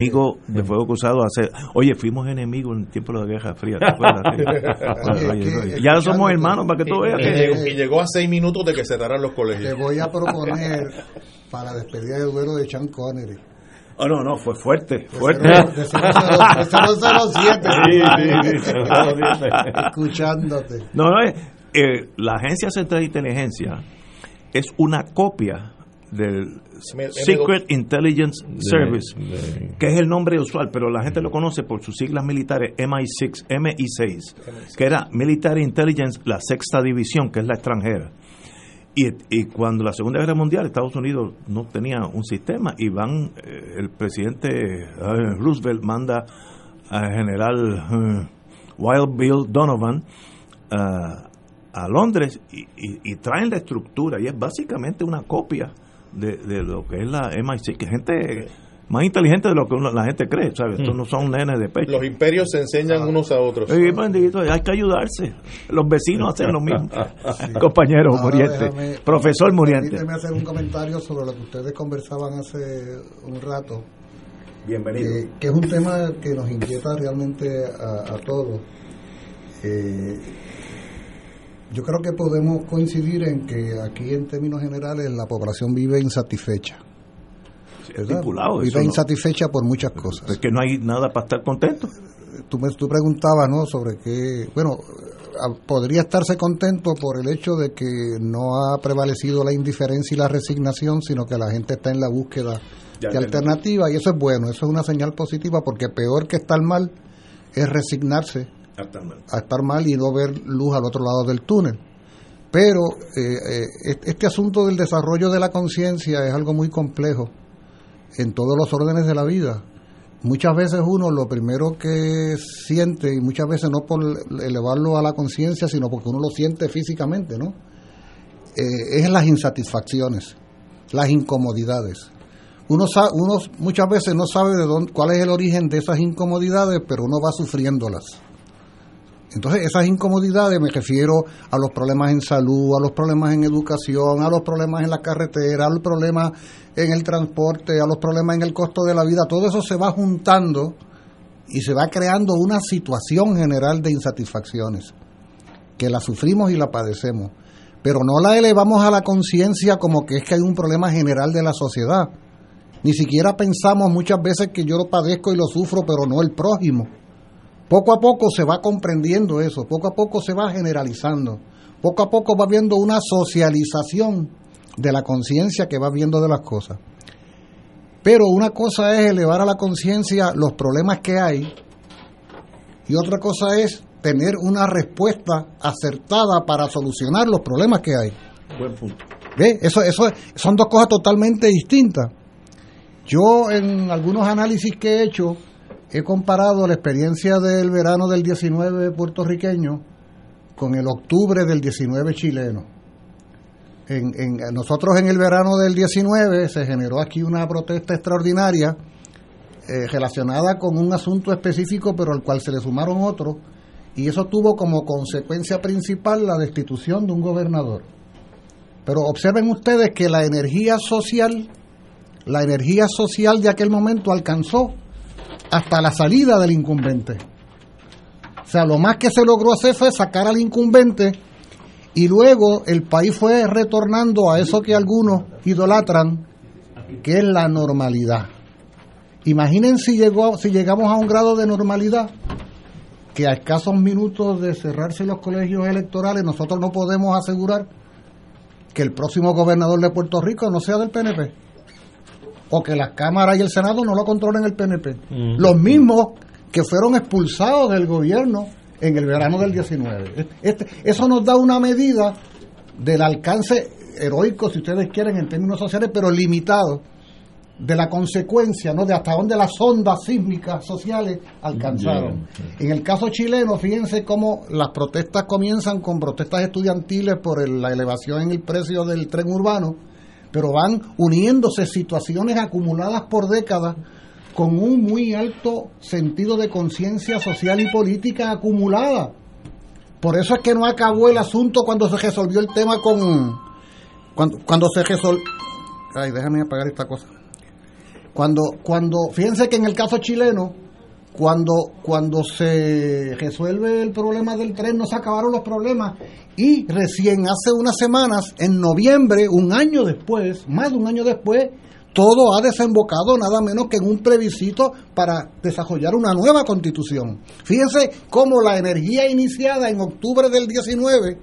enemigo de fuego cruzado hace oye fuimos enemigos en el tiempo de la guerra fría ¿te acuerdas? ya somos hermanos para que tú veas que... y llegó a seis minutos de que cerraran los colegios te voy a proponer para despedir el duelo de Sean Connery Oh, no, no, fue fuerte, fuerte. De 007. Escuchándote. No, no, eh, la Agencia Central de Inteligencia es una copia del Secret Intelligence Service, que es el nombre usual, pero la gente lo conoce por sus siglas militares MI6, MI6, que era Military Intelligence, la sexta división, que es la extranjera. Y, cuando la Segunda Guerra Mundial Estados Unidos no tenía un sistema y van, eh, el presidente eh, Roosevelt manda al general eh, Wild Bill Donovan a Londres y, traen la estructura y es básicamente una copia de, de lo que es la MI6, que gente más inteligente de lo que la gente cree, ¿sabes? Estos mm. no son nenes de pecho. Los imperios se enseñan unos a otros. hay que ayudarse. Los vecinos hacen lo mismo. Compañero Muriente, profesor Muriente. Permíteme hacer un comentario sobre lo que ustedes conversaban hace un rato. Bienvenido. Eh, que es un tema que nos inquieta realmente a, todos. Eh, yo creo que podemos coincidir en que aquí en términos generales la población vive insatisfecha Vive insatisfecha por muchas cosas. Es que no hay nada para estar contento. Tú, me, tú preguntabas, ¿no? Sobre qué. Bueno, podría estarse contento por el hecho de que no ha prevalecido la indiferencia y la resignación, sino que la gente está en la búsqueda de alternativa y eso es bueno, eso es una señal positiva porque peor que estar mal es resignarse a estar mal y no ver luz al otro lado del túnel. Pero eh, eh, este asunto del desarrollo de la conciencia es algo muy complejo en todos los órdenes de la vida. Muchas veces uno lo primero que siente, y muchas veces no por elevarlo a la conciencia, sino porque uno lo siente físicamente, ¿no? Eh, es las insatisfacciones, las incomodidades. Uno, uno muchas veces no sabe de dónde, cuál es el origen de esas incomodidades, pero uno va sufriéndolas. Entonces, esas incomodidades me refiero a los problemas en salud, a los problemas en educación, a los problemas en la carretera, a los problemas en el transporte, a los problemas en el costo de la vida. Todo eso se va juntando y se va creando una situación general de insatisfacciones, que la sufrimos y la padecemos. Pero no la elevamos a la conciencia como que es que hay un problema general de la sociedad. Ni siquiera pensamos muchas veces que yo lo padezco y lo sufro, pero no el prójimo. Poco a poco se va comprendiendo eso, poco a poco se va generalizando, poco a poco va viendo una socialización de la conciencia que va viendo de las cosas. Pero una cosa es elevar a la conciencia los problemas que hay y otra cosa es tener una respuesta acertada para solucionar los problemas que hay. Buen punto. ¿Ve? Eso, eso son dos cosas totalmente distintas. Yo en algunos análisis que he hecho he comparado la experiencia del verano del 19 puertorriqueño con el octubre del 19 chileno. En, nosotros en el verano del 19 se generó aquí una protesta extraordinaria eh, relacionada con un asunto específico, pero al cual se le sumaron otros, y eso tuvo como consecuencia principal la destitución de un gobernador. Pero observen ustedes que la energía social, la energía social de aquel momento alcanzó hasta la salida del incumbente. O sea, lo más que se logró hacer fue sacar al incumbente y luego el país fue retornando a eso que algunos idolatran, que es la normalidad. Imaginen si, llegó, si llegamos a un grado de normalidad que a escasos minutos de cerrarse los colegios electorales nosotros no podemos asegurar que el próximo gobernador de Puerto Rico no sea del PNP o que la Cámara y el Senado no lo controlen el PNP. Los mismos que fueron expulsados del gobierno en el verano del 19. Este, eso nos da una medida del alcance heroico, si ustedes quieren, en términos sociales, pero limitado, de la consecuencia, ¿no? de hasta dónde las ondas sísmicas sociales alcanzaron. En el caso chileno, fíjense cómo las protestas comienzan con protestas estudiantiles por la elevación en el precio del tren urbano, pero van uniéndose situaciones acumuladas por décadas con un muy alto sentido de conciencia social y política acumulada. Por eso es que no acabó el asunto cuando se resolvió el tema con... Cuando, cuando se resolvió... Ay, déjame apagar esta cosa. Cuando, cuando, fíjense que en el caso chileno, cuando, cuando se resuelve el problema del tren, no se acabaron los problemas. Y recién hace unas semanas, en noviembre, un año después, más de un año después, todo ha desembocado nada menos que en un plebiscito para desarrollar una nueva constitución. Fíjense cómo la energía iniciada en octubre del 19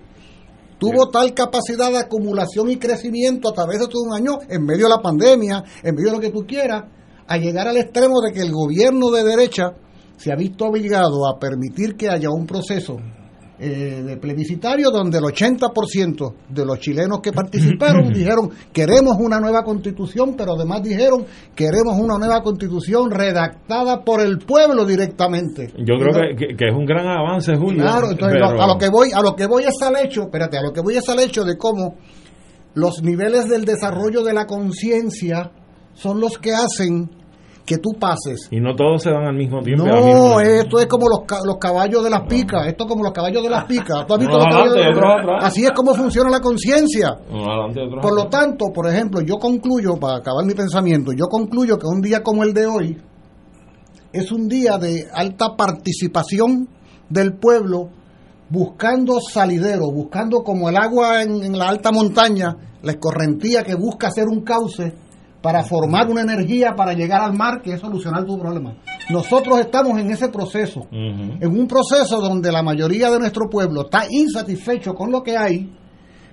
tuvo tal capacidad de acumulación y crecimiento a través de todo un año, en medio de la pandemia, en medio de lo que tú quieras, a llegar al extremo de que el gobierno de derecha se ha visto obligado a permitir que haya un proceso eh, de plebiscitario donde el 80% de los chilenos que participaron dijeron queremos una nueva constitución, pero además dijeron queremos una nueva constitución redactada por el pueblo directamente. Yo creo que, es un gran avance, Julio. Claro, entonces a lo que voy, a lo que voy es al hecho, espérate, a lo que voy es al hecho de cómo los niveles del desarrollo de la conciencia son los que hacen que tú pases. Y no todos se dan al mismo tiempo. No, esto es como los, los caballos de las picas. Esto es como los caballos de las picas. Así es como funciona la conciencia. Por lo tanto, por ejemplo, yo concluyo, para acabar mi pensamiento, yo concluyo que un día como el de hoy es un día de alta participación del pueblo buscando salidero, buscando como el agua en, en la alta montaña, la escorrentía que busca hacer un cauce para formar una energía para llegar al mar que es solucionar tu problema. Nosotros estamos en ese proceso, en un proceso donde la mayoría de nuestro pueblo está insatisfecho con lo que hay,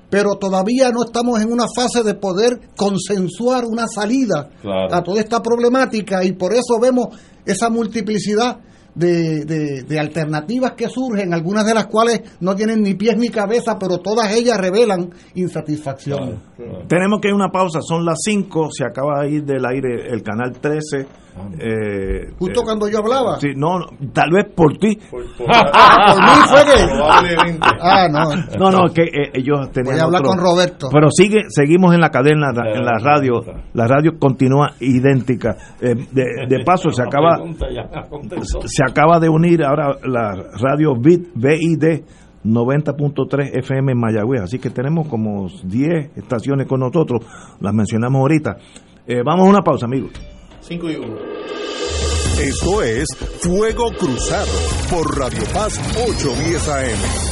pero todavía no estamos en una fase de poder consensuar una salida a toda esta problemática y por eso vemos esa multiplicidad de, de, alternativas que surgen, algunas de las cuales no tienen ni pies ni cabeza, pero todas ellas revelan insatisfacción. Tenemos que ir a una pausa, son las 5, se acaba de ir del aire el canal 13 eh, Justo eh, cuando yo hablaba. Sí, no, tal vez por ti. Por, por, ah, mí fue que. Ah, no. No, no, que eh, ellos tenían. Voy a hablar con Roberto. Pero sigue, seguimos en la cadena, en la radio. La radio continúa idéntica. Eh, de, de, paso, se acaba. Se acaba de unir ahora la radio BID, BID 90.3 FM en Mayagüez. Así que tenemos como 10 estaciones con nosotros. Las mencionamos ahorita. vamos a una pausa, amigos. 5 y 1. Esto es Fuego Cruzado por Radio Paz 810 AM.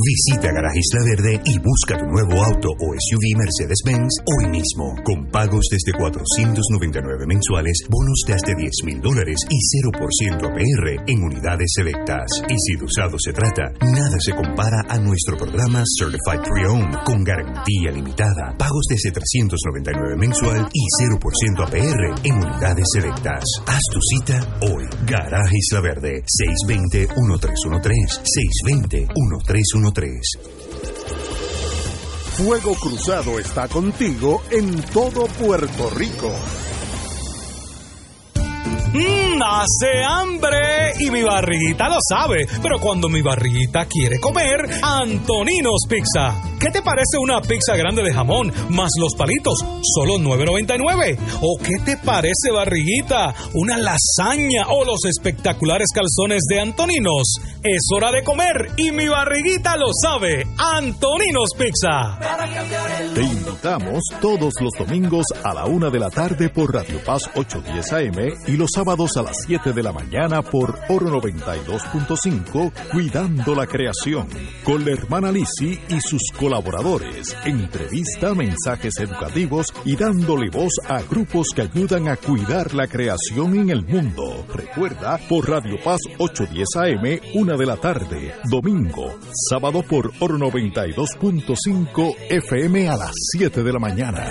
Visita Garaje Isla Verde y busca tu nuevo auto o SUV Mercedes-Benz hoy mismo. Con pagos desde 499 mensuales, bonos de hasta 10 mil dólares y 0% APR en unidades selectas. Y si de usado se trata, nada se compara a nuestro programa Certified Pre-Owned con garantía limitada. Pagos desde 399 mensual y 0% APR en unidades selectas. Haz tu cita hoy. Garaje Isla Verde 620-1313 620-1313 Fuego Cruzado está contigo en todo Puerto Rico. Mmm, hace hambre y mi barriguita lo sabe, pero cuando mi barriguita quiere comer, Antoninos Pizza. ¿Qué te parece una pizza grande de jamón más los palitos, solo 9.99? ¿O qué te parece barriguita, una lasaña o los espectaculares calzones de Antoninos? Es hora de comer y mi barriguita lo sabe. Antoninos Pizza. Te invitamos todos los domingos a la una de la tarde por Radio Paz 810 AM y los sábados a las 7 de la mañana por Oro 92.5, Cuidando la Creación, con la hermana Lisi y sus colaboradores. Entrevista, mensajes educativos y dándole voz a grupos que ayudan a cuidar la creación en el mundo. Recuerda, por Radio Paz 810 AM, una de la tarde, domingo, sábado por Oro 92.5 FM a las 7 de la mañana.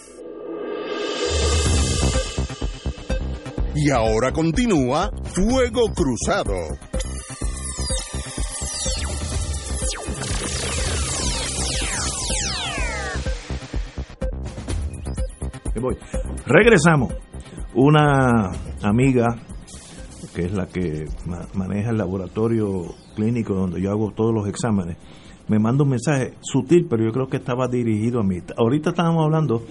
Y ahora continúa Fuego Cruzado. Regresamos. Una amiga que es la que maneja el laboratorio clínico donde yo hago todos los exámenes, me manda un mensaje sutil, pero yo creo que estaba dirigido a mí. Ahorita estábamos hablando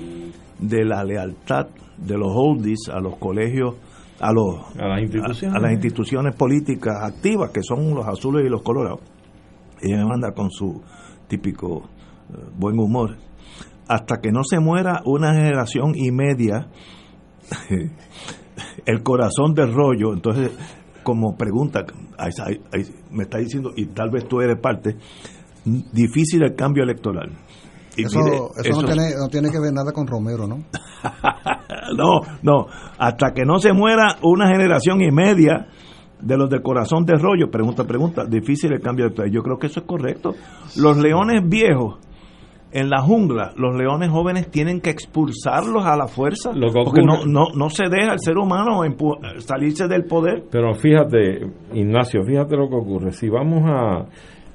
de la lealtad de los oldies a los colegios a, los, a, las instituciones. A, las instituciones políticas activas, que son los azules y los colorados. Ella me manda con su típico eh, buen humor. Hasta que no se muera una generación y media, el corazón del rollo, entonces, como pregunta, me está diciendo, y tal vez tú eres parte, difícil el cambio electoral. Eso, eso, no, tiene, no tiene que ver nada con Romero, ¿no? no, no, hasta que no se muera una generación y media de los de corazón de rollo, pregunta, pregunta, difícil el cambio de país. Yo creo que eso es correcto. Los leones viejos en la jungla, los leones jóvenes tienen que expulsarlos a la fuerza, porque no, no, no se deja el ser humano salirse del poder. Pero fíjate, Ignacio, fíjate lo que ocurre. Si vamos a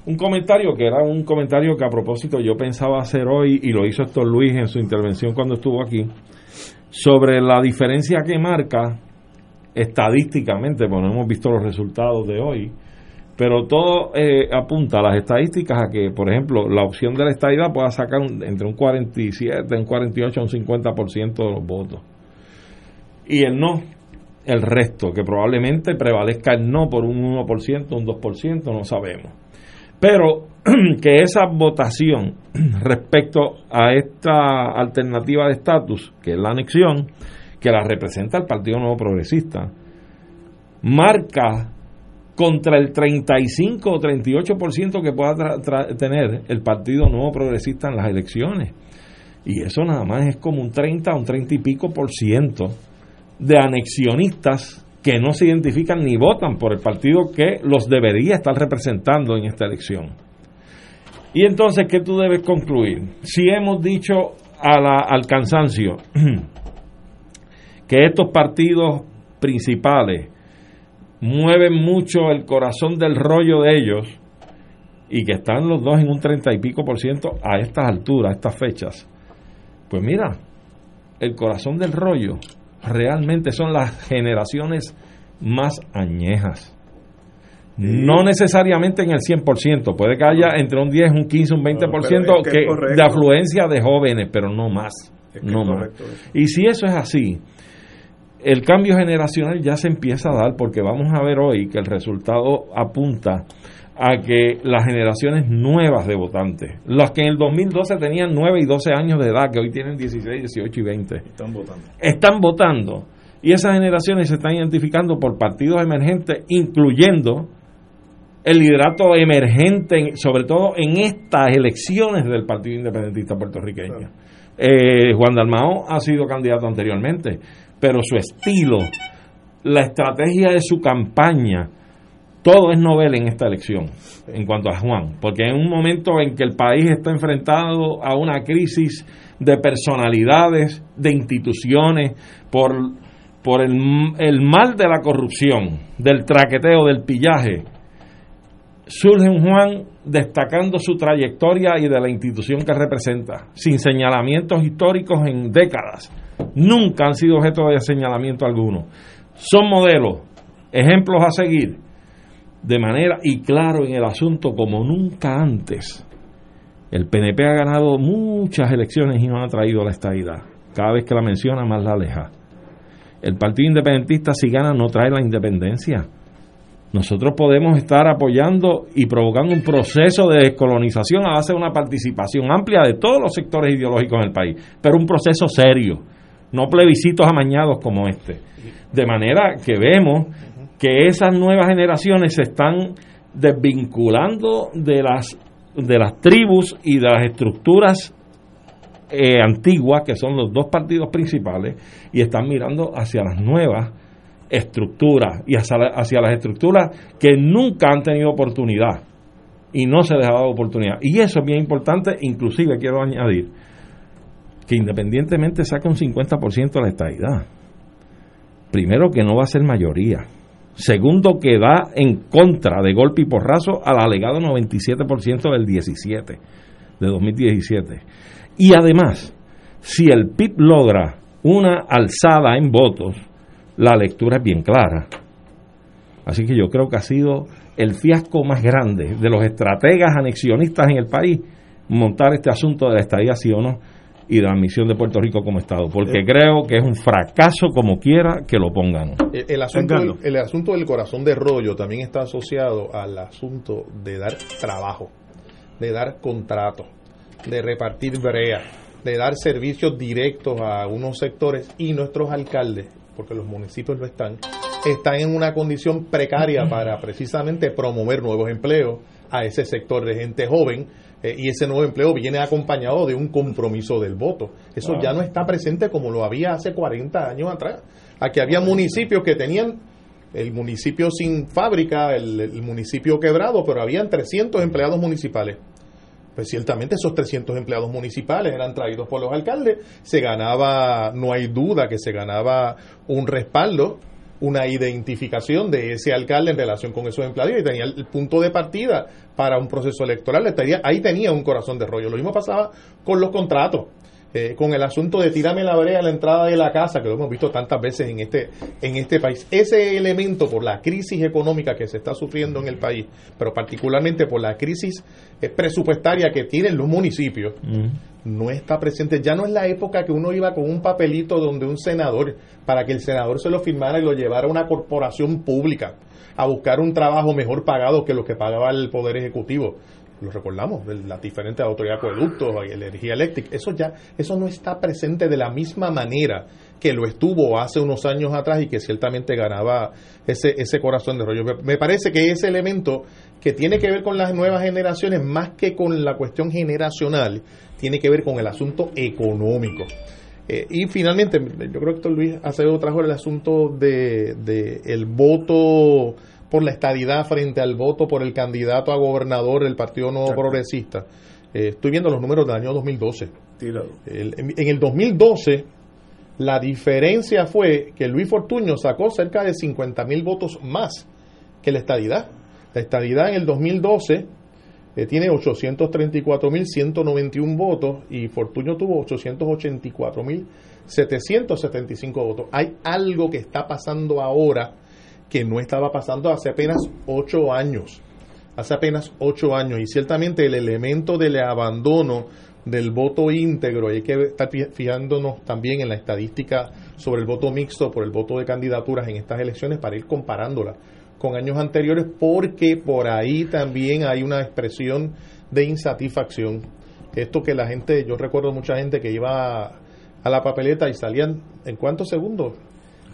un comentario que era un comentario que a propósito yo pensaba hacer hoy y lo hizo Héctor Luis en su intervención cuando estuvo aquí, sobre la diferencia que marca estadísticamente, porque no hemos visto los resultados de hoy, pero todo eh, apunta a las estadísticas a que, por ejemplo, la opción de la estadidad pueda sacar entre un 47, un 48, un 50% de los votos. Y el no, el resto, que probablemente prevalezca el no por un 1%, un 2%, no sabemos. Pero que esa votación respecto a esta alternativa de estatus, que es la anexión, que la representa el Partido Nuevo Progresista, marca contra el 35 o 38% que pueda tener el Partido Nuevo Progresista en las elecciones. Y eso nada más es como un 30 o un 30 y pico por ciento de anexionistas que no se identifican ni votan por el partido que los debería estar representando en esta elección. Y entonces, ¿qué tú debes concluir? Si hemos dicho al cansancio que estos partidos principales mueven mucho el corazón del rollo de ellos y que están los dos en un treinta y pico por ciento a estas alturas, a estas fechas, pues mira, el corazón del rollo realmente son las generaciones más añejas. No necesariamente en el 100%, puede que haya entre un 10, un 15, un 20% que, de afluencia de jóvenes, pero no más. no más. Y si eso es así, el cambio generacional ya se empieza a dar porque vamos a ver hoy que el resultado apunta a que las generaciones nuevas de votantes, las que en el 2012 tenían 9 y 12 años de edad, que hoy tienen 16, 18 y 20, están votando. Están votando. Y esas generaciones se están identificando por partidos emergentes, incluyendo el liderato emergente, sobre todo en estas elecciones del Partido Independentista puertorriqueño. Eh, Juan Dalmao ha sido candidato anteriormente, pero su estilo, la estrategia de su campaña, todo es novel en esta elección en cuanto a Juan, porque en un momento en que el país está enfrentado a una crisis de personalidades, de instituciones, por, por el, el mal de la corrupción, del traqueteo, del pillaje, surge un Juan destacando su trayectoria y de la institución que representa, sin señalamientos históricos en décadas. Nunca han sido objeto de señalamiento alguno. Son modelos, ejemplos a seguir de manera y claro en el asunto como nunca antes. El PNP ha ganado muchas elecciones y no ha traído la estabilidad. Cada vez que la menciona, más la aleja. El Partido Independentista, si gana, no trae la independencia. Nosotros podemos estar apoyando y provocando un proceso de descolonización a base de una participación amplia de todos los sectores ideológicos en el país, pero un proceso serio, no plebiscitos amañados como este. De manera que vemos que esas nuevas generaciones se están desvinculando de las de las tribus y de las estructuras eh, antiguas, que son los dos partidos principales, y están mirando hacia las nuevas estructuras y hacia, hacia las estructuras que nunca han tenido oportunidad y no se les ha dado oportunidad. Y eso es bien importante, inclusive quiero añadir que independientemente saca un 50% de la estadidad, primero que no va a ser mayoría, segundo que va en contra de golpe y porrazo al alegado 97% del 17, de 2017. Y además, si el PIB logra una alzada en votos, la lectura es bien clara. Así que yo creo que ha sido el fiasco más grande de los estrategas anexionistas en el país montar este asunto de la estadía sí o no y de la admisión de Puerto Rico como Estado, porque eh. creo que es un fracaso como quiera que lo pongan. El, asunto, el, asunto del corazón de rollo también está asociado al asunto de dar trabajo, de dar contrato, de repartir brea, de dar servicios directos a unos sectores y nuestros alcaldes, porque los municipios lo están, están en una condición precaria para precisamente promover nuevos empleos a ese sector de gente joven eh, y ese nuevo empleo viene acompañado de un compromiso del voto. Eso ya no está presente como lo había hace 40 años atrás. Aquí había municipios que tenían el municipio sin fábrica, el, municipio quebrado, pero habían 300 empleados municipales. Pues ciertamente esos 300 empleados municipales eran traídos por los alcaldes, se ganaba, no hay duda que se ganaba un respaldo una identificación de ese alcalde en relación con esos empleados y tenía el punto de partida para un proceso electoral. Ahí tenía un corazón de rollo. Lo mismo pasaba con los contratos. Eh, con el asunto de tirarme la brea a la entrada de la casa, que lo hemos visto tantas veces en este, en este país. Ese elemento por la crisis económica que se está sufriendo en el país, pero particularmente por la crisis eh, presupuestaria que tienen los municipios, no está presente. Ya no es la época que uno iba con un papelito donde un senador, para que el senador se lo firmara y lo llevara a una corporación pública a buscar un trabajo mejor pagado que lo que pagaba el Poder Ejecutivo lo recordamos, las diferentes autoridades de acueductos y energía eléctrica, eso ya, eso no está presente de la misma manera que lo estuvo hace unos años atrás y que ciertamente ganaba ese, ese corazón de rollo. Me, parece que ese elemento que tiene que ver con las nuevas generaciones, más que con la cuestión generacional, tiene que ver con el asunto económico. Eh, y finalmente, yo creo que Luis hace otra el asunto de, de el voto por la estadidad frente al voto por el candidato a gobernador del Partido Nuevo Progresista. Eh, estoy viendo los números del año 2012. en, el 2012, la diferencia fue que Luis Fortuño sacó cerca de 50 mil votos más que la estadidad. La estadidad en el 2012 eh, tiene 834.191 votos y Fortuño tuvo 884.775 votos. Hay algo que está pasando ahora que no estaba pasando hace apenas ocho años. Hace apenas ocho años. Y ciertamente el elemento del abandono del voto íntegro, hay que estar fijándonos también en la estadística sobre el voto mixto por el voto de candidaturas en estas elecciones para ir comparándola con años anteriores, porque por ahí también hay una expresión de insatisfacción. Esto que la gente, yo recuerdo mucha gente que iba a la papeleta y salían en cuántos segundos?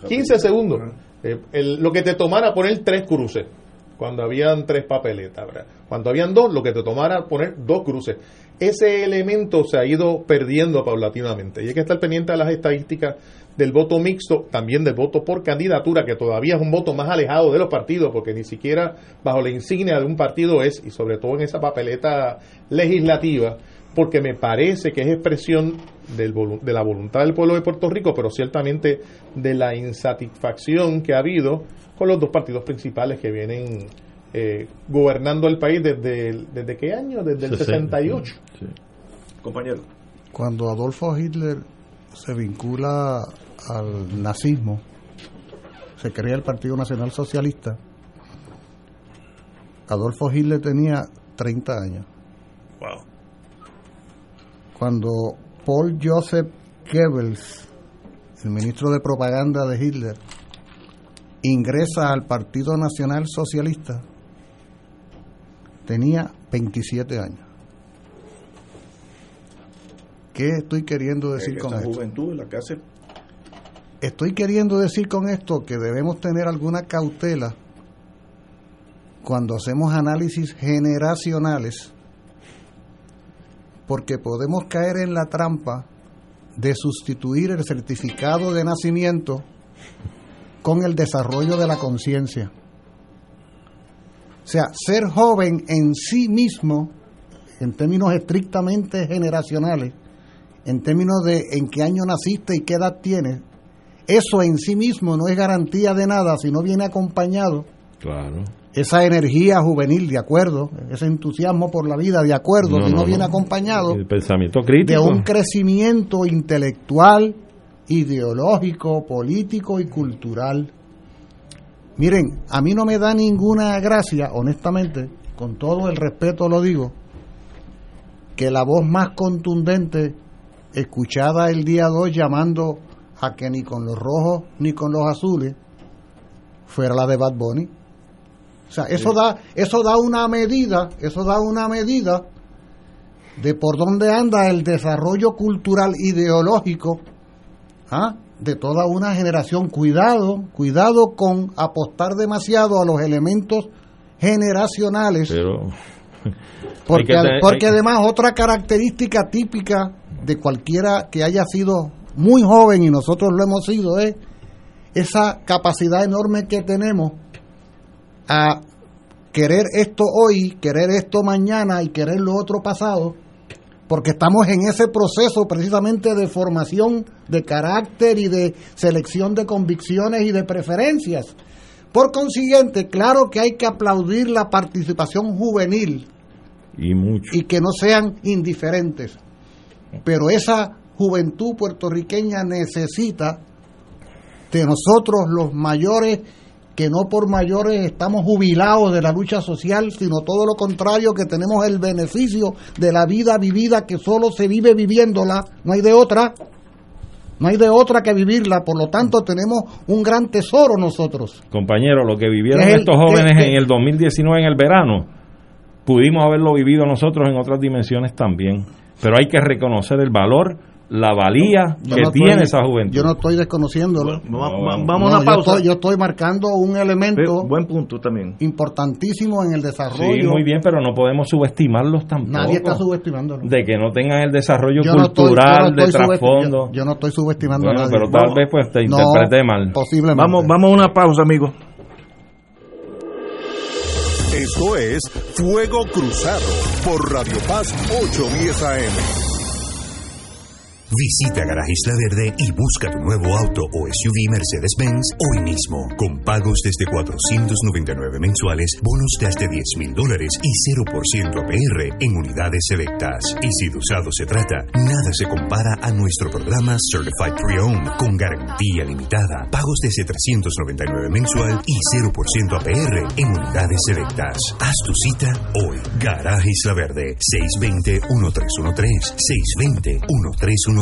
15 segundos. Eh, lo que te tomara poner tres cruces, cuando habían tres papeletas, Cuando habían dos, lo que te tomara poner dos cruces. Ese elemento se ha ido perdiendo paulatinamente. Y hay que estar pendiente de las estadísticas del voto mixto, también del voto por candidatura, que todavía es un voto más alejado de los partidos, porque ni siquiera bajo la insignia de un partido es, y sobre todo en esa papeleta legislativa, porque me parece que es expresión del, de la voluntad del pueblo de Puerto Rico, pero ciertamente de la insatisfacción que ha habido con los dos partidos principales que vienen eh, gobernando el país desde, desde qué año, desde el 68. Compañero. Cuando Adolfo Hitler se vincula al nazismo, se crea el Partido Nacional Socialista, Adolfo Hitler tenía 30 años. Wow cuando Paul Joseph Goebbels, el ministro de propaganda de Hitler, ingresa al Partido Nacional Socialista, tenía 27 años. ¿Qué estoy queriendo decir con esa juventud la que hace Estoy queriendo decir con esto que debemos tener alguna cautela cuando hacemos análisis generacionales, porque podemos caer en la trampa de sustituir el certificado de nacimiento con el desarrollo de la conciencia. O sea, ser joven en sí mismo, en términos estrictamente generacionales, en términos de en qué año naciste y qué edad tienes, eso en sí mismo no es garantía de nada si no viene acompañado. Claro. Esa energía juvenil, de acuerdo, ese entusiasmo por la vida, de acuerdo, si no, viene acompañado el pensamiento crítico. de un crecimiento intelectual, ideológico, político y cultural. Miren, a mí no me da ninguna gracia, honestamente, con todo el respeto lo digo, que la voz más contundente escuchada el día 2 llamando a que ni con los rojos ni con los azules fuera la de Bad Bunny. O sea, eso da eso da una medida, eso da una medida de por dónde anda el desarrollo cultural ideológico ¿ah? de toda una generación. Cuidado, cuidado con apostar demasiado a los elementos generacionales. Pero porque, porque además otra característica típica de cualquiera que haya sido muy joven y nosotros lo hemos sido es esa capacidad enorme que tenemos a querer esto hoy, querer esto mañana y querer lo otro pasado, porque estamos en ese proceso precisamente de formación de carácter y de selección de convicciones y de preferencias. Por consiguiente, claro que hay que aplaudir la participación juvenil y, mucho. y que no sean indiferentes. Pero esa juventud puertorriqueña necesita de nosotros los mayores, que no por mayores estamos jubilados de la lucha social, sino todo lo contrario, que tenemos el beneficio de la vida vivida que solo se vive viviéndola, no hay de otra, no hay de otra que vivirla, por lo tanto tenemos un gran tesoro nosotros. Compañero, lo que vivieron estos jóvenes en el 2019 en el verano, pudimos haberlo vivido nosotros en otras dimensiones también, pero hay que reconocer el valor la valía que tiene esa juventud. Yo no estoy desconociéndolo. vamos a una pausa. Yo estoy, marcando un elemento. buen punto también. Importantísimo en el desarrollo. Sí, muy bien, pero no podemos subestimarlos tampoco. Nadie está subestimándolo. De que no tengan el desarrollo cultural de trasfondo. Yo, no estoy subestimando a nadie. Pero tal vez pues te interprete mal. Posiblemente. Vamos, vamos a una pausa, amigos. Esto es Fuego Cruzado por Radio Paz 810 AM. Visita Garaje Isla Verde y busca tu nuevo auto o SUV Mercedes-Benz hoy mismo. Con pagos desde 499 mensuales, bonos de hasta 10 mil dólares y 0% APR en unidades selectas. Y si de usado se trata, nada se compara a nuestro programa Certified Pre-Owned con garantía limitada. Pagos desde 399 mensual y 0% APR en unidades selectas. Haz tu cita hoy. Garaje Isla Verde 620-1313 620-1313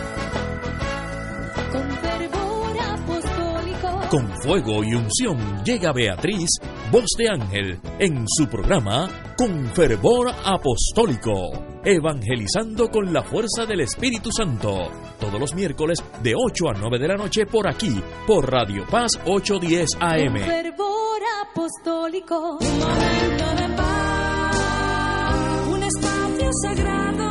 Con fuego y unción llega Beatriz, voz de ángel, en su programa con fervor apostólico, evangelizando con la fuerza del Espíritu Santo, todos los miércoles de 8 a 9 de la noche por aquí, por Radio Paz 810 AM. Con fervor apostólico, un momento de paz, un espacio sagrado.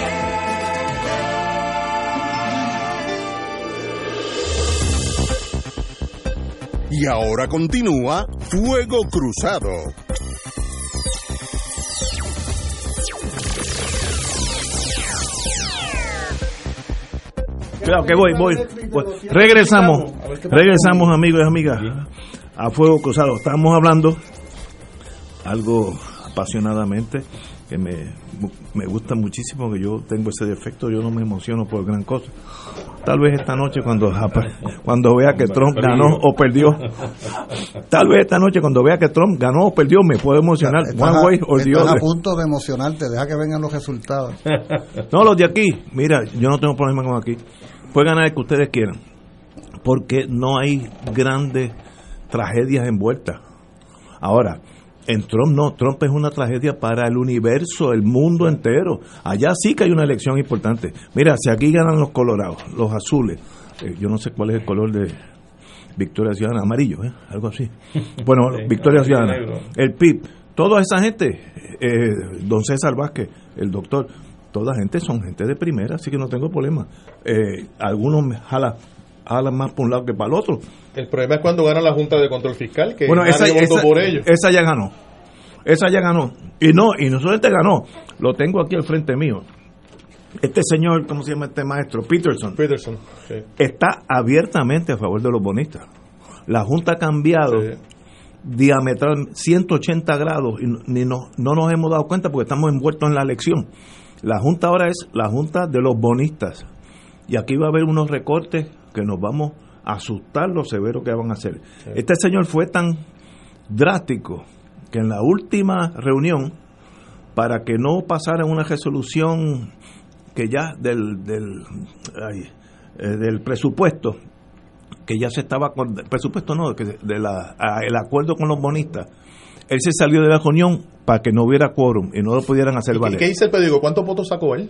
Y ahora continúa Fuego Cruzado. Claro que voy, voy. voy. Regresamos, regresamos amigos y amigas a Fuego Cruzado. Estamos hablando algo apasionadamente que me, me gusta muchísimo, que yo tengo ese defecto, yo no me emociono por gran cosa. Tal vez esta noche cuando, cuando vea que Trump ganó o perdió, tal vez esta noche cuando vea que Trump ganó o perdió, me puedo emocionar. Estás, One way or the estás a punto de emocionarte, deja que vengan los resultados. No, los de aquí, mira, yo no tengo problema con aquí. Puede ganar el que ustedes quieran, porque no hay grandes tragedias envueltas. Ahora, en Trump no, Trump es una tragedia para el universo, el mundo entero. Allá sí que hay una elección importante. Mira, si aquí ganan los colorados, los azules, eh, yo no sé cuál es el color de Victoria Ciudadana, amarillo, ¿eh? algo así. Bueno, Sí, Victoria Ciudadana, el PIB, toda esa gente, eh, don César Vázquez, el doctor, toda gente son gente de primera, así que no tengo problema. Algunos me jalan, jalan más por un lado que para el otro. El problema es cuando gana la Junta de Control Fiscal, que Bueno, esa, esa- por ellos. esa ya ganó. Esa ya ganó. Y no, y no solamente ganó, lo tengo aquí al frente mío. Este señor, ¿cómo se llama este maestro? Peterson. Peterson, sí. Está abiertamente a favor de los bonistas. La Junta ha cambiado diametral 180 grados y ni no, no nos hemos dado cuenta porque estamos envueltos en la elección. La Junta ahora es la Junta de los bonistas. Y aquí va a haber unos recortes que nos vamos a asustar lo severo que van a hacer. Este señor fue tan drástico que en la última reunión, para que no pasara una resolución que ya del, del, ay, eh, del presupuesto, que ya se estaba, presupuesto no, que de la, a- el acuerdo con los bonistas, él se salió de la reunión para que no hubiera quórum y no lo pudieran hacer ¿Y valer. ¿Qué dice el periódico? ¿Cuántos votos sacó él?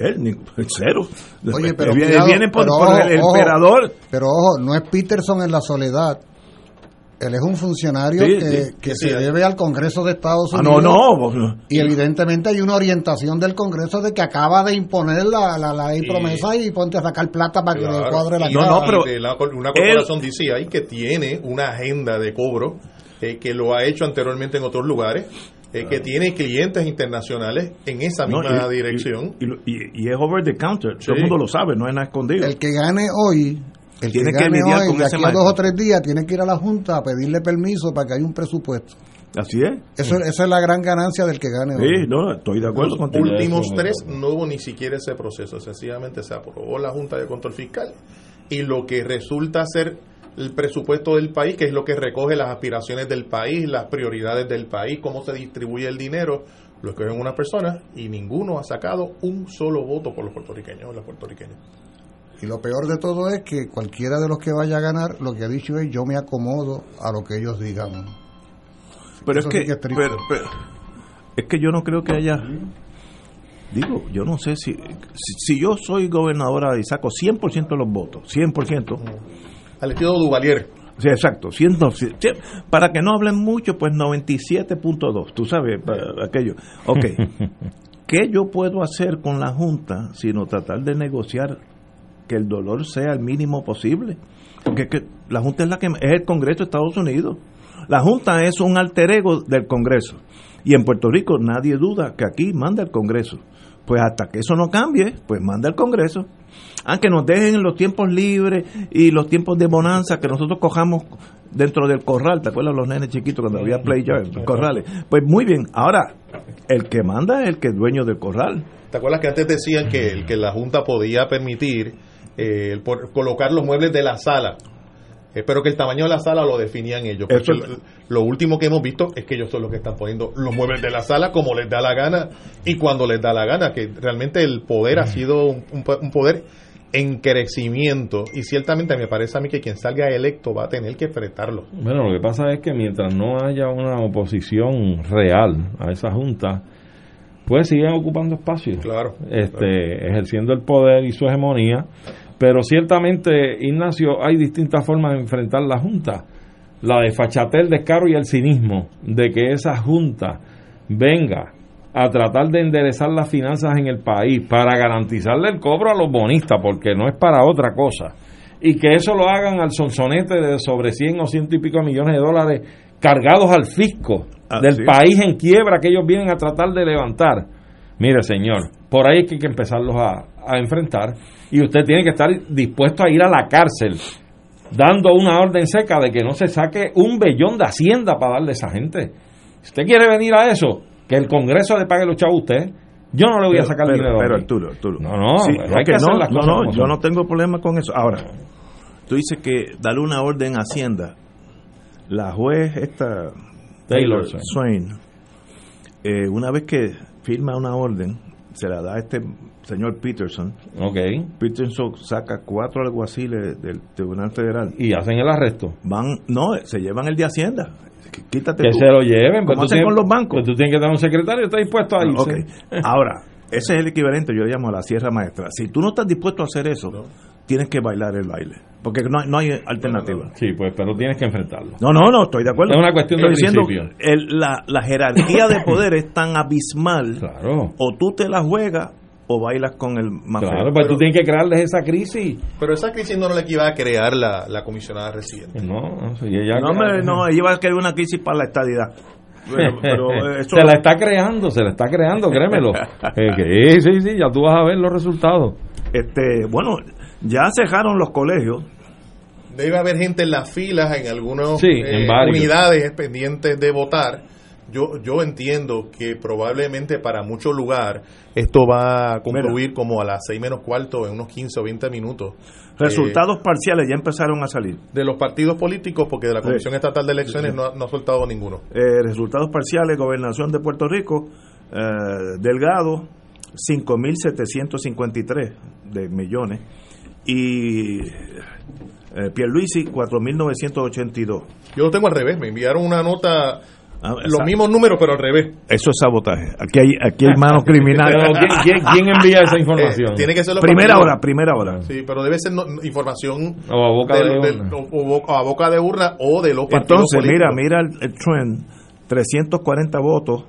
Él, ni- cero. Oye, pero viene, cuidado, viene por, pero por ojo, el, ojo, emperador. Pero ojo, no es Peterson en la soledad. Él es un funcionario Sí, que, sí. que Sí, se sí. debe al Congreso de Estados Ah, Unidos. no, no, no. Y evidentemente hay una orientación del Congreso de que acaba de imponer la, la, la ley Y- promesa y ponte a sacar plata para que le Claro. cuadre la cara. de la cor- una corporación DCI que tiene una agenda de cobro eh, que lo ha hecho anteriormente en otros lugares, eh, que tiene clientes internacionales en esa No, misma y- dirección. Y, y- y es over the counter. Todo el mundo lo sabe, no es nada escondido. El que gane hoy, el Tiene que que gane lidiar hoy, con de ese aquí a dos o tres días, tiene que ir a la Junta a pedirle permiso para que haya un presupuesto. Así es. Eso, esa es la gran ganancia del que gane Sí, hoy. no, estoy de acuerdo Los contigo. últimos tres no hubo ni siquiera ese proceso, sencillamente se aprobó la Junta de Control Fiscal y lo que resulta ser el presupuesto del país, que es lo que recoge las aspiraciones del país, las prioridades del país, cómo se distribuye el dinero, lo escogen unas personas y ninguno ha sacado un solo voto por los puertorriqueños o las puertorriqueñas. Y lo peor de todo es que cualquiera de los que vaya a ganar, lo que ha dicho es yo me acomodo a lo que ellos digan. Pero Eso es que, sí que es pero- pero- es que yo no creo que haya. Digo, yo no sé si, si, si yo soy gobernadora y saco 100% de los votos, 100%. Al estilo Duvalier. Sí, exacto. 100, sí, para que no hablen mucho, pues 97.2. Tú sabes, para aquello. Ok. ¿Qué yo puedo hacer con la Junta sino tratar de negociar que el dolor sea el mínimo posible? Porque es que la Junta es la que es el Congreso de Estados Unidos. La Junta es un alter ego del Congreso. Y en Puerto Rico nadie duda que aquí manda el Congreso. Pues hasta que eso no cambie, pues manda al Congreso. Aunque nos dejen los tiempos libres y los tiempos de bonanza que nosotros cojamos dentro del corral. ¿Te acuerdas los nenes chiquitos cuando había play corrales? Pues muy bien. Ahora, el que manda es el que es dueño del corral. ¿Te acuerdas que antes decían que, que la Junta podía permitir eh, colocar los muebles de la sala eh, pero que el tamaño de la sala lo definían ellos. lo, último que hemos visto es que ellos son los que están poniendo los muebles de la sala como les da la gana y cuando les da la gana, que realmente el poder ha sido un, poder en crecimiento y ciertamente me parece a mí que quien salga electo va a tener que enfrentarlo. Bueno, lo que pasa es que mientras no haya una oposición real a esa junta, pues siguen ocupando espacios, claro, este, ejerciendo el poder y su hegemonía pero ciertamente, Ignacio, hay distintas formas de enfrentar la Junta. La de fachatel, descaro y el cinismo de que esa Junta venga a tratar de enderezar las finanzas en el país para garantizarle el cobro a los bonistas, porque no es para otra cosa. Y que eso lo hagan al sonsonete de sobre 100 o ciento y pico millones de dólares cargados al fisco ah, del país en quiebra que ellos vienen a tratar de levantar. Mire, señor, por ahí hay que empezarlos a, a enfrentar y usted tiene que estar dispuesto a ir a la cárcel dando una orden seca de que no se saque un bellón de hacienda para darle a esa gente. Si usted quiere venir a eso, que el Congreso le pague los chavos a usted, yo no le voy a sacar dinero. Pero Arturo, Arturo. No, no, hay que hacer las no, no, yo no tengo problema con eso. Ahora, tú dices que darle una orden a Hacienda. La juez esta Taylor Swain, eh, una vez que firma una orden, se la da a este señor Peterson. Ok. Peterson saca cuatro alguaciles del Tribunal Federal. ¿Y hacen el arresto? Van, no, se llevan el de Hacienda. Quítate que se lo lleven. ¿Cómo hacen con los bancos? Pues tú tienes que tener un secretario, está dispuesto a irse. Okay. Ahora, ese es el equivalente, yo le llamo a la sierra maestra. Si tú no estás dispuesto a hacer eso, tienes que bailar el baile. Porque no, no hay alternativa. Sí, pues, pero tienes que enfrentarlo. No, no, no, estoy de acuerdo. Es una cuestión de diciendo, la, la jerarquía de poder es tan abismal. Claro. O tú te la juegas o bailas con el más Claro, pues tú tienes que crearles esa crisis. Pero esa crisis no la que iba a crear la, la comisionada residente. No, no, ella no, no, ella iba a crear una crisis para la estadidad. Pero, se la está creando, se la está creando, créemelo. eh, sí, sí, ya tú vas a ver los resultados. Este, bueno, ya cejaron los colegios. Debe haber gente en las filas en algunas eh, unidades pendientes de votar yo, yo entiendo que probablemente para muchos lugares esto va a concluir como a las 6 menos cuarto, en unos 15 o 20 minutos. Resultados eh, parciales ya empezaron a salir. De los partidos políticos, porque de la Comisión Estatal de Elecciones no, no, ha soltado ninguno. Eh, resultados parciales, Gobernación de Puerto Rico, eh, Delgado, 5.753 de millones. Y eh, Pierluisi, 4.982. Yo lo tengo al revés, me enviaron una nota Ah, los mismos números, pero al revés. Eso es sabotaje. Aquí hay, aquí hay manos criminales. ¿quién, envía esa información? Eh, tiene que ser primera hora, primera hora. Sí, pero debe ser información o a boca de, urna. o, a boca de urna o de los partidos Entonces, mira, mira el, trend. 340 votos,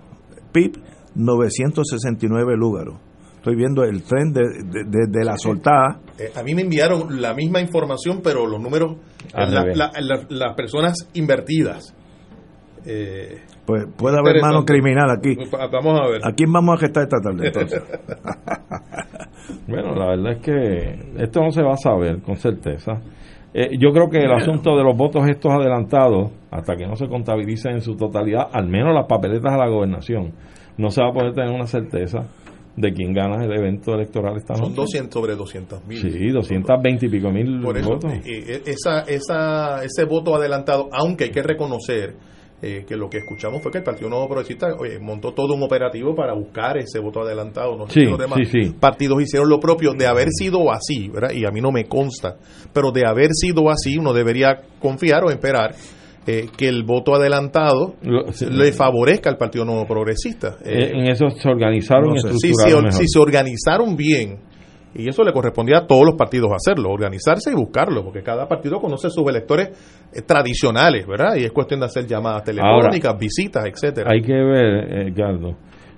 PIB 969 Lúgaro. Estoy viendo el trend de, de, la soltada. Eh, a mí me enviaron la misma información, pero los números, las personas invertidas. Eh, pues puede haber mano criminal aquí. Pues, vamos a ver. ¿A quién vamos a gestar esta tarde entonces? bueno, la verdad es que esto no se va a saber con certeza. Eh, yo creo que el asunto de los votos estos adelantados, hasta que no se contabilicen en su totalidad, al menos las papeletas a la gobernación, no se va a poder tener una certeza de quién gana el evento electoral esta Son 200 sobre 200 mil. Sí, 220 y pico mil votos. Eh, esa, esa, ese voto adelantado, aunque hay que reconocer eh, que lo que escuchamos fue que el Partido Nuevo Progresista montó todo un operativo para buscar ese voto adelantado. No sé si los demás partidos hicieron lo propio. De haber sido así, ¿verdad? y a mí no me consta, pero de haber sido así, uno debería confiar o esperar eh, que el voto adelantado le favorezca al Partido Nuevo Progresista. Eh, en eso se organizaron si, si se organizaron bien y eso le correspondía a todos los partidos hacerlo, organizarse y buscarlo, porque cada partido conoce sus electores eh, tradicionales, ¿verdad? Y es cuestión de hacer llamadas telefónicas, visitas, etcétera. Hay que ver, Edgardo,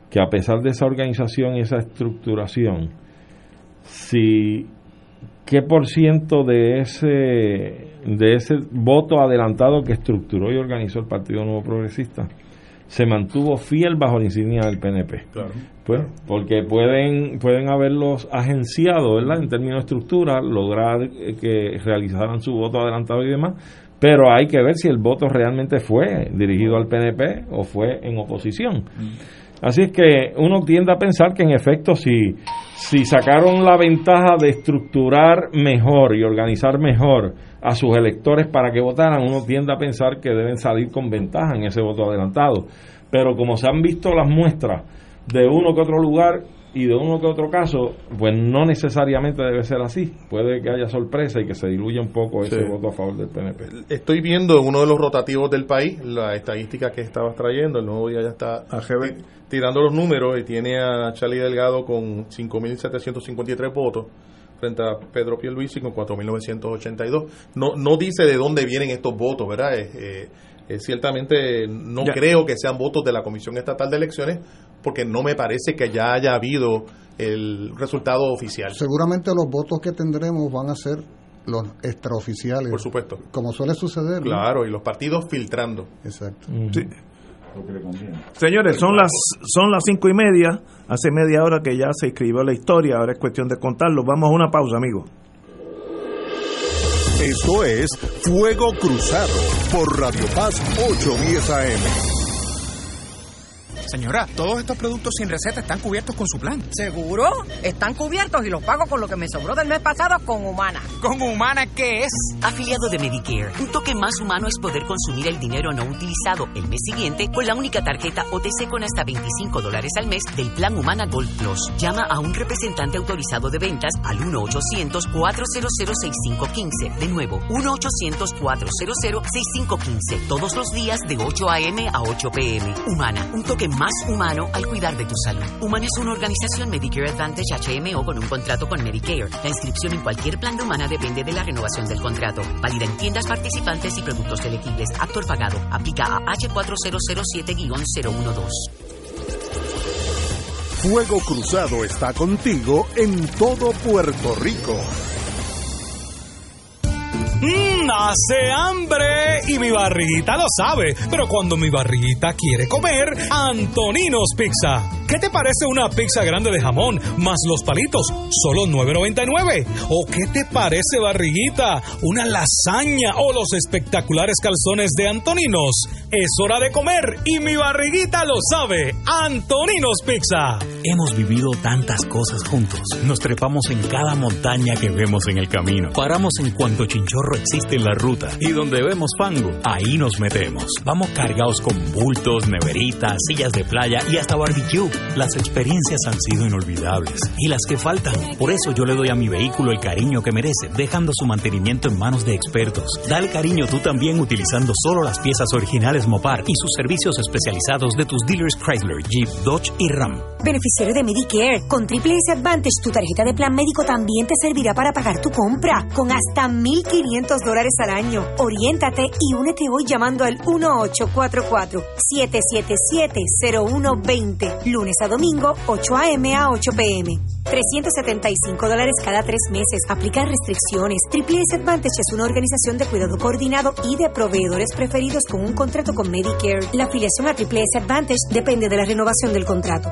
que a pesar de esa organización y esa estructuración, si qué por ciento de ese de ese voto adelantado que estructuró y organizó el Partido Nuevo Progresista se mantuvo fiel bajo la insignia del PNP. Claro. Pues, porque pueden pueden haberlos agenciado, ¿verdad? En términos de estructura, lograr eh, que realizaran su voto adelantado y demás, pero hay que ver si el voto realmente fue dirigido al PNP o fue en oposición. Así es que uno tiende a pensar que en efecto si, si sacaron la ventaja de estructurar mejor y organizar mejor a sus electores para que votaran, uno tiende a pensar que deben salir con ventaja en ese voto adelantado. Pero como se han visto las muestras de uno que otro lugar y de uno que otro caso, pues no necesariamente debe ser así. Puede que haya sorpresa y que se diluya un poco ese Sí. voto a favor del PNP. Estoy viendo en uno de los rotativos del país la estadística que estabas trayendo. El nuevo día ya está ti- tirando los números y tiene a Charlie Delgado con 5.753 votos frente a Pedro Pierluisi con 4.982. No, no dice de dónde vienen estos votos, ¿verdad? Eh, eh, eh, ciertamente no Ya. creo que sean votos de la Comisión Estatal de Elecciones porque no me parece que ya haya habido el resultado oficial. Seguramente los votos que tendremos van a ser los extraoficiales. Por supuesto. Como suele suceder. ¿no? Claro, y los partidos filtrando. Exacto. Sí. Señores, son las son las cinco y media. Hace media hora que ya se escribió la historia. Ahora es cuestión de contarlo. Vamos a una pausa, amigos. Esto es Fuego Cruzado por Radio Paz 810 AM. Señora, todos estos productos sin receta están cubiertos con su plan. ¿Seguro? Están cubiertos y los pago con lo que me sobró del mes pasado con Humana. ¿Con Humana qué es? Afiliado de Medicare. Un toque más humano es poder consumir el dinero no utilizado el mes siguiente con la única tarjeta OTC con hasta 25 dólares al mes del plan Humana Gold Plus. Llama a un representante autorizado de ventas al 1-800-400-6515. De nuevo, 1-800-400-6515. Todos los días de 8 a.m. a 8 p.m. Humana. Un toque más humano al cuidar de tu salud. Humana es una organización Medicare Advantage HMO con un contrato con Medicare. La inscripción en cualquier plan de Humana depende de la renovación del contrato. Válida en tiendas participantes y productos elegibles. Actor pagado. Aplica a H4007-012. Fuego Cruzado está contigo en todo Puerto Rico. Mmm, hace hambre y mi barriguita lo sabe. Pero cuando mi barriguita quiere comer, Antoninos Pizza. ¿Qué te parece una pizza grande de jamón más los palitos? Solo 9.99. ¿O qué te parece barriguita? Una lasaña o los espectaculares calzones de Antoninos. Es hora de comer y mi barriguita lo sabe. Antoninos Pizza. Hemos vivido tantas cosas juntos. Nos trepamos en cada montaña que vemos en el camino. Paramos en cuanto chinchorro existe en la ruta. Y donde vemos fango, ahí nos metemos. Vamos cargados con bultos, neveritas, sillas de playa y hasta barbecue. Las experiencias han sido inolvidables. Y las que faltan. Por eso yo le doy a mi vehículo el cariño que merece, dejando su mantenimiento en manos de expertos. Dale cariño tú también utilizando solo las piezas originales Mopar y sus servicios especializados de tus dealers Chrysler, Jeep, Dodge y Ram. Beneficiario de Medicare, con Triple S Advantage, tu tarjeta de plan médico también te servirá para pagar tu compra, con hasta 1.500 dólares al año. Oriéntate y únete hoy llamando al 1844-777-0120, lunes a domingo, 8 a.m. a 8 p.m. 375 dólares cada tres meses. Aplicar restricciones. Triple S Advantage es una organización de cuidado coordinado y de proveedores preferidos con un contrato con Medicare. La afiliación a Triple S Advantage depende de la renovación del contrato.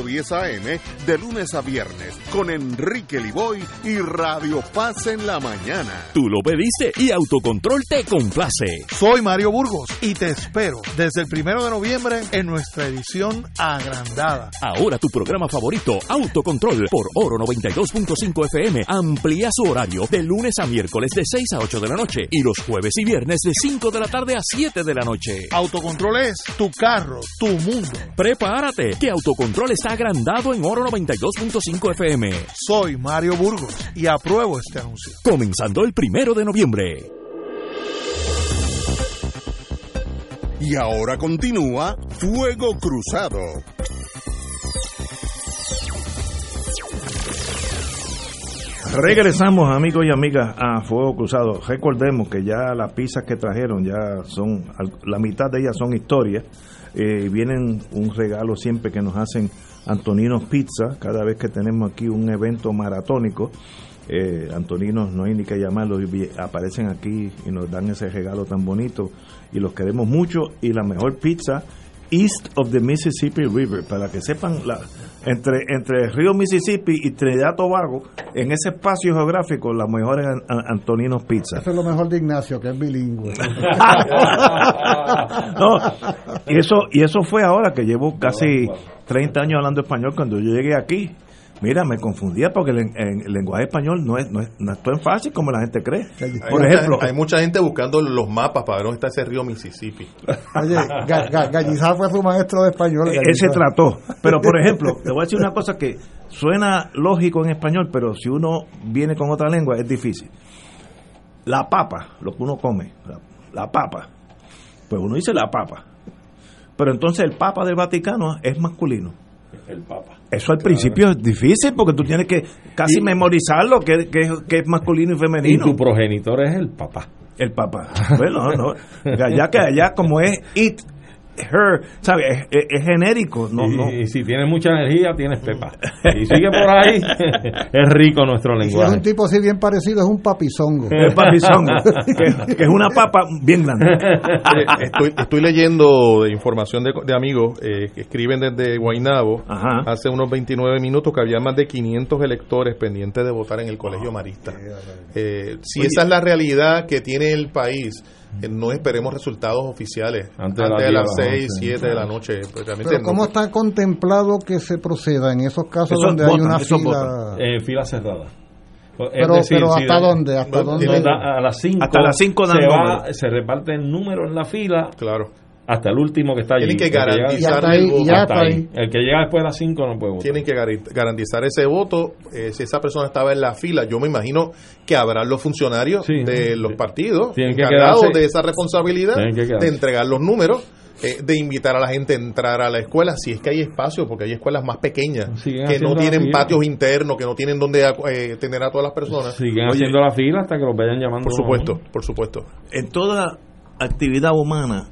810 AM de lunes a viernes con Enrique Liboy y Radio Paz en la mañana. Tú lo pediste y Autocontrol te complace. Soy Mario Burgos y te espero desde el primero de noviembre en nuestra edición agrandada. Ahora tu programa favorito, Autocontrol, por Oro 92.5 FM, amplía su horario de lunes a miércoles de 6 a 8 de la noche y los jueves y viernes de 5 de la tarde a 7 de la noche. Autocontrol es tu carro, tu mundo. Prepárate, que Autocontrol está agrandado en Oro 92.5 FM. Soy Mario Burgos y apruebo este anuncio. Comenzando el primero de noviembre. Y ahora continúa Fuego Cruzado. Regresamos, amigos y amigas, a Fuego Cruzado. Recordemos que ya las pizzas que trajeron, ya son, la mitad de ellas son historias. Eh, vienen un regalo siempre que nos hacen Antoninos Pizza, cada vez que tenemos aquí un evento maratónico. Eh, Antoninos, no hay ni que llamarlos, aparecen aquí y nos dan ese regalo tan bonito y los queremos mucho. Y la mejor pizza, East of the Mississippi River, para que sepan la, entre, entre el río Mississippi y Trinidad Tobago, en ese espacio geográfico, las mejores Antoninos Pizza. Eso es lo mejor de Ignacio, que es bilingüe. no, y eso, y eso fue ahora que llevo casi 30 años hablando español cuando yo llegué aquí. Mira, me confundía porque el, lenguaje español no es, no es, no es tan fácil como la gente cree. Por ejemplo, hay mucha gente buscando los mapas para ver dónde está ese río Mississippi. Oye, Gallizá fue su maestro de español. Ese trató. Pero, por ejemplo, te voy a decir una cosa que suena lógico en español, pero si uno viene con otra lengua es difícil. La papa, lo que uno come, la, la papa, pues uno dice la papa. Pero entonces el papa del Vaticano es masculino. El papa. Eso al principio es difícil porque tú tienes que casi memorizarlo, que, que, es masculino y femenino. Y tu progenitor es el papá. El papá. Bueno, no. Ya que allá como es it, her, ¿sabes? Es, genérico. No, y, no. y si tienes mucha energía, tienes pepa. Y sigue por ahí, es rico nuestro lenguaje. Si es un tipo así bien parecido, es un papizongo. Es papizongo, que, es una papa bien grande. Estoy, estoy leyendo de información de, de amigos eh, que escriben desde Guainabo hace unos 29 minutos que había más de 500 electores pendientes de votar en el Colegio Marista. Eh, si esa es la realidad que tiene el país, no esperemos resultados oficiales antes, de, las 6, 7 de la noche. Pues, Pero ¿cómo está contemplado que se proceda en esos casos donde hay una fila? En fila cerrada. Pero, pero ¿hasta dónde? ¿Hasta dónde? A las 5 hasta las 5 se, va, se reparten números en la fila. Claro hasta el último que está allí. Tienen que garantizar el voto. El que llega después de las 5 no puede votar. Tienen que garantizar ese voto. Eh, si esa persona estaba en la fila, yo me imagino que habrá los funcionarios de los partidos Tienen que encargados de esa responsabilidad de entregar los números. Eh, de invitar a la gente a entrar a la escuela, si es que hay espacio, porque hay escuelas más pequeñas que no tienen patios internos, que no tienen donde eh, tener a todas las personas. Siguen haciendo la fila hasta que los vayan llamando. Por supuesto, por supuesto. En toda actividad humana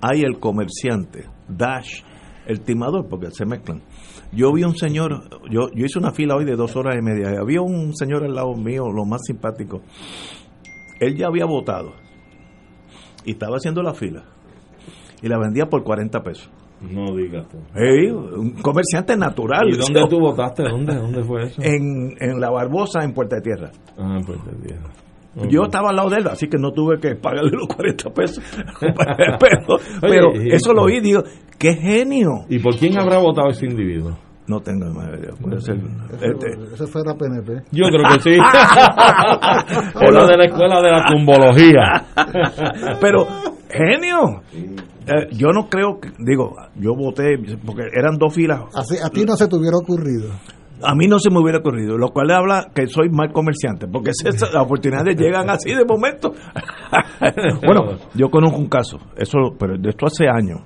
hay el comerciante, Dash, el timador, porque se mezclan. Yo vi un señor, yo, yo hice una fila hoy de dos horas y media, y había un señor al lado mío, lo más simpático. Él ya había votado y estaba haciendo la fila y la vendía por 40 pesos. No digas tú. un comerciante natural. ¿Y dónde tú votaste? ¿Dónde, ¿Dónde fue eso? En, en La Barbosa, en Puerta de Tierra. Ah, en Puerta de Tierra. Yo estaba al lado de él, así que no tuve que pagarle los 40 pesos. pero, pero eso lo oí, digo, qué genio. ¿Y por quién habrá votado ese individuo? No tengo idea. Puede ser. Este. Ese fue la PNP. Yo creo que sí. o la de la escuela de la tumbología. pero, genio. Eh, yo no creo que, digo, yo voté, porque eran dos filas. Así, a ti no se te hubiera ocurrido a mí no se me hubiera ocurrido, lo cual habla que soy mal comerciante, porque esas, las oportunidades llegan así de momento. bueno, yo conozco un caso, eso, pero de esto hace años.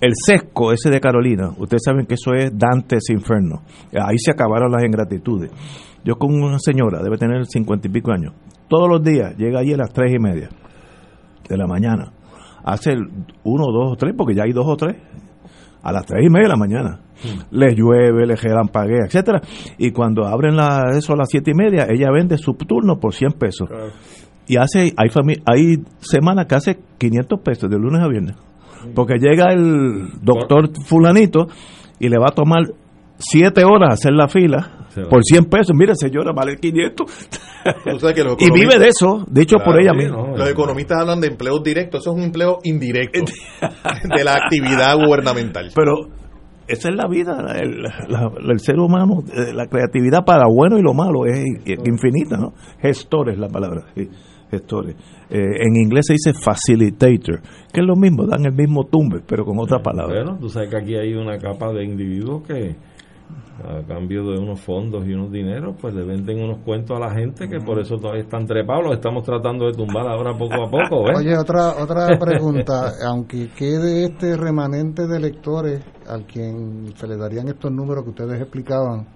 El sesco ese de Carolina, ustedes saben que eso es Dante's Inferno. Ahí se acabaron las ingratitudes. Yo con una señora, debe tener cincuenta y pico años, todos los días llega allí a las tres y media de la mañana. Hace uno, dos o tres, porque ya hay dos o tres, a las tres y media de la mañana. Le llueve, le relampaguea, etcétera. Y cuando abren la, eso a las siete y media, ella vende su turno por 100 pesos. Y hace hay, hay semanas que hace 500 pesos de lunes a viernes. porque llega el doctor fulanito y le va a tomar siete horas hacer la fila por 100 pesos. Mire, señora, vale 500. y vive de eso, dicho por ella misma. Los economistas hablan de empleos directos, eso es un empleo indirecto de la actividad gubernamental. Pero esa es la vida, el, ser humano, eh, la creatividad para bueno y lo malo es, infinita, ¿no? Gestores la palabra, gestores. Eh, en inglés se dice facilitator, que es lo mismo, dan el mismo tumbe, pero con otra palabra. Bueno, tú sabes que aquí hay una capa de individuos que a cambio de unos fondos y unos dineros, pues le venden unos cuentos a la gente que por eso todavía están trepados, los estamos tratando de tumbar ahora poco a poco. Oye, otra, otra pregunta, aunque quede este remanente de lectores al quien se le darían estos números que ustedes explicaban,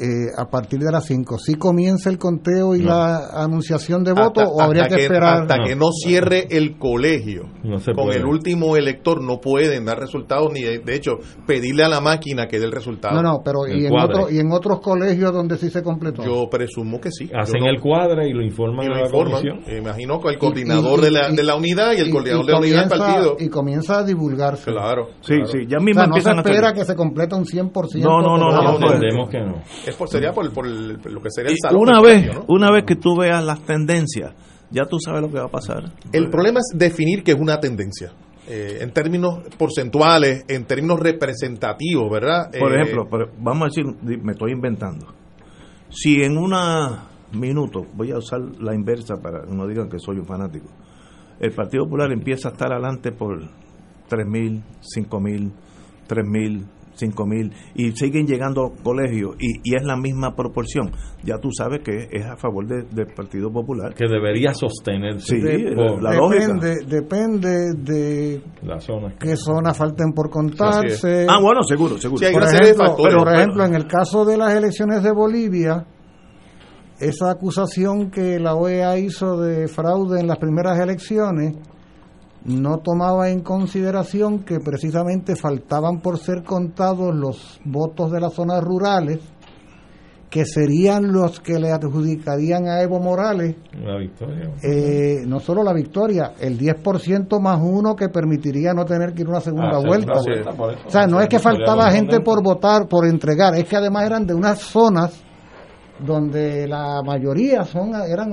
eh, a partir de las 5. ¿Sí comienza el conteo y la anunciación de votos o habría que, esperar? Hasta que no cierre el colegio con el último elector no pueden dar resultados ni de, hecho pedirle a la máquina que dé el resultado. No, no, pero ¿y en, otro, ¿y en otros colegios donde sí se completó? Yo presumo que sí. Hacen el cuadre y lo informan a la comisión. Imagino que el coordinador de, la, de la unidad y el coordinador de la unidad del partido. Y comienza a divulgarse. Claro. Sí, sí, ya mismo no se espera que se complete un 100%. No, no, no, no, entendemos que no sería por, lo que sería el salón. Una vez, una vez que tú veas las tendencias, ya tú sabes lo que va a pasar. El problema es definir qué es una tendencia. Eh, en términos porcentuales, en términos representativos, ¿verdad? Por eh, ejemplo, vamos a decir, me estoy inventando. Si en un minuto, voy a usar la inversa para que no digan que soy un fanático, el Partido Popular empieza a estar adelante por 3.000, 5.000, 3.000, 5 mil y siguen llegando colegios y, y, es la misma proporción, ya tú sabes que es a favor del Partido Popular. Que debería sostenerse. Sí, la depende, Depende de la zona. qué zonas falten por contarse. Ah, bueno, seguro, seguro. por, ejemplo, por ejemplo, en el caso de las elecciones de Bolivia, esa acusación que la OEA hizo de fraude en las primeras elecciones, no tomaba en consideración que precisamente faltaban por ser contados los votos de las zonas rurales, que serían los que le adjudicarían a Evo Morales la victoria. Eh, no solo la victoria, el 10% más uno que permitiría no tener que ir una segunda ah, vuelta. o sea, no es que faltaba gente por votar, por entregar, es que además eran de unas zonas donde la mayoría son eran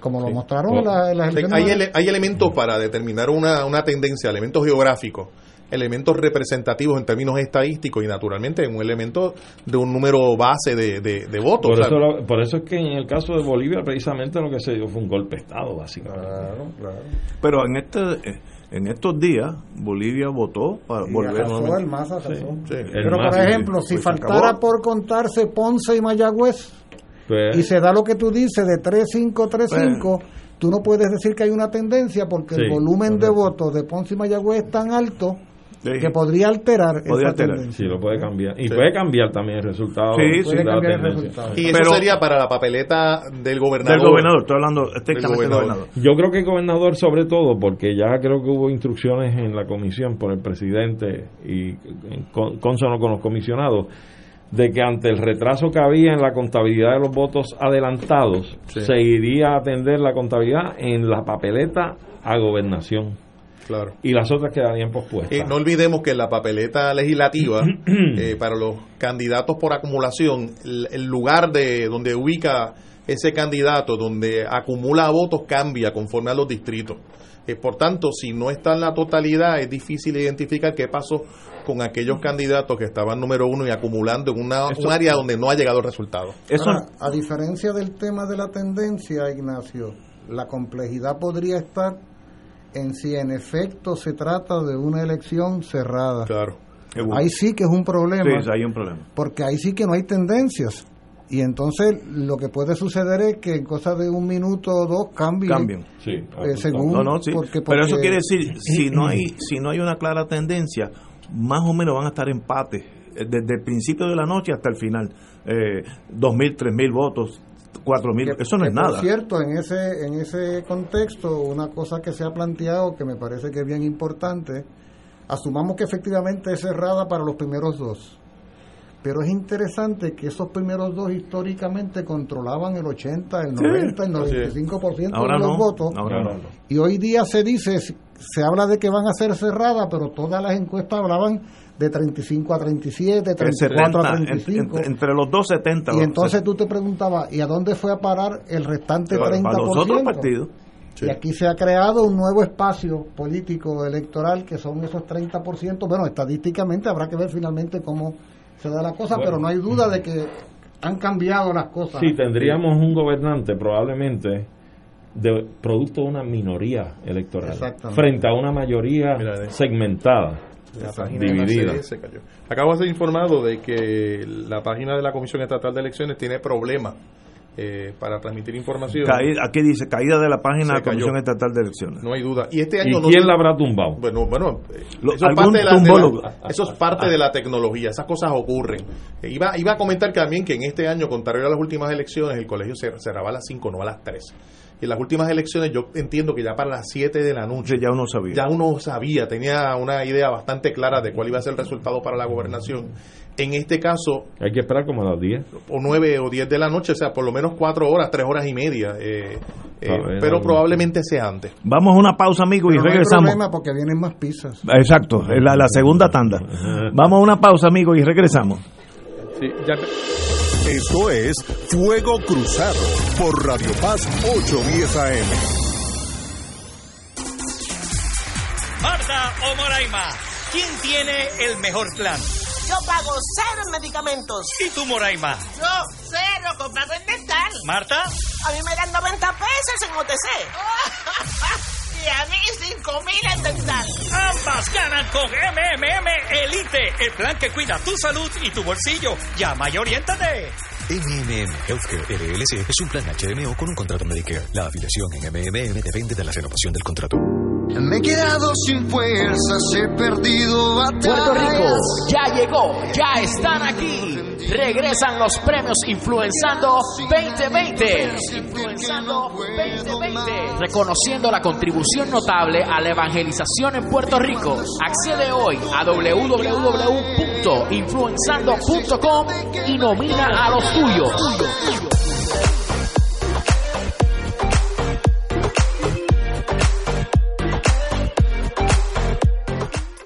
como lo mostraron las hay, hay elementos para determinar una, una tendencia, elementos geográficos elementos representativos en términos estadísticos y naturalmente un elemento de un número base de, de, votos. Por eso, por eso es que en el caso de Bolivia precisamente lo que se dio fue un golpe de Estado, básicamente. Pero en este en estos días Bolivia votó para volver Pero por ejemplo, si faltara por contarse Ponce y Mayagüez, pues, y se da lo que tú dices de 3-5-3-5, pues, tú no puedes decir que hay una tendencia porque el volumen de votos de Ponce y Mayagüez es tan alto que podría alterar podría alterar. sí lo puede cambiar. Y puede cambiar también el resultado sí, sí. y eso sería para la papeleta del gobernador. Del gobernador estoy hablando estrictamente del gobernador. yo creo que el gobernador sobre todo porque ya creo que hubo instrucciones en la comisión por el presidente y en consono con los comisionados de que ante el retraso que había en la contabilidad de los votos adelantados, se iría a atender la contabilidad en la papeleta a gobernación. Claro. Y las otras quedarían pospuestas. Eh, no olvidemos que en la papeleta legislativa, eh, para los candidatos por acumulación, el, lugar de donde ubica ese candidato, donde acumula votos, cambia conforme a los distritos. Eh, por tanto, si no está en la totalidad, es difícil identificar qué pasó con aquellos candidatos que estaban número uno y acumulando en una, un área donde no ha llegado el resultado. Eso, a diferencia del tema de la tendencia, Ignacio, la complejidad podría estar en si en efecto se trata de una elección cerrada. Claro. Ahí sí que es un problema. Sí, hay un problema. Porque ahí sí que no hay tendencias. Y entonces lo que puede suceder es que en cosa de un minuto o dos cambien. Cambien. Sí, eh, según, no, no, sí. Pero eso quiere decir, si no hay si no hay una clara tendencia, más o menos van a estar empates eh, desde el principio de la noche hasta el final. Eh, dos mil, tres mil votos, cuatro mil, eso no es nada. Por cierto, en ese, en ese contexto, una cosa que se ha planteado que me parece que es bien importante, asumamos que efectivamente es cerrada para los primeros dos. Pero es interesante que esos primeros dos históricamente controlaban el 80, el 90, el 95% de los votos. Y hoy día se dice, se habla de que van a ser cerradas, pero todas las encuestas hablaban de 35 a 37, 34 a 35. Entre, los dos 70. Y entonces tú te preguntabas, ¿y a dónde fue a parar el restante 30%? Para los otros partidos. Y aquí se ha creado un nuevo espacio político electoral que son esos 30%. Bueno, estadísticamente habrá que ver finalmente cómo se da la cosa, pero no hay duda de que han cambiado las cosas. Sí, tendríamos un gobernante probablemente de producto de una minoría electoral frente a una mayoría segmentada. dividida. Acabo de ser informado de que la página de la Comisión Estatal de Elecciones tiene problemas eh, para transmitir información. aquí dice caída de la página de la Comisión Estatal de Elecciones. No hay duda. ¿Y este año quién la habrá tumbado? Bueno, bueno, eso, es parte de la, eso es parte de la tecnología. Esas cosas ocurren. Eh, iba, iba a comentar también que en este año, contrario a las últimas elecciones, el colegio cerraba a las 5, no a las 3 en las últimas elecciones yo entiendo que ya para las 7 de la noche ya uno sabía. Ya uno sabía, tenía una idea bastante clara de cuál iba a ser el resultado para la gobernación. En este caso... Hay que esperar como a las 10. O 9 o 10 de la noche, o sea, por lo menos 4 horas, 3 horas y media. Eh, eh, pero probablemente sea antes. Vamos a una pausa, amigos, y regresamos. No hay problema porque vienen más pizzas. Exacto, la, la segunda tanda. Vamos a una pausa, amigos, y regresamos. Sí, ya... Esto es Fuego Cruzado por Radio Paz 810 AM. Marta o Moraima, ¿quién tiene el mejor plan? Yo pago cero en medicamentos. ¿Y tú, Moraima? Yo cero comprado en dental. ¿Marta? A mí me dan 90 pesos en OTC. y a mí 5 mil en dental. Ambas ganan con MMM Elite, el plan que cuida tu salud y tu bolsillo. Llama y oriéntate. MMM Healthcare LLC es un plan HMO con un contrato Medicare. La afiliación en MMM depende de la renovación del contrato. Me he quedado sin fuerzas, he perdido batallas. Puerto Rico ya llegó, ya están aquí. Regresan los premios Influenzando 2020. Influenzando 2020. Reconociendo la contribución notable a la evangelización en Puerto Rico. Accede hoy a www.influenzando.com y nomina a los tuyos.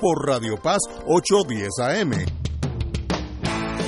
por Radio Paz 810 AM.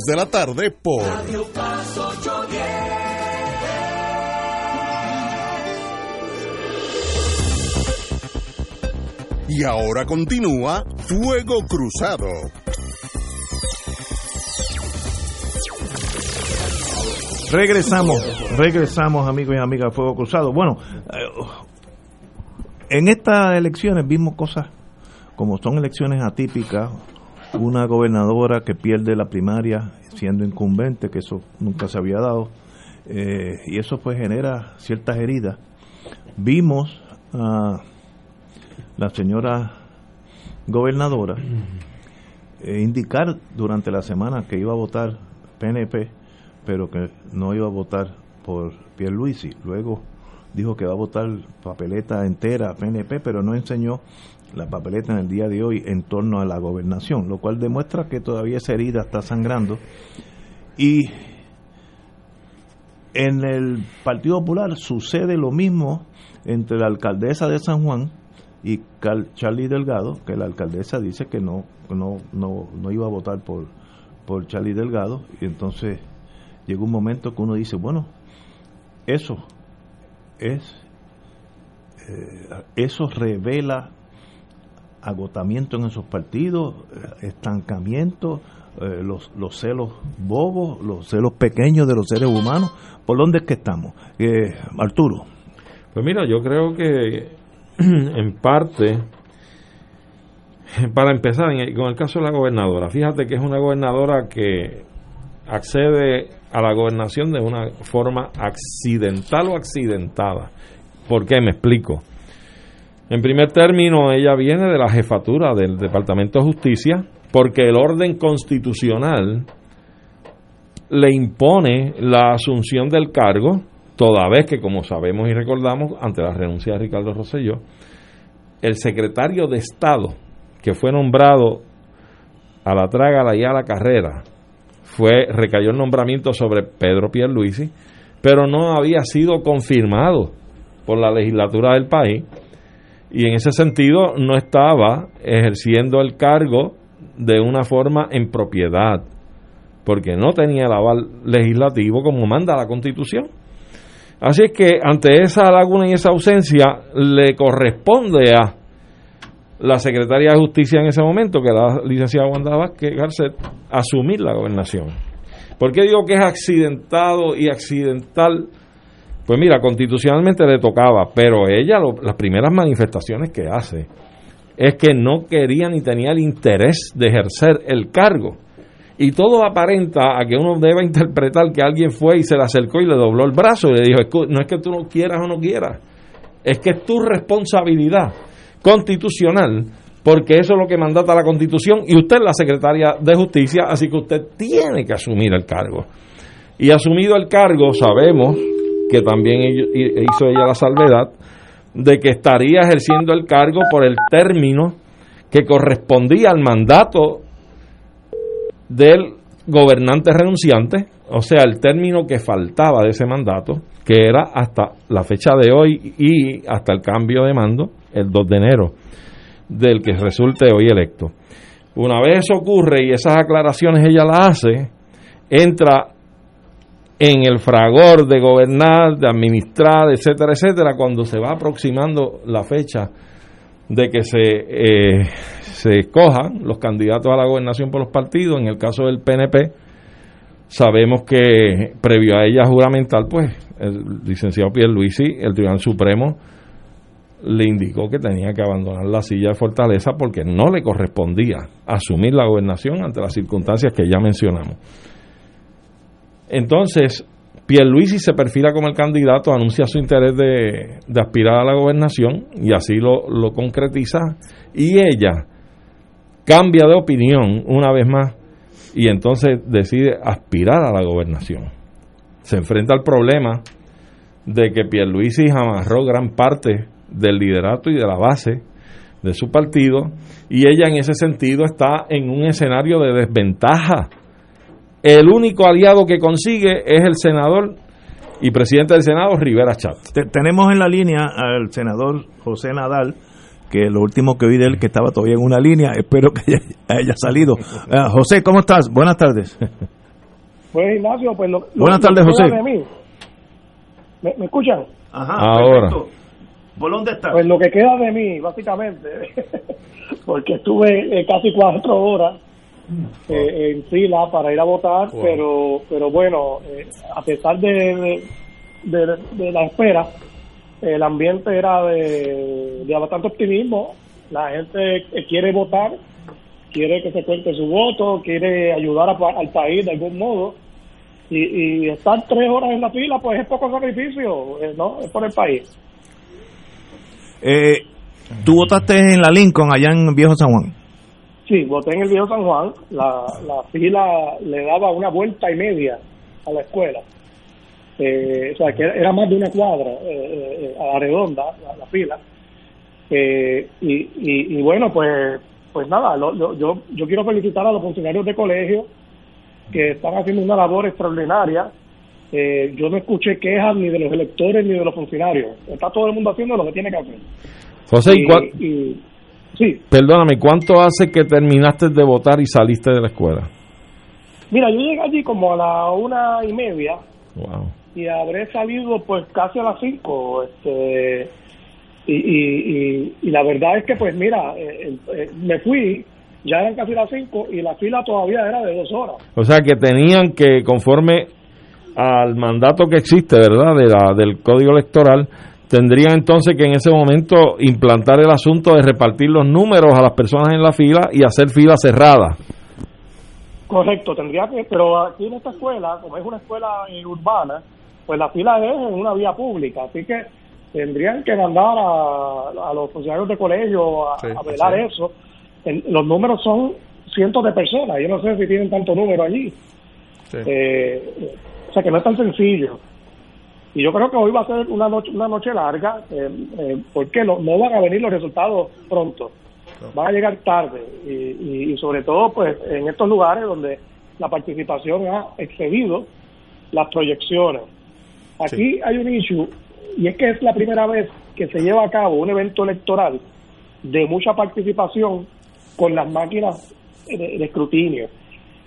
de la tarde por Radio Paz 810. Y ahora continúa Fuego Cruzado. Regresamos, regresamos amigos y amigas de Fuego Cruzado. Bueno, eh, en estas elecciones vimos cosas como son elecciones atípicas, una gobernadora que pierde la primaria siendo incumbente, que eso nunca se había dado, eh, y eso pues genera ciertas heridas. Vimos a la señora gobernadora eh, indicar durante la semana que iba a votar PNP, pero que no iba a votar por Pierluisi. Luego dijo que va a votar papeleta entera PNP, pero no enseñó la papeleta en el día de hoy en torno a la gobernación, lo cual demuestra que todavía esa herida está sangrando. Y en el Partido Popular sucede lo mismo entre la alcaldesa de San Juan y Charlie Delgado, que la alcaldesa dice que no, no, no, no iba a votar por, por Charlie Delgado, y entonces llega un momento que uno dice, bueno, eso es, eh, eso revela agotamiento en esos partidos, eh, estancamiento, eh, los, los celos bobos, los celos pequeños de los seres humanos. ¿Por dónde es que estamos? Eh, Arturo. Pues mira, yo creo que en parte, para empezar, con el caso de la gobernadora, fíjate que es una gobernadora que accede a la gobernación de una forma accidental o accidentada. ¿Por qué? Me explico. En primer término, ella viene de la jefatura del Departamento de Justicia, porque el orden constitucional le impone la asunción del cargo, toda vez que, como sabemos y recordamos, ante la renuncia de Ricardo Rosselló, el secretario de Estado, que fue nombrado a la traga y a la carrera, fue, recayó el nombramiento sobre Pedro Pierluisi, pero no había sido confirmado por la legislatura del país y en ese sentido no estaba ejerciendo el cargo de una forma en propiedad, porque no tenía el aval legislativo como manda la Constitución. Así es que ante esa laguna y esa ausencia le corresponde a la Secretaria de Justicia en ese momento, que la licenciada Wanda Vázquez Garcet, asumir la gobernación. ¿Por qué digo que es accidentado y accidental? Pues mira, constitucionalmente le tocaba, pero ella las primeras manifestaciones que hace es que no quería ni tenía el interés de ejercer el cargo. Y todo aparenta a que uno deba interpretar que alguien fue y se le acercó y le dobló el brazo y le dijo, no es que tú no quieras o no quieras, es que es tu responsabilidad constitucional, porque eso es lo que mandata la constitución y usted es la secretaria de justicia, así que usted tiene que asumir el cargo. Y asumido el cargo, sabemos que también hizo ella la salvedad, de que estaría ejerciendo el cargo por el término que correspondía al mandato del gobernante renunciante, o sea, el término que faltaba de ese mandato, que era hasta la fecha de hoy y hasta el cambio de mando, el 2 de enero, del que resulte hoy electo. Una vez eso ocurre y esas aclaraciones ella las hace, entra en el fragor de gobernar, de administrar, etcétera, etcétera, cuando se va aproximando la fecha de que se, eh, se escojan los candidatos a la gobernación por los partidos, en el caso del PNP, sabemos que previo a ella juramental, pues el licenciado Pierluisi, el Tribunal Supremo, le indicó que tenía que abandonar la silla de Fortaleza porque no le correspondía asumir la gobernación ante las circunstancias que ya mencionamos. Entonces, Pierluisi se perfila como el candidato, anuncia su interés de, aspirar a la gobernación y así lo, concretiza. Y ella cambia de opinión una vez más y entonces decide aspirar a la gobernación. Se enfrenta al problema de que Pierluisi amarró gran parte del liderato y de la base de su partido y ella en ese sentido está en un escenario de desventaja el único aliado que consigue es el senador y presidente del Senado, Rivera Chat. tenemos en la línea al senador José Nadal, que lo último que vi de él que estaba todavía en una línea, espero que haya, salido. Ah, José, ¿cómo estás? Buenas tardes. Pues Ignacio, pues lo, Buenas tardes, José. ¿Me, escuchan? Ajá, Ahora. ¿Por dónde estás? Pues lo que queda de mí, básicamente, porque estuve eh, casi cuatro horas eh, en fila para ir a votar, pero pero bueno, eh, a pesar de, de, la espera, el ambiente era de, de bastante optimismo. La gente quiere votar, quiere que se cuente su voto, quiere ayudar al país de algún modo. Y, y, estar tres horas en la fila, pues es poco sacrificio, eh, ¿no? Es por el país. Eh, ¿Tú votaste en la Lincoln, allá en Viejo San Juan? Sí, voté en el viejo San Juan. La, la fila le daba una vuelta y media a la escuela. Eh, o sea, que era, más de una cuadra eh, eh, a la redonda, la, fila. y, y, bueno, pues pues nada, yo, yo quiero felicitar a los funcionarios de colegio que están haciendo una labor extraordinaria. yo no escuché quejas ni de los electores ni de los funcionarios. Está todo el mundo haciendo lo que tiene que hacer. José, y, Sí. Perdóname, ¿cuánto hace que terminaste de votar y saliste de la escuela? Mira, yo llegué allí como a la una y media. Y habré salido pues casi a las cinco. Este, Y, y, y, la verdad es que, pues mira, eh, eh, me fui, ya eran casi las 5 y la fila todavía era de dos horas. O sea que tenían que, conforme al mandato que existe, ¿verdad?, de la, del código electoral, tendrían entonces que en ese momento implantar el asunto de repartir los números a las personas en la fila y hacer fila cerrada. Correcto, tendría que, pero aquí en esta escuela, como es una escuela urbana, pues la fila es en una vía pública, así que tendrían que mandar a, los funcionarios de colegio a, velar eso. los números son cientos de personas, yo no sé si tienen tanto número allí. Eh, o sea que no es tan sencillo. Y yo creo que hoy va a ser una noche, una noche larga, eh, eh, porque no, no van a venir los resultados pronto, van a llegar tarde. Y, y, sobre todo, pues, en estos lugares donde la participación ha excedido las proyecciones. Aquí hay un issue, y es que es la primera vez que se lleva a cabo un evento electoral de mucha participación con las máquinas de, escrutinio.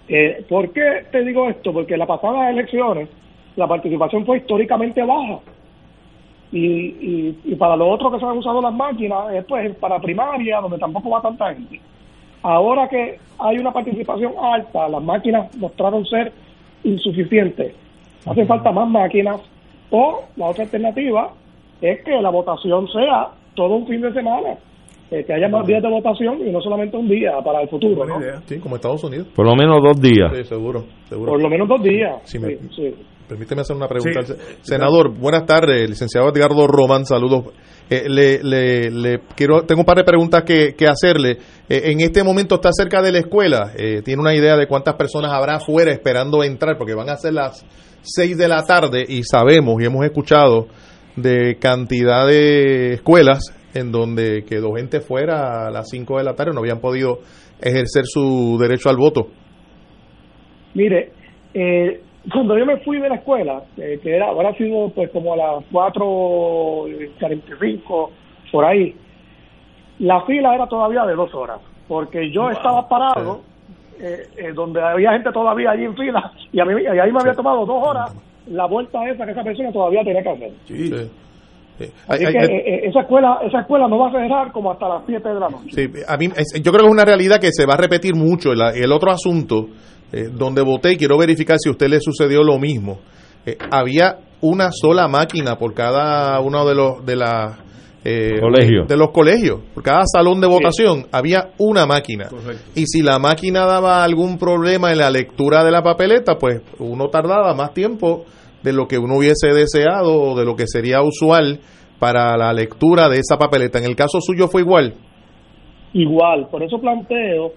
Eh, ¿Por qué te digo esto? Porque las pasadas elecciones la participación fue históricamente baja. Y, y, para lo otro que se han usado las máquinas es pues para primaria, donde tampoco va tanta gente. Ahora que hay una participación alta, las máquinas mostraron ser insuficientes. Hacen falta más máquinas o la otra alternativa es que la votación sea todo un fin de semana. Eh, que haya más días de votación y no solamente un día para el futuro. Sí, como Estados Unidos. Por lo menos dos días. Sí, seguro, seguro. Por lo menos dos días. sí, Permíteme hacer una pregunta. Senador, buenas tardes, licenciado Edgardo Román, saludos. Eh, le, le, quiero, tengo un par de preguntas que, hacerle. Eh, en este momento está cerca de la escuela. Eh, ¿Tiene una idea de cuántas personas habrá afuera esperando entrar? Porque van a ser las 6 de la tarde y sabemos y hemos escuchado de cantidad de escuelas en donde quedó gente fuera a las 5 de la tarde, no habían podido ejercer su derecho al voto. Mire, eh, cuando yo me fui de la escuela, eh, que era, ahora sido pues como a las 4.45, por ahí, la fila era todavía de dos horas, porque yo estaba parado, eh, eh, donde había gente todavía allí en fila, y, a mí, y ahí me había tomado dos horas la vuelta esa que esa persona todavía tenía que hacer. Sí. Así que esa escuela esa escuela no va a cerrar como hasta las 7 de la noche. Sí, a mí, yo creo que es una realidad que se va a repetir mucho. El, el otro asunto eh, donde voté y quiero verificar si a usted le sucedió lo mismo. Eh, había una sola máquina por cada uno de los de las eh, de los colegios. Por cada salón de votación había una máquina. Y si la máquina daba algún problema en la lectura de la papeleta, pues uno tardaba más tiempo de lo que uno hubiese deseado o de lo que sería usual para la lectura de esa papeleta. En el caso suyo fue igual. Igual, por eso planteo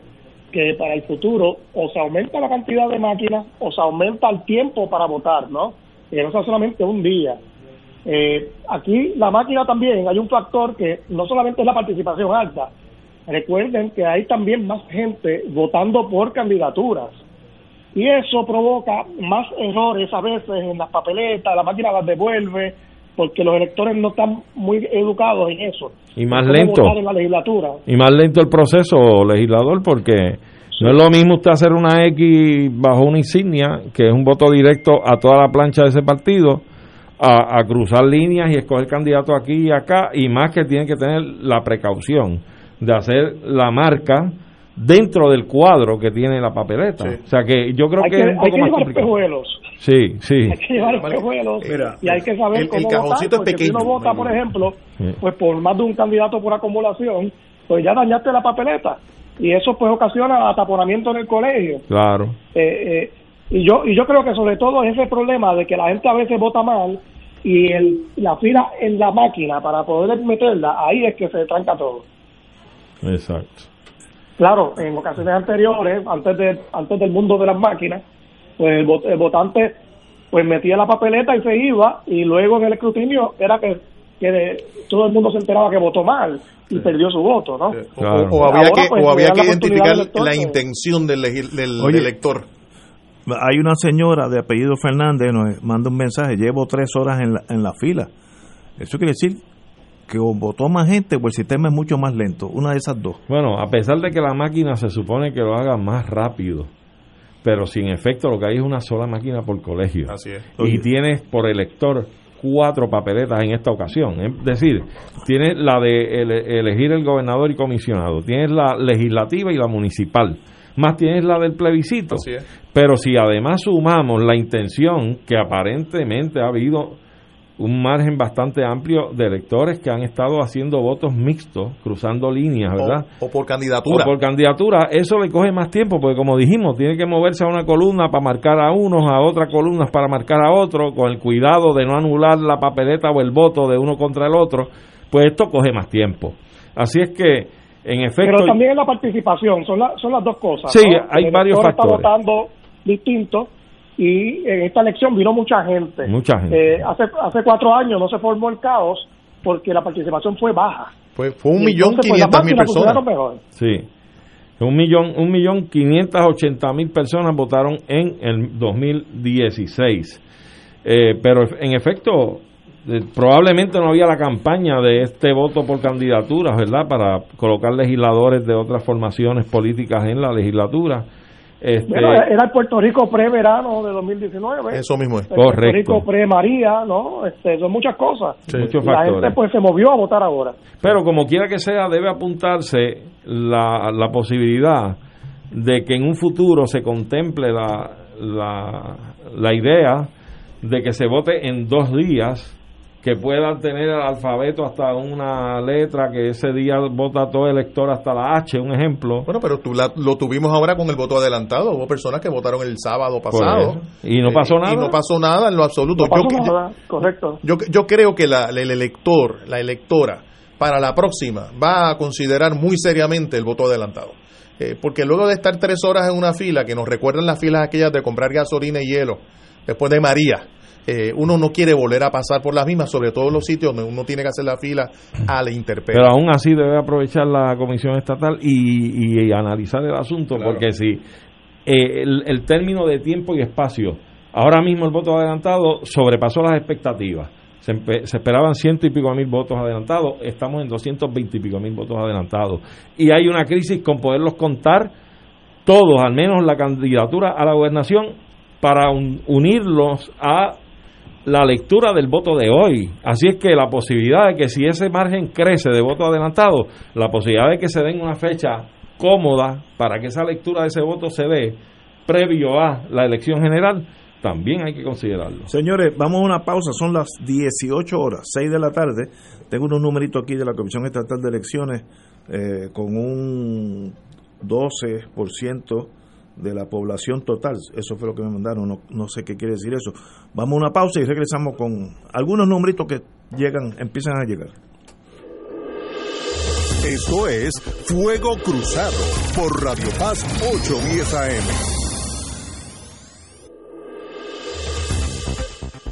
que para el futuro o se aumenta la cantidad de máquinas o se aumenta el tiempo para votar, ¿no? Que no sea solamente un día. Eh, aquí la máquina también hay un factor que no solamente es la participación alta, recuerden que hay también más gente votando por candidaturas y eso provoca más errores a veces en las papeletas, la máquina las devuelve porque los electores no están muy educados en eso. Y más lento. la legislatura. Y más lento el proceso legislador porque no es lo mismo usted hacer una X bajo una insignia, que es un voto directo a toda la plancha de ese partido, a, a cruzar líneas y escoger candidatos aquí y acá, y más que tiene que tener la precaución de hacer la marca dentro del cuadro que tiene la papeleta. O sea que yo creo que, es un poco hay más complicado. Sí, sí. Hay que llevar espejuelos y hay que saber el, cómo votar, porque pequeño, si uno vota, por ejemplo, pues por más de un candidato por acumulación, pues ya dañaste la papeleta y eso pues ocasiona ataponamiento en el colegio. Claro. Eh, eh, y yo y yo creo que sobre todo es ese problema de que la gente a veces vota mal y el, la fila en la máquina para poder meterla, ahí es que se tranca todo. Exacto. Claro, en ocasiones anteriores, antes de antes del mundo de las máquinas, pues el, votante pues metía la papeleta y se iba y luego en el escrutinio era que, que todo el mundo se enteraba que votó mal y perdió su voto, ¿no? O, había que, pues, había que identificar la intención del, del, elector. Hay una señora de apellido Fernández nos manda un mensaje, llevo tres horas en la, en la fila. Eso quiere decir que votó más gente o el sistema es mucho más lento, una de esas dos. Bueno, a pesar de que la máquina se supone que lo haga más rápido, pero sin efecto lo que hay es una sola máquina por colegio. Así es. Y tienes por elector cuatro papeletas en esta ocasión. Es decir, tienes la de elegir el gobernador y comisionado, tienes la legislativa y la municipal, más tienes la del plebiscito. Pero si además sumamos la intención que aparentemente ha habido un margen bastante amplio de electores que han estado haciendo votos mixtos, cruzando líneas, ¿verdad? O, por candidatura. O por candidatura, eso le coge más tiempo, porque como dijimos, tiene que moverse a una columna para marcar a unos, a otra columna para marcar a otro, con el cuidado de no anular la papeleta o el voto de uno contra el otro, pues esto coge más tiempo. Así es que, en efecto... Pero también es la participación, son, son las dos cosas. Sí, hay varios factores. está votando distinto y en esta elección vino mucha gente. Mucha gente. Eh, hace, hace cuatro años no se formó el caos porque la participación fue baja. Fue, fue un millón pues, quinientas mil personas. Sí. Un millón, un millón quinientas ochenta mil personas votaron en el 2016. Eh, pero en efecto, eh, probablemente no había la campaña de este voto por candidaturas, ¿verdad? Para colocar legisladores de otras formaciones políticas en la legislatura. Este, era el Puerto Rico pre-verano de 2019. Eso mismo es. Puerto Rico pre-María, ¿no? Este, son muchas cosas. Muchos la gente pues se movió a votar ahora. Pero como quiera que sea, debe apuntarse la, la posibilidad de que en un futuro se contemple la, la, la idea de que se vote en dos días que puedan tener el alfabeto hasta una letra, que ese día vota todo elector hasta la H, un ejemplo. Bueno, pero tú lo tuvimos ahora con el voto adelantado. Hubo personas que votaron el sábado pasado. Y no pasó nada. Y no pasó nada en lo absoluto. yo, correcto. Yo, yo creo que la, el elector, la electora, para la próxima va a considerar muy seriamente el voto adelantado. Eh, porque luego de estar tres horas en una fila, que nos recuerdan las filas aquellas de comprar gasolina y hielo, después de María, eh, uno no quiere volver a pasar por las mismas, sobre todo en los sitios donde uno tiene que hacer la fila a la interpelación. Pero aún así debe aprovechar la Comisión Estatal y, analizar el asunto, porque si eh, el, término de tiempo y espacio, ahora mismo el voto adelantado sobrepasó las expectativas. Se, esperaban ciento y pico mil votos adelantados, estamos en doscientos veinte y pico mil votos adelantados. Y hay una crisis con poderlos contar todos, al menos la candidatura a la gobernación, para unirlos a la lectura del voto de hoy. Así es que la posibilidad de que si ese margen crece de voto adelantado, la posibilidad de que se den una fecha cómoda para que esa lectura de ese voto se dé previo a la elección general, también hay que considerarlo. Señores, vamos a una pausa, son las 18 horas, 6 de la tarde. Tengo unos numeritos aquí de la Comisión Estatal de Elecciones eh, con un 12% de la población total. Eso fue lo que me mandaron, no, no, sé qué quiere decir eso. Vamos a una pausa y regresamos con algunos numeritos que llegan, empiezan a llegar. Esto es Fuego Cruzado por Radio Paz 810 AM.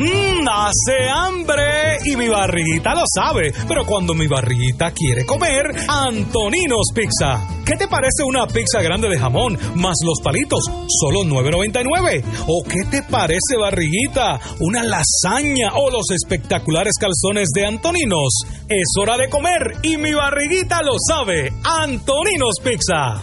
Mmm, hace hambre y mi barriguita lo sabe. Pero cuando mi barriguita quiere comer, Antoninos Pizza. ¿Qué te parece una pizza grande de jamón más los palitos? Solo 9.99. ¿O qué te parece barriguita? Una lasaña o los espectaculares calzones de Antoninos. Es hora de comer y mi barriguita lo sabe. Antoninos Pizza.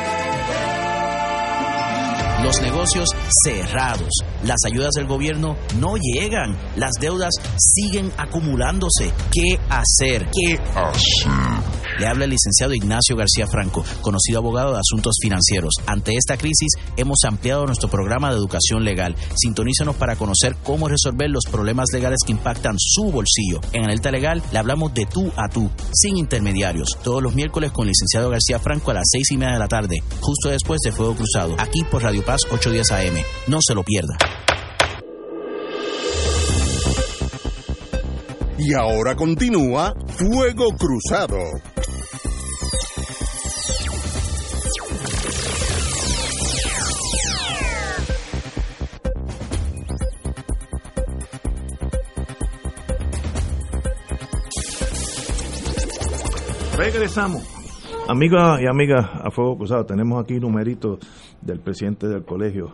los negocios cerrados, las ayudas del gobierno no llegan, las deudas siguen acumulándose. ¿Qué hacer? ¿Qué hacer? Le habla el licenciado Ignacio García Franco, conocido abogado de asuntos financieros. Ante esta crisis hemos ampliado nuestro programa de educación legal. Sintonízanos para conocer cómo resolver los problemas legales que impactan su bolsillo. En Alerta Legal le hablamos de tú a tú, sin intermediarios. Todos los miércoles con licenciado García Franco a las seis y media de la tarde, justo después de Fuego Cruzado, aquí por Radio Paz 810 AM. No se lo pierda. Y ahora continúa Fuego Cruzado. Regresamos. Amigas y amigas a Fuego Cruzado, tenemos aquí numeritos del presidente del colegio.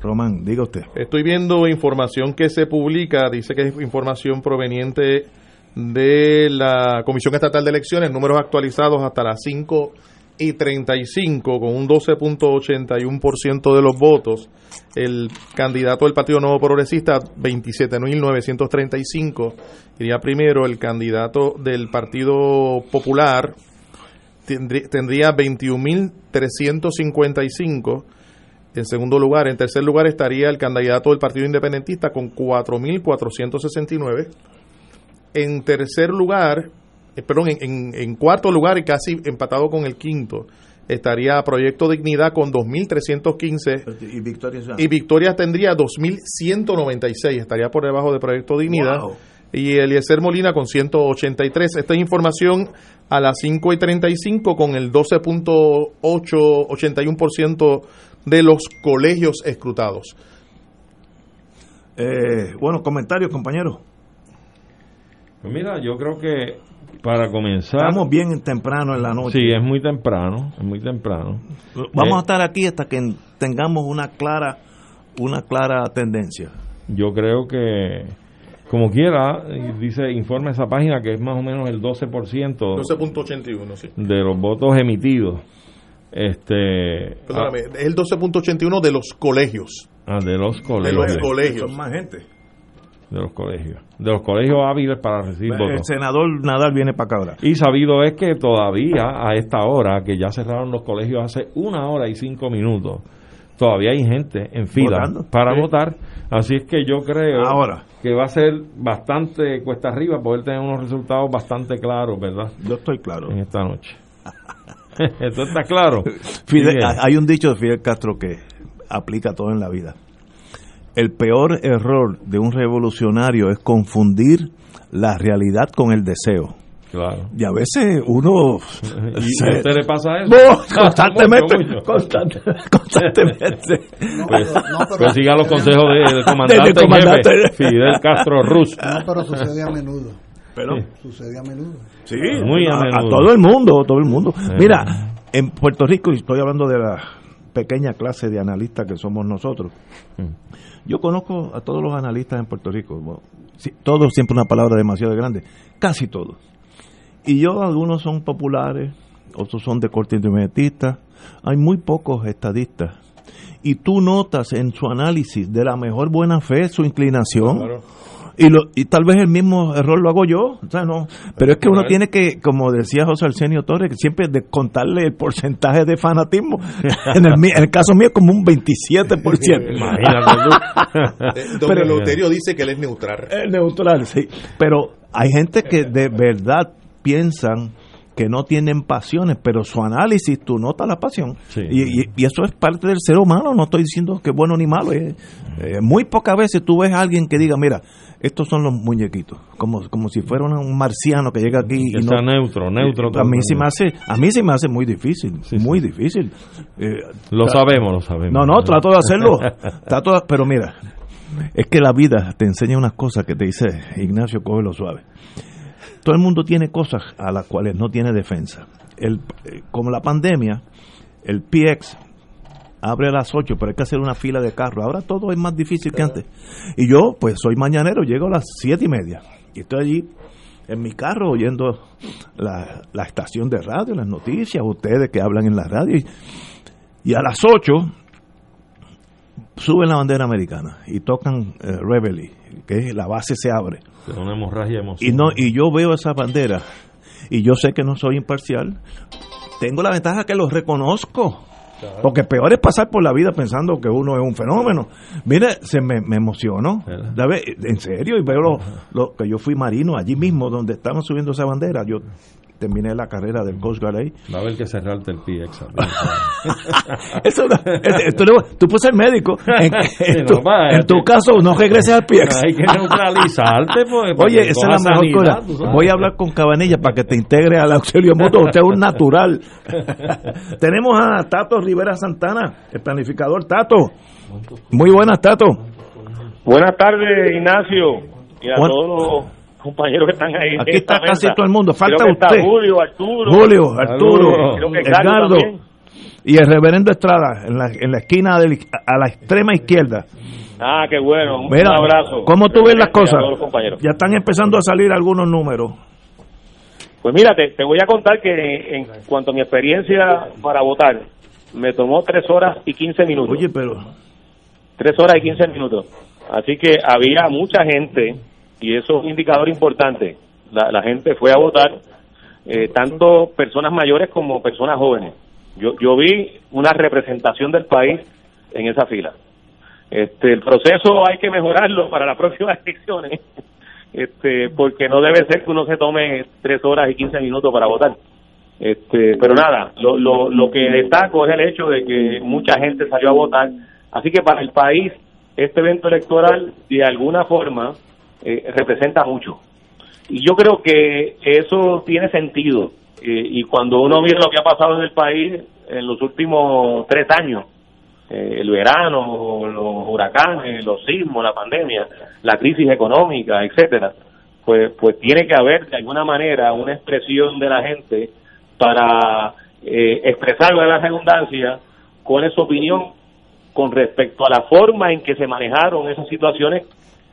Román, diga usted. Estoy viendo información que se publica, dice que es información proveniente de la Comisión Estatal de Elecciones, números actualizados hasta las 5 y 35, con un 12.81% de los votos. El candidato del Partido Nuevo Progresista, 27.935, iría primero. El candidato del Partido Popular tendría 21.355. En segundo lugar, en tercer lugar estaría el candidato del Partido Independentista con 4.469. En tercer lugar, eh, perdón, en, en, cuarto lugar y casi empatado con el quinto, estaría Proyecto Dignidad con 2.315 y Victoria, y Victoria tendría 2.196, estaría por debajo de Proyecto Dignidad. Y Eliezer Molina con 183. Esta es información a las 5 y 35 con el 12.881% de los colegios escrutados. Eh, bueno, comentarios, compañeros. Pues mira, yo creo que para comenzar. Estamos bien temprano en la noche. Sí, es muy temprano, es muy temprano. Vamos a estar aquí hasta que tengamos una clara, una clara tendencia. Yo creo que, como quiera, dice, informa esa página que es más o menos el 12%. 12.81, sí. De los votos emitidos. Este. Perdóname, es el 12.81 de los colegios. Ah, de los colegios. De los colegios. Son más gente de los colegios, de los colegios hábiles para recibir el votos. El senador Nadal viene para acá ahora. Y sabido es que todavía a esta hora, que ya cerraron los colegios hace una hora y cinco minutos, todavía hay gente en fila Votando. para Sí. votar. Así es que yo creo Ahora. que va a ser bastante cuesta arriba poder tener unos resultados bastante claros, ¿verdad? Yo estoy claro. En esta noche. ¿Esto está claro? Fidel- hay un dicho de Fidel Castro que aplica todo en la vida. El peor error de un revolucionario es confundir la realidad con el deseo. Claro. Y a veces uno... ¿Y se- a usted le pasa eso? No, constantemente. Mucho, mucho. constante- constantemente. Pues, pues siga los consejos de- del comandante, Del en comandante. jefe, Fidel Castro Ruz. No, pero sucede a menudo. Pero, Sucede a menudo. Sí, Muy a a, menudo. a todo el mundo, todo el mundo. Mira, en Puerto Rico, y estoy hablando de la pequeña clase de analistas que somos nosotros. Yo conozco a todos los analistas en Puerto Rico. Bueno, sí, todos siempre una palabra demasiado grande. Casi todos. Y yo, algunos son populares, otros son de corte independentista. Hay muy pocos estadistas. Y tú notas en su análisis de la mejor buena fe su inclinación. Y, lo, y tal vez el mismo error lo hago yo, o sea, no, pero es que uno tiene que, como decía José Arsenio Torres, que siempre de contarle el porcentaje de fanatismo. En el, mi- en el caso mío es como un 27%. Eh, Don Pero- Eleuterio dice que él es neutral. Es neutral, sí. Pero hay gente que de verdad piensan que no tienen pasiones, pero su análisis, tú notas la pasión. Y, y- y eso es parte del ser humano, no estoy diciendo que es bueno ni malo. eh, muy pocas veces tú ves a alguien que diga, mira, estos son los muñequitos, como, como si fuera un marciano que llega aquí Que y no- neutro, neutro A mí, sí me hace, a mí sí me hace muy difícil, muy difícil. Eh, Lo sabemos, lo sabemos. No, no, trato de hacerlo. trato de- pero mira, es que la vida te enseña unas cosas que te dice Ignacio, cógelo suave. Todo el mundo tiene cosas a las cuales no tiene defensa. El, eh, como la pandemia, el PX abre a las 8, pero hay que hacer una fila de carros. Ahora todo es más difícil que antes. Y yo, pues soy mañanero, llego a las siete y media. Y estoy allí en mi carro oyendo la, la estación de radio, las noticias, ustedes que hablan en la radio. Y, y a las 8 suben la bandera americana y tocan eh, Reveille, que la base se abre. Una hemorragia y no y yo veo esa bandera y yo sé que no soy imparcial. Tengo la ventaja que los reconozco. Porque peor es pasar por la vida pensando que uno es un fenómeno. Mire, se me, me emocionó. En serio, y veo lo, lo, que yo fui marino allí mismo, donde estaban subiendo esa bandera. Yo terminé la carrera del Coast Guard ahí. Va a haber que cerrarte el pie, Eso, tú, tú puedes ser médico. En, tu, en tu, caso, no regreses al pie. Hay que neutralizarte. Pues, Oye, esa es la mejor cosa. Voy a hablar con Cabanilla para que te integre al auxilio mutuo. Usted es un natural. Tenemos a Tato Rivera Santana, el planificador. Tato. Muy buenas, Tato. Buenas tardes, Ignacio. Y a todos compañeros que están ahí. Aquí está casi todo el mundo. Falta usted. Julio, Arturo. Julio, Arturo, Edgardo. Y el reverendo Estrada, en la, en la esquina a la extrema izquierda. Ah, qué bueno. Un, abrazo. ¿Cómo tú ves las cosas? Ya están empezando a salir algunos números. Pues mira, te, te voy a contar que en cuanto a mi experiencia para votar, me tomó tres horas y quince minutos. Oye, pero... Tres horas y quince minutos. Así que había mucha gente y eso es un indicador importante. La, gente fue a votar, eh, tanto personas mayores como personas jóvenes. Yo, yo vi una representación del país en esa fila. Este, el proceso hay que mejorarlo para las próximas elecciones, este, porque no debe ser que uno se tome tres horas y quince minutos para votar. Este, pero nada, lo, lo, lo que destaco es el hecho de que mucha gente salió a votar. Así que para el país, este evento electoral, de alguna forma, eh, representa mucho. Y yo creo que eso tiene sentido. Eh, y cuando uno mira lo que ha pasado en el país en los últimos tres años, eh, el verano, los huracanes, los sismos, la pandemia, la crisis económica, etcétera, pues, pues tiene que haber de alguna manera una expresión de la gente para eh, expresar la redundancia cuál es su opinión con respecto a la forma en que se manejaron esas situaciones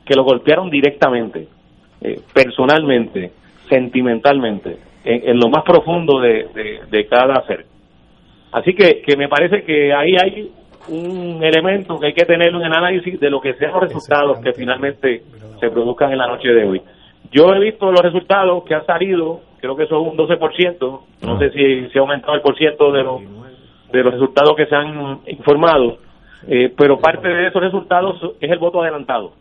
que lo golpearon directamente, eh, personalmente, sentimentalmente, en, lo más profundo de, de, cada ser. Así que, que me parece que ahí hay un elemento que hay que tener en análisis de lo que sean los resultados que finalmente se produzcan en la noche de hoy. Yo he visto los resultados que han salido, creo que son un 12%, no ah. sé si se ha aumentado el por ciento de los, de los resultados que se han informado, eh, pero parte de esos resultados es el voto adelantado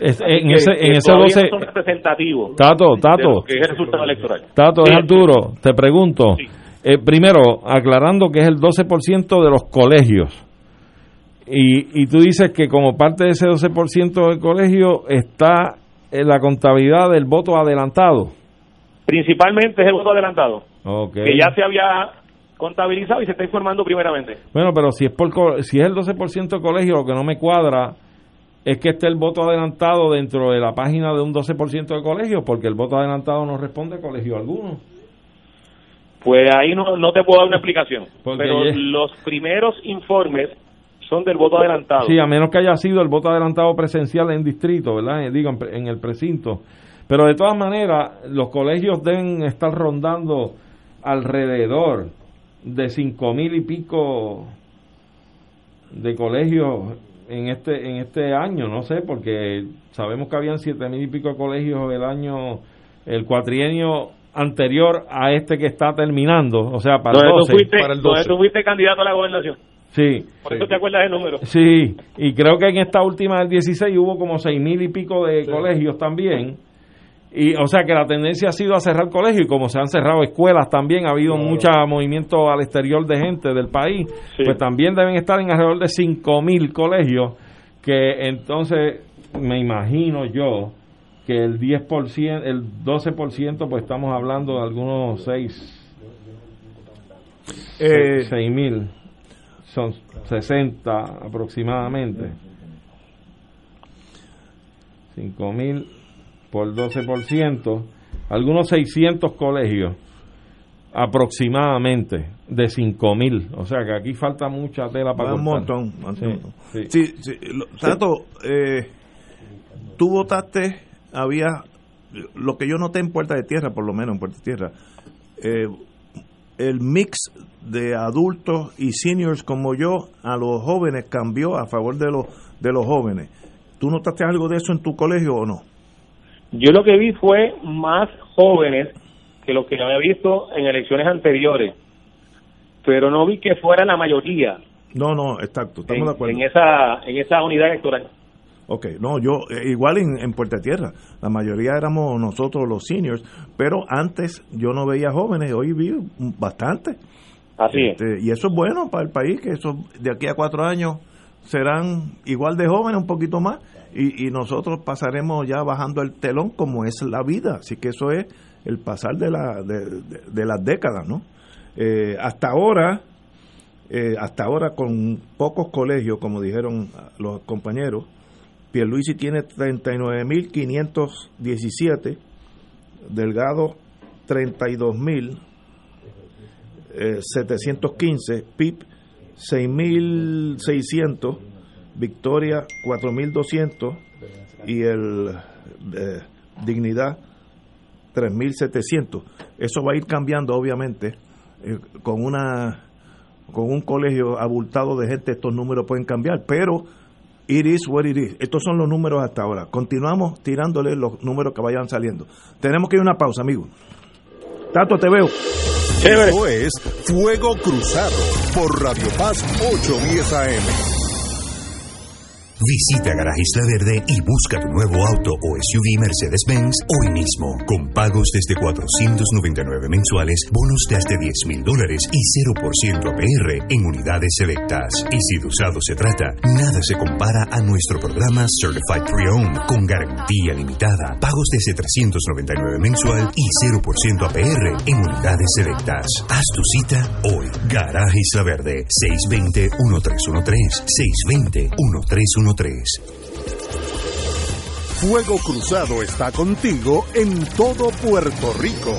en ese, en ese 12 Tato, Tato. que es el resultado electoral. Tato, es Arturo. Te pregunto. Eh, primero, aclarando que es el 12% de los colegios. Y, y tú dices que como parte de ese 12% del colegio está en la contabilidad del voto adelantado. Principalmente es el voto adelantado. Que ya se había contabilizado y se está informando primeramente. Bueno, pero si es por si es el 12% de colegio, lo que no me cuadra es que esté el voto adelantado dentro de la página de un 12% de colegios, porque el voto adelantado no responde a colegio alguno. Pues ahí no, no te puedo dar una explicación. pero los primeros informes son del voto adelantado. Sí, a menos que haya sido el voto adelantado presencial en distrito, ¿verdad? Eh, digo, en, el precinto. Pero de todas maneras, los colegios deben estar rondando alrededor de cinco mil y pico de colegios en este en este año, no sé, porque sabemos que habían siete mil y pico de colegios el año, el cuatrienio anterior a este que está terminando, o sea, para, el 12, fuiste, para el tú fuiste candidato a la gobernación. Sí. Por eso te acuerdas del número. Sí, y creo que en esta última del 16 hubo como seis mil y pico de colegios también. Y, o sea que la tendencia ha sido a cerrar colegios y como se han cerrado escuelas también, ha habido mucho movimiento al exterior de gente del país, pues también deben estar en alrededor de 5 mil colegios, que entonces me imagino yo que el 10%, el 12%, pues estamos hablando de algunos 6 eh, mil, son 60 aproximadamente. 5 mil por 12%, algunos 600 colegios aproximadamente de 5000 o sea que aquí falta mucha tela para un montón, sí, sí. Tato eh, tú votaste había lo que yo noté en Puerta de Tierra por lo menos en Puerta de Tierra eh, el mix de adultos y seniors como yo a los jóvenes cambió a favor de los de los jóvenes. ¿Tú notaste algo de eso en tu colegio o no? Yo lo que vi fue más jóvenes que lo que había visto en elecciones anteriores, pero no vi que fuera la mayoría. No, no, exacto, estamos en, de acuerdo. En esa, en esa unidad electoral. Ok, no, yo, eh, igual en, en Puerta Tierra, la mayoría éramos nosotros los seniors, pero antes yo no veía jóvenes, hoy vi bastante. Así es. Este, y eso es bueno para el país, que eso de aquí a cuatro años serán igual de jóvenes, un poquito más, y, y nosotros pasaremos ya bajando el telón como es la vida. Así que eso es el pasar de, la, de, de- de las décadas, ¿no? Eh, hasta ahora, eh, hasta ahora con pocos colegios, como dijeron los compañeros, Pierluisi tiene 39.517, Delgado 32.715, PIP 6.600, Victoria 4.200 y el eh, Dignidad 3.700. Eso va a ir cambiando, obviamente, eh, con una con un colegio abultado de gente, estos números pueden cambiar, pero it is what it is. Estos son los números hasta ahora. Continuamos tirándole los números que vayan saliendo. Tenemos que ir a una pausa, amigos. Tato, te veo. Esto es Fuego Cruzado por Radio Paz 810 AM. Visita Garaje Isla Verde y busca tu nuevo auto o SUV Mercedes-Benz hoy mismo. Con pagos desde 499 mensuales, bonos de hasta 10 mil dólares y 0% APR en unidades selectas. Y si de usado se trata, nada se compara a nuestro programa Certified Pre-Owned con garantía limitada. Pagos desde 399 mensual y 0% APR en unidades selectas. Haz tu cita hoy. Garaje Isla Verde 620-1313. 620-1313. Fuego Cruzado está contigo en todo Puerto Rico.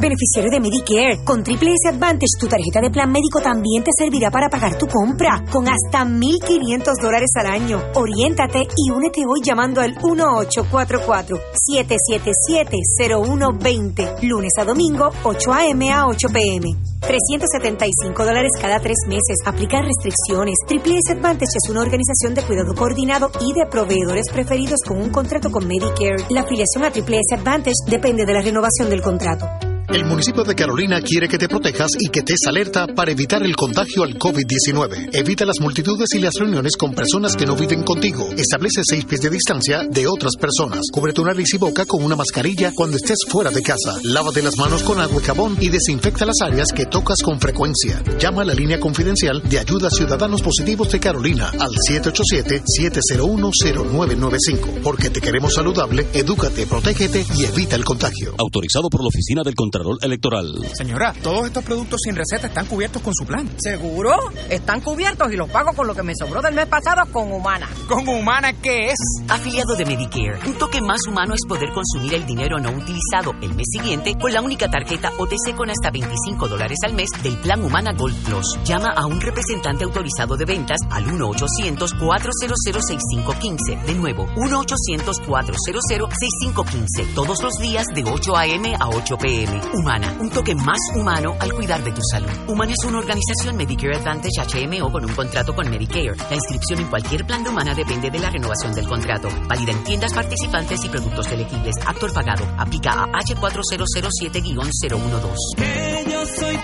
Beneficiario de Medicare, con Triple S Advantage, tu tarjeta de plan médico también te servirá para pagar tu compra, con hasta 1.500 dólares al año. Oriéntate y únete hoy llamando al 1844-777-0120, lunes a domingo, 8 a.m. a 8 p.m. 375 dólares cada tres meses. Aplican restricciones. Triple S Advantage es una organización de cuidado coordinado y de proveedores preferidos con un contrato con Medicare. La afiliación a Triple S Advantage depende de la renovación del contrato. El municipio de Carolina quiere que te protejas y que estés alerta para evitar el contagio al COVID-19. Evita las multitudes y las reuniones con personas que no viven contigo. Establece seis pies de distancia de otras personas. Cubre tu nariz y boca con una mascarilla cuando estés fuera de casa. Lávate las manos con agua y jabón y desinfecta las áreas que tocas con frecuencia. Llama a la línea confidencial de ayuda a ciudadanos positivos de Carolina al 787-701-0995. Porque te queremos saludable, edúcate, protégete y evita el contagio. Autorizado por la Oficina del Contralor Electoral. Señora, todos estos productos sin receta están cubiertos con su plan. ¿Seguro? Están cubiertos y los pago con lo que me sobró del mes pasado con Humana. ¿Con Humana qué es? Afiliado de Medicare. Un toque más humano es poder consumir el dinero no utilizado el mes siguiente con la única tarjeta OTC con hasta 25 dólares al mes del plan Humana Gold Plus. Llama a un representante autorizado de ventas al 1-800-400-6515. De nuevo, 1-800-400-6515. Todos los días de 8 a.m. a 8 p.m. Humana, un toque más humano al cuidar de tu salud. Humana es una organización Medicare Advantage HMO con un contrato con Medicare. La inscripción en cualquier plan de Humana depende de la renovación del contrato. Válida en tiendas participantes y productos elegibles. Actor pagado. Aplica a H4007-012. Que yo soy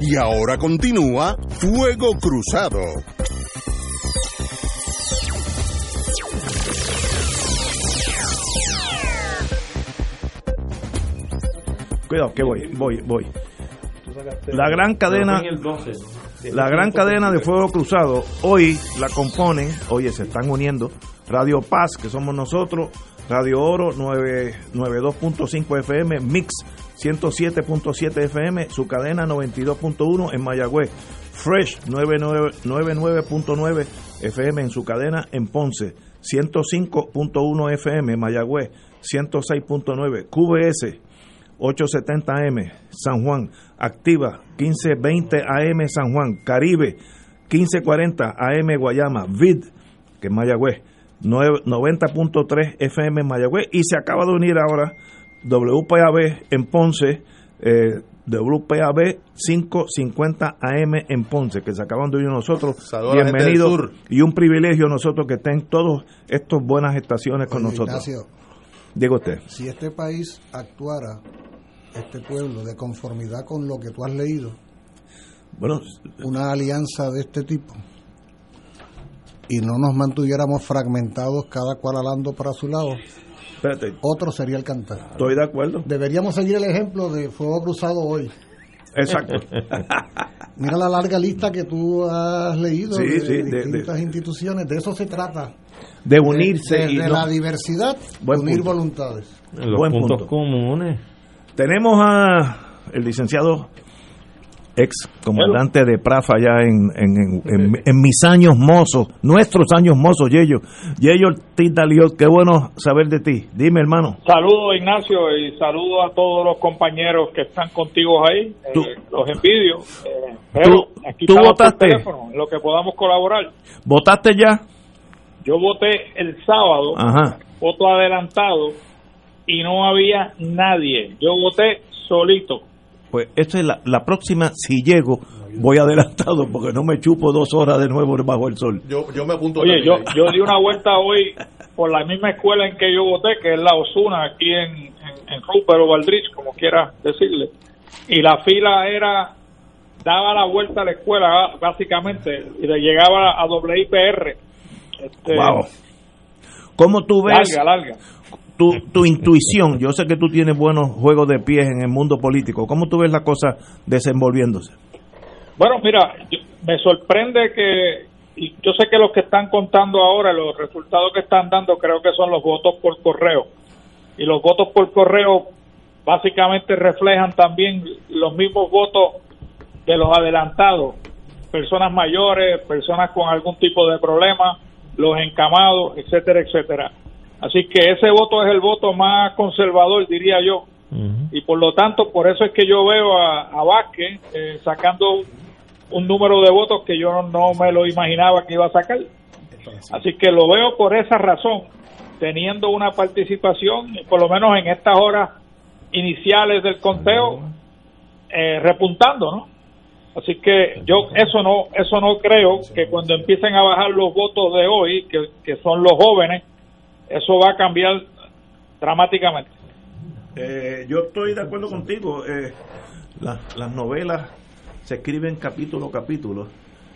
Y ahora continúa Fuego Cruzado. Cuidado, que voy, voy, voy. La gran cadena, la gran cadena de Fuego Cruzado, hoy la componen, oye, se están uniendo Radio Paz, que somos nosotros, Radio Oro 92.5 FM, Mix 107.7 FM, su cadena 92.1 en Mayagüez, Fresh 99.9 FM en su cadena en Ponce, 105.1 FM Mayagüez, 106.9 QBS 870M San Juan, Activa 1520 AM San Juan, Caribe 1540 AM Guayama, VID que es Mayagüez. 90.3 FM en Mayagüez. Y se acaba de unir ahora WPAB en Ponce, eh, WPAB 550 AM en Ponce, que se acaban de unir nosotros. Bienvenido y un privilegio nosotros que estén todos estas buenas estaciones con nosotros. Digo usted. Si este país actuara, este pueblo, de conformidad con lo que tú has leído, bueno, una alianza de este tipo, y no nos mantuviéramos fragmentados cada cual alando para su lado, otro sería el cantar. Estoy de acuerdo. Deberíamos seguir el ejemplo de Fuego Cruzado hoy. Exacto. Mira la larga lista que tú has leído Sí, de, sí, de- distintas instituciones. De eso se trata. De unirse De, y de no- la diversidad, Buen unir punto. voluntades. Los Buen puntos punto. comunes. Tenemos a el licenciado ex comandante de Prafa allá en, en, en- mis años mozos, nuestros años mozos, Yello. Yello Tita Liot, qué bueno saber de ti. Dime, hermano. Saludos Ignacio y saludos a todos los compañeros que están contigo ahí. Tú- Eh, los envidio. Eh, pero Tú- aquí tú votaste. teléfono, en lo que podamos colaborar. ¿Votaste ya? Yo voté el sábado, Ajá. voto adelantado y no había nadie. Yo voté solito. Pues esta es la, la próxima, si llego, voy adelantado porque no me chupo dos horas de nuevo bajo el sol. Yo, yo me apunto Oye, yo, yo di una vuelta hoy por la misma escuela en que yo voté, que es la Osuna, aquí en, en, en Rupert o Valdrich, como quiera decirle. Y la fila era, daba la vuelta a la escuela, básicamente, y le llegaba a WIPR. Este, Wow. ¿Cómo tú ves Larga, larga. Tu, tu intuición? Yo sé que tú tienes buenos juegos de pies en el mundo político. ¿Cómo tú ves la cosa desenvolviéndose? Bueno, mira, me sorprende que, yo sé que los que están contando ahora, los resultados que están dando, creo que son los votos por correo. Y los votos por correo básicamente reflejan también los mismos votos de los adelantados, personas mayores, personas con algún tipo de problema, los encamados, etcétera, etcétera. Así que ese voto es el voto más conservador, diría yo. Y por lo tanto, por eso es que yo veo a, a Vázquez eh, sacando un, un número de votos que yo no me lo imaginaba que iba a sacar. Así que lo veo por esa razón, teniendo una participación, por lo menos en estas horas iniciales del conteo, eh, repuntando, ¿no? Así que yo eso no eso no creo que cuando empiecen a bajar los votos de hoy, que, que son los jóvenes, eso va a cambiar dramáticamente. Eh, yo estoy de acuerdo contigo. eh, la- las novelas se escriben capítulo a capítulo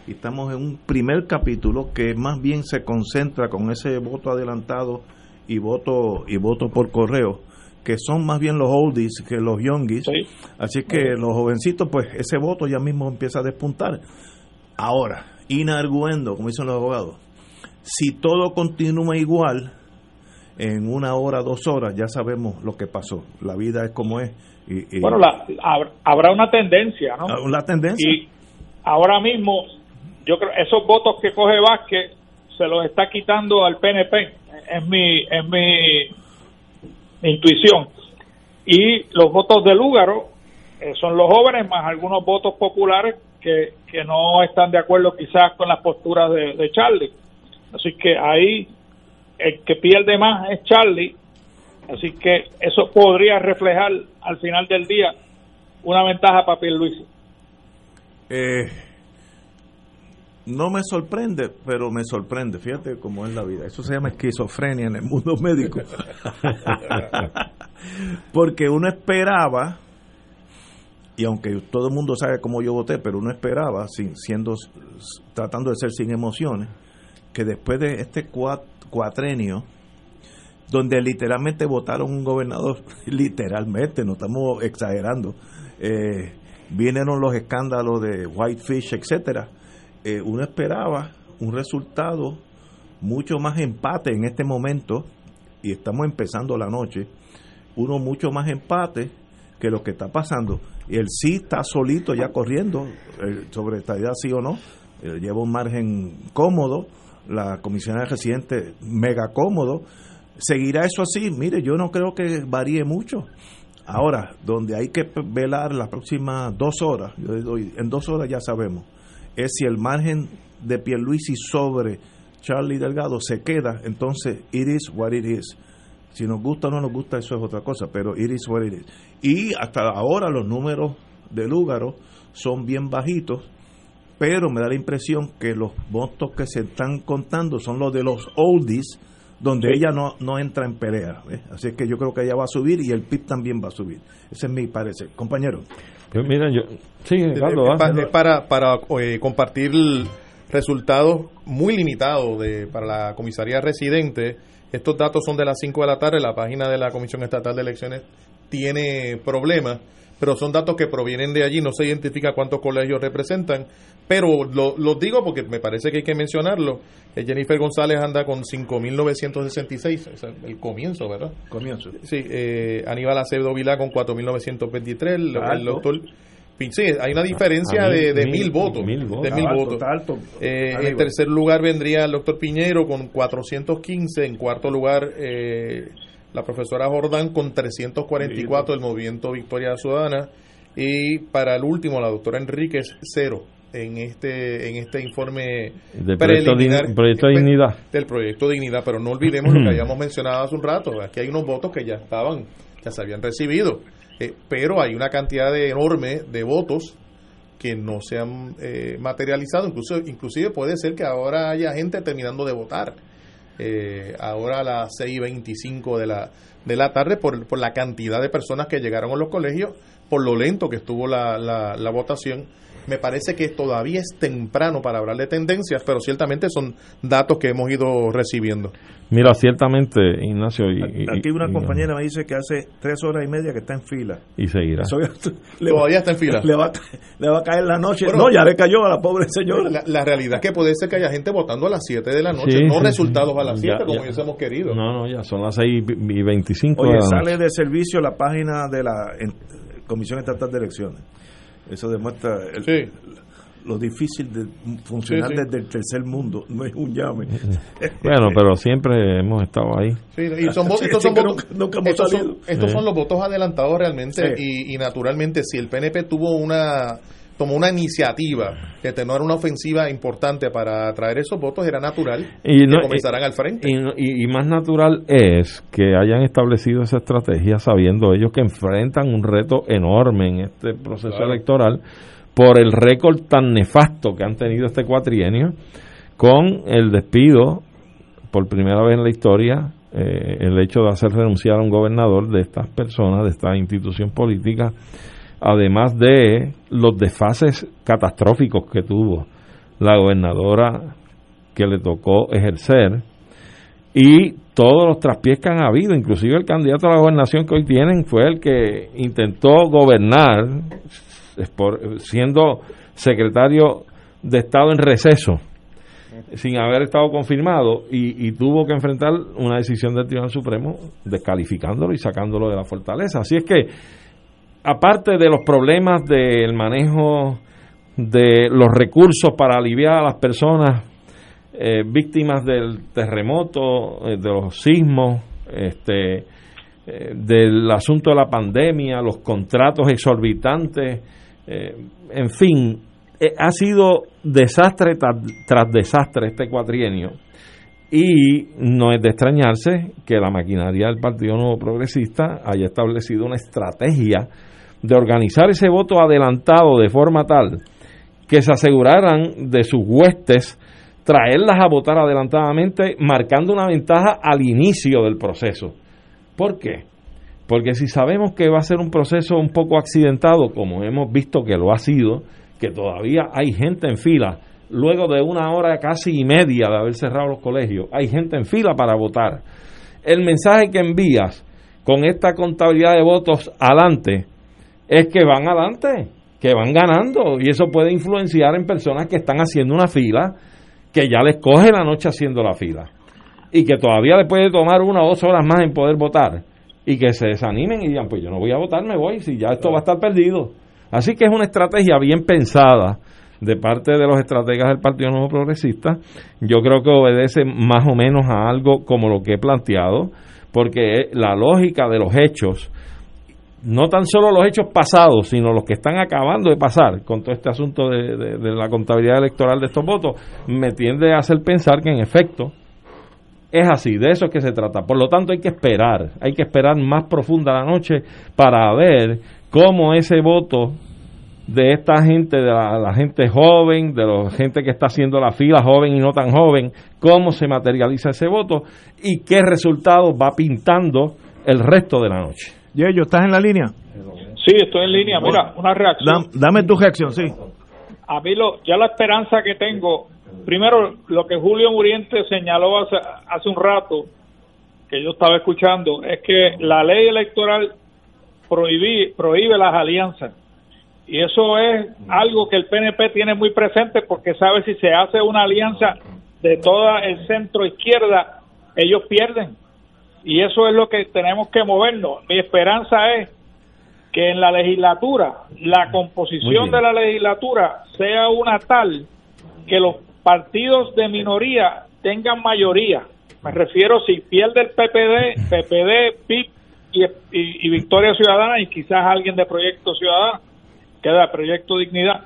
y estamos en un primer capítulo que más bien se concentra con ese voto adelantado y voto y voto por correo que son más bien los oldies que los youngies así que los jovencitos pues ese voto ya mismo empieza a despuntar ahora inarguendo como dicen los abogados si todo continúa igual en una hora, dos horas, ya sabemos lo que pasó. La vida es como es. Y, y- Bueno, la- hab- habrá una tendencia, ¿no? Ah, la tendencia. Y ahora mismo, yo creo esos votos que coge Vázquez se los está quitando al PNP, es mi, es mi intuición. Y los votos de Lúgaro eh, son los jóvenes más algunos votos populares que, que no están de acuerdo quizás con las posturas de, de Charlie. Así que ahí el que pierde más es Charlie. Así que eso podría reflejar al final del día una ventaja para Pierluisi. eh, no me sorprende, pero me sorprende. Fíjate cómo es la vida. Eso se llama esquizofrenia en el mundo médico. Porque uno esperaba, y aunque todo el mundo sabe cómo yo voté, pero uno esperaba, siendo, tratando de ser sin emociones, que después de este cua- cuatrenio, donde literalmente votaron un gobernador, literalmente, no estamos exagerando, eh, vinieron los escándalos de Whitefish, etcétera. Eh, uno esperaba un resultado mucho más empate en este momento y estamos empezando la noche, uno mucho más empate que lo que está pasando. Y el sí está solito ya corriendo eh, sobre estadía sí o no, eh, lleva un margen cómodo, la comisionada residente mega cómodo. ¿Seguirá eso así? Mire, yo no creo que varíe mucho. Ahora, donde hay que velar las próximas dos horas, en dos horas ya sabemos, es si el margen de Pierluisi sobre Charlie Delgado se queda, entonces it is what it is. Si nos gusta o no nos gusta, eso es otra cosa, pero it is what it is. Y hasta ahora los números de Lúgaro son bien bajitos, pero me da la impresión que los votos que se están contando son los de los oldies, donde ella no, no entra en pelea. Así que yo creo que ella va a subir y el PIB también va a subir. Ese es mi parecer. Compañero. Pues mira, yo, sí, es, para, para eh, compartir resultados muy limitados de, para la comisaría residente. Estos datos son de las 5 de la tarde. La página de la Comisión Estatal de Elecciones tiene problemas pero son datos que provienen de allí, no se identifica cuántos colegios representan, pero lo, digo porque me parece que hay que mencionarlo. Jennifer González anda con 5.966, es el comienzo, ¿verdad? Comienzo. Sí, eh, Aníbal Acevedo Vilá con 4.923, el, el doctor... Sí, hay una diferencia de, mil, votos. de mil votos. Eh, en tercer lugar vendría el doctor Piñero con 415. En cuarto lugar, eh, la profesora Jordán con 344 del Movimiento Victoria Ciudadana. Y para el último la doctora Enríquez cero en este en este informe del proyecto, proyecto de dignidad. del proyecto de dignidad. Pero no olvidemos lo que habíamos mencionado hace un rato aquí hay unos votos que ya estaban ya se habían recibido. Eh, pero hay una cantidad de enorme de votos que no se han eh, materializado. Incluso inclusive puede ser que ahora haya gente terminando de votar eh, ahora a las 6 y 25 de la, de la tarde por, por la cantidad de personas que llegaron a los colegios, por lo lento que estuvo la, la, la votación me parece que todavía es temprano para hablar de tendencias, pero ciertamente son datos que hemos ido recibiendo. Mira, ciertamente, Ignacio. Y, Aquí una compañera me dice que hace tres horas y media que está en fila. Y seguirá. Todavía está en fila. Le va, le va a caer la noche. no, ya le cayó a la pobre señora. La, realidad es que puede ser que haya gente votando a las 7 de la noche, no resultados a las 7 como ya. hemos querido. No, no, ya son las 6 y 25. Oye, sale de servicio la página de la Comisión Estatal de Elecciones eso demuestra lo difícil de funcionar desde el tercer mundo. No es un llame. bueno, pero siempre hemos estado ahí. estos son, los votos adelantados realmente y, y naturalmente si el PNP tuvo una tomó una iniciativa de tener una ofensiva importante para atraer esos votos, era natural y que comenzaran al frente. Y, más natural es que hayan establecido esa estrategia sabiendo ellos que enfrentan un reto enorme en este proceso electoral por el récord tan nefasto que han tenido este cuatrienio con el despido por primera vez en la historia eh, el hecho de hacer renunciar a un gobernador de estas personas, de esta institución política, además de los desfases catastróficos que tuvo la gobernadora que le tocó ejercer y todos los traspiés que han habido, inclusive el candidato a la gobernación que hoy tienen fue el que intentó gobernar siendo secretario de Estado en receso sin haber estado confirmado y, y, tuvo que enfrentar una decisión del Tribunal Supremo descalificándolo y sacándolo de la fortaleza. Así es que aparte de los problemas del manejo de los recursos para aliviar a las personas eh, víctimas del terremoto, eh, de los sismos, este, eh, del asunto de la pandemia, los contratos exorbitantes, en fin, ha sido desastre tras desastre este cuatrienio. Y no es de extrañarse que la maquinaria del Partido Nuevo Progresista haya establecido una estrategia de organizar ese voto adelantado de forma tal que se aseguraran de sus huestes traerlas a votar adelantadamente, marcando una ventaja al inicio del proceso. ¿Por qué? Porque si sabemos que va a ser un proceso un poco accidentado, como hemos visto que lo ha sido, que todavía hay gente en fila, luego de una hora casi y media de haber cerrado los colegios, hay gente en fila para votar. El mensaje que envías con esta contabilidad de votos adelante es que van adelante, que van ganando y eso puede influenciar en personas que están haciendo una fila, que ya les coge la noche haciendo la fila. y que todavía le puede tomar una o dos horas más en poder votar y que se desanimen y digan, pues yo no voy a votar, me voy, si ya esto va a estar perdido. Así que es una estrategia bien pensada de parte de los estrategas del Partido Nuevo Progresista. Yo creo que obedece más o menos a algo como lo que he planteado, porque la lógica de los hechos, no tan solo los hechos pasados, sino los que están acabando de pasar con todo este asunto de, de la contabilidad electoral de estos votos, me tiende a hacer pensar que en efecto es así, de eso es que se trata. Por lo tanto, hay que esperar, hay que esperar más profunda la noche para ver cómo ese voto de esta gente, de la, gente joven, de la gente que está haciendo la fila joven y no tan joven, cómo se materializa ese voto y qué resultado va pintando el resto de la noche. Yeyo, ¿estás en la línea? Sí, estoy en línea. Mira, una reacción. Dame, tu reacción, sí. A mí lo, ya la esperanza que tengo primero, lo que Julio Muriente señaló hace, hace un rato, que yo estaba escuchando, es que la ley electoral prohíbe, prohíbe las alianzas. Y eso es algo que el PNP tiene muy presente porque sabe si se hace una alianza de toda el centro izquierda, ellos pierden. Y eso es lo que tenemos que movernos. Mi esperanza es que en la legislatura, la composición de la legislatura sea una tal que los partidos de minoría tengan mayoría. Me refiero si pierde el PPD, PPD, PIP y, Victoria Ciudadana y quizás alguien de Proyecto Ciudadano, queda Proyecto Dignidad.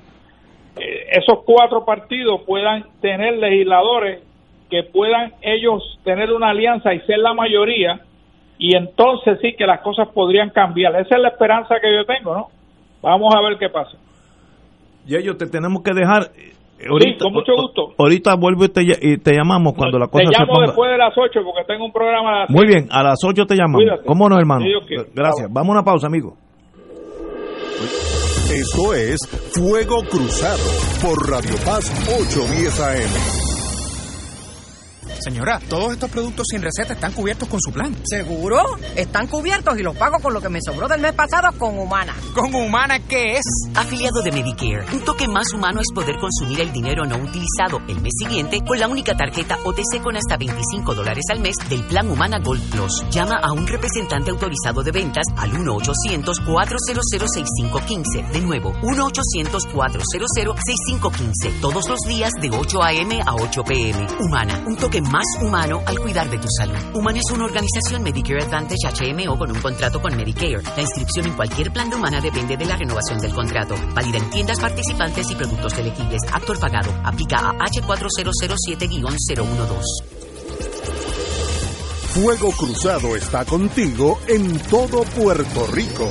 Eh, esos cuatro partidos puedan tener legisladores que puedan ellos tener una alianza y ser la mayoría y entonces sí que las cosas podrían cambiar. Esa es la esperanza que yo tengo, ¿no? Vamos a ver qué pasa. Y ellos te tenemos que dejar Ahorita, con mucho gusto. Ahorita vuelvo y te, llamamos cuando la cosa se ponga. Te llamo después de las 8 porque tengo un programa a Muy bien, a las 8 te llamamos. ¿Cómo no, hermano? Gracias. Vamos a una pausa, amigo. Esto es Fuego Cruzado por Radio Paz 810 AM. Señora, todos estos productos sin receta están cubiertos con su plan. ¿Seguro? Están cubiertos y los pago con lo que me sobró del mes pasado con Humana. ¿Con Humana qué es? Afiliado de Medicare. Un toque más humano es poder consumir el dinero no utilizado el mes siguiente con la única tarjeta OTC con hasta 25 dólares al mes del plan Humana Gold Plus. Llama a un representante autorizado de ventas al 1-800-400-6515. De nuevo, 1-800-400-6515. Todos los días de 8 a.m. a 8 p.m. Humana. Un toque más humano al cuidar de tu salud. Humana es una organización Medicare Advantage HMO con un contrato con Medicare. La inscripción en cualquier plan de Humana depende de la renovación del contrato. Válida en tiendas participantes y productos elegibles. Actor pagado. Aplica a H4007-012. Fuego Cruzado está contigo en todo Puerto Rico.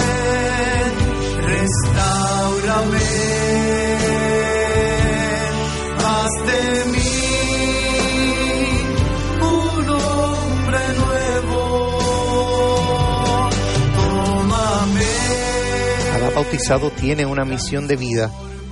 Restaurame, haz de mí un hombre nuevo. Tómame. Cada bautizado tiene una misión de vida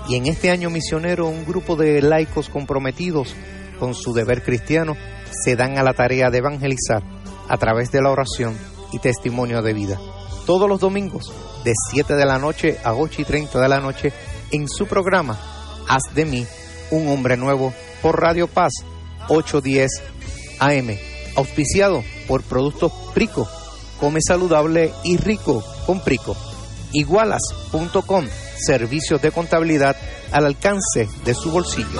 y en este año misionero un grupo de laicos comprometidos con su deber cristiano se dan a la tarea de evangelizar a través de la oración y testimonio de vida. Todos los domingos de 7 de la noche a 8 y 30 de la noche en su programa Haz de mí un hombre nuevo por Radio Paz 810 AM, auspiciado por Productos Prico. Come saludable y rico con Prico. Igualas.com, servicios de contabilidad al alcance de su bolsillo.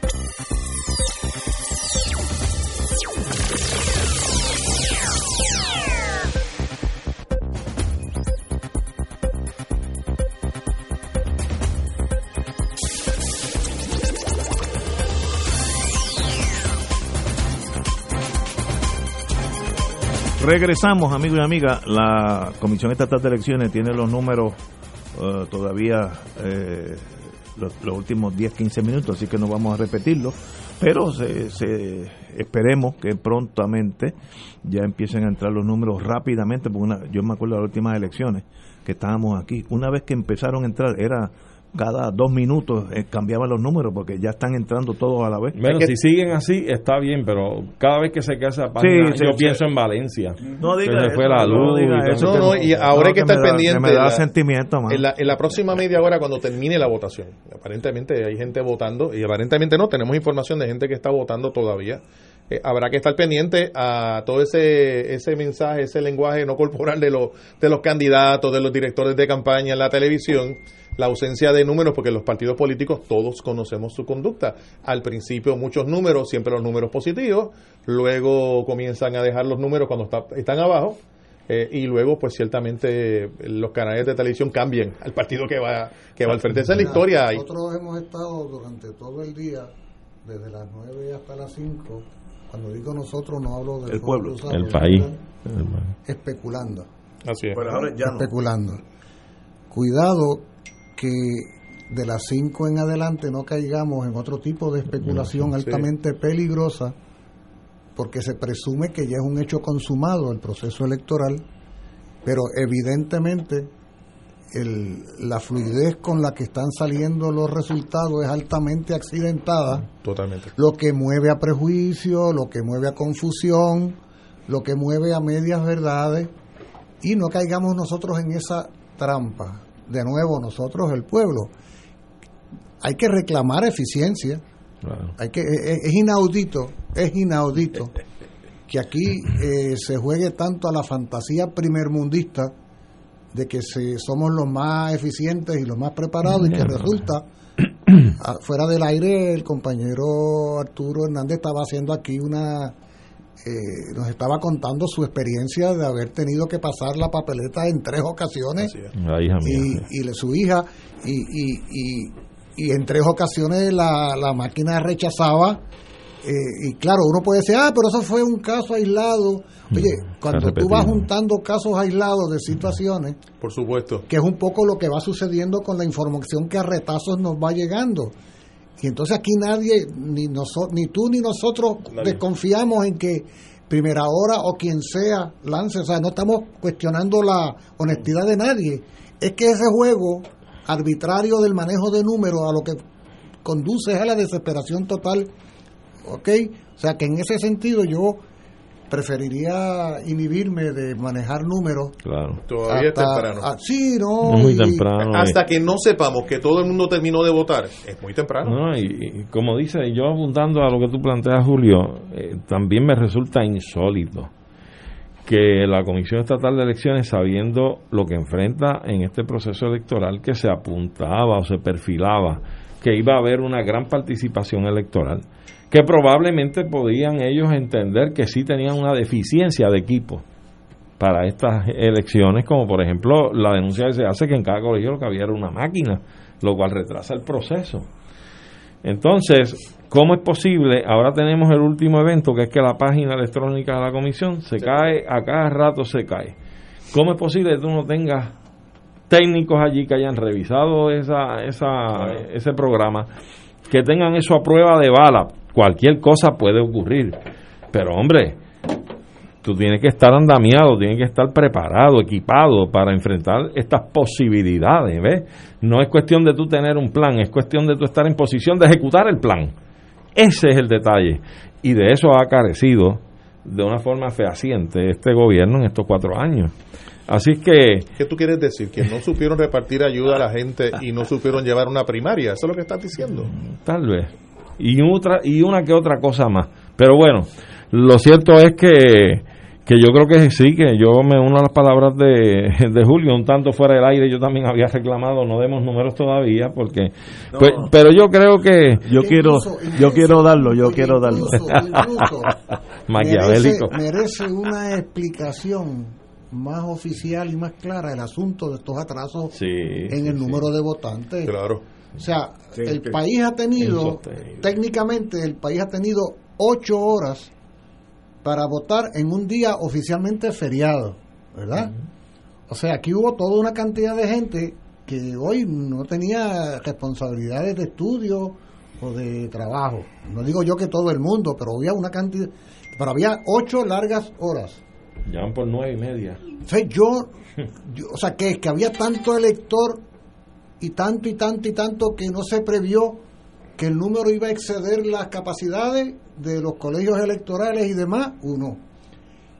Regresamos, amigos y amigas. La Comisión Estatal de Elecciones tiene los números uh, todavía eh, los, últimos 10, 15 minutos, así que no vamos a repetirlo. Pero se, se, esperemos que prontamente ya empiecen a entrar los números rápidamente, porque una, yo me acuerdo de las últimas elecciones que estábamos aquí. Una vez que empezaron a entrar, era cada dos minutos eh, cambiaban los números porque ya están entrando todos a la vez. Bueno, si siguen así está bien, pero cada vez que se queda esa página, Sí, yo sí, pienso sí. en Valencia. No diga eso, fue la no luz. diga y todo eso. No, no, y ahora hay que estar pendiente. me da la- sentimiento, man. en, la, en la próxima media hora, cuando termine la votación, aparentemente hay gente votando, y aparentemente no, tenemos información de gente que está votando todavía. Eh, habrá que estar pendiente a todo ese ese mensaje, ese lenguaje no corporal de los de los candidatos, de los directores de campaña en la televisión, la ausencia de números, porque los partidos políticos todos conocemos su conducta. Al principio muchos números, siempre los números positivos, luego comienzan a dejar los números cuando está- están abajo. eh, y luego, pues ciertamente los canales de televisión cambian al partido que va que va al frente. Esa es la historia. Nosotros hemos estado durante todo el día, desde las 9 hasta las 5, cuando digo nosotros no hablo del El pueblo, cruzado, El país. especulando. Así es. Pero ahora ya no. especulando. Cuidado que de las 5 en adelante no caigamos en otro tipo de especulación Sí. altamente peligrosa, porque se presume que ya es un hecho consumado el proceso electoral, pero evidentemente el- la fluidez con la que están saliendo los resultados es altamente accidentada Totalmente. lo que mueve a prejuicio, lo que mueve a confusión, lo que mueve a medias verdades, y no caigamos nosotros en esa trampa. De nuevo, nosotros, el pueblo, hay que reclamar eficiencia, Claro. hay que, es, es inaudito, es inaudito que aquí eh, se juegue tanto a la fantasía primermundista de que se, somos los más eficientes y los más preparados y que resulta Ah, fuera del aire el compañero Arturo Hernández estaba haciendo aquí una eh, nos estaba contando su experiencia de haber tenido que pasar la papeleta en tres ocasiones La hija mía. y, y le- su hija y, y, y, y en tres ocasiones la, la máquina rechazaba eh, y claro uno puede decir ah pero eso fue un caso aislado oye cuando tú vas juntando casos aislados de situaciones Por supuesto. que es un poco lo que va sucediendo con la información que a retazos nos va llegando. Y entonces aquí nadie, ni, noso- ni tú ni nosotros, Nadie. desconfiamos en que Primera Hora o quien sea lance. O sea, no estamos cuestionando la honestidad de nadie. Es que ese juego arbitrario del manejo de números a lo que conduce es a la desesperación total. ¿Ok? O sea que en ese sentido yo preferiría inhibirme de manejar números Claro. Todavía es temprano. ah, sí, no. Es muy y- temprano. eh. Hasta que no sepamos que todo el mundo terminó de votar, es muy temprano. No, y, y como dice, yo apuntando a lo que tú planteas, Julio, eh, también me resulta insólito que la Comisión Estatal de Elecciones, sabiendo lo que enfrenta en este proceso electoral, que se apuntaba o se perfilaba, que iba a haber una gran participación electoral, que probablemente podían ellos entender que sí tenían una deficiencia de equipo para estas elecciones, como por ejemplo la denuncia que se hace que en cada colegio lo que había era una máquina, lo cual retrasa el proceso. Entonces, ¿cómo es posible? Ahora tenemos el último evento, que es que la página electrónica de la comisión se cae, a cada rato se cae. ¿Cómo es posible que tú no tengas técnicos allí que hayan revisado esa, esa, ese programa, que tengan eso a prueba de bala? Cualquier cosa puede ocurrir. Pero hombre, tú tienes que estar andamiado, tienes que estar preparado, equipado para enfrentar estas posibilidades, ¿ves? No es cuestión de tú tener un plan, es cuestión de tú estar en posición de ejecutar el plan. Ese es el detalle. Y de eso ha carecido de una forma fehaciente este gobierno en estos cuatro años. Así que... ¿Qué tú quieres decir? ¿Que no supieron repartir ayuda a la gente y no supieron llevar una primaria? ¿Eso es lo que estás diciendo? Tal vez. Y, otra, y una que otra cosa más. Pero bueno, lo cierto es que que yo creo que sí, que yo me uno a las palabras de, de, Julio, un tanto fuera del aire, yo también había reclamado, no demos números todavía, porque, pues, pero yo creo que... Yo quiero, yo quiero darlo, yo quiero darlo. Maquiavélico. Merece, una explicación más oficial y más clara el asunto de estos atrasos en el número de votantes. Claro. O sea, el país ha tenido, técnicamente el país ha tenido ocho horas para votar en un día oficialmente feriado, ¿verdad? O sea, aquí hubo toda una cantidad de gente que hoy no tenía responsabilidades de estudio o de trabajo. No digo yo que todo el mundo, pero había una cantidad, pero había ocho largas horas. Ya por nueve y media. O sea, yo, o sea, que, que había tanto elector y tanto y tanto y tanto que no se previó que el número iba a exceder las capacidades de los colegios electorales y demás, uno.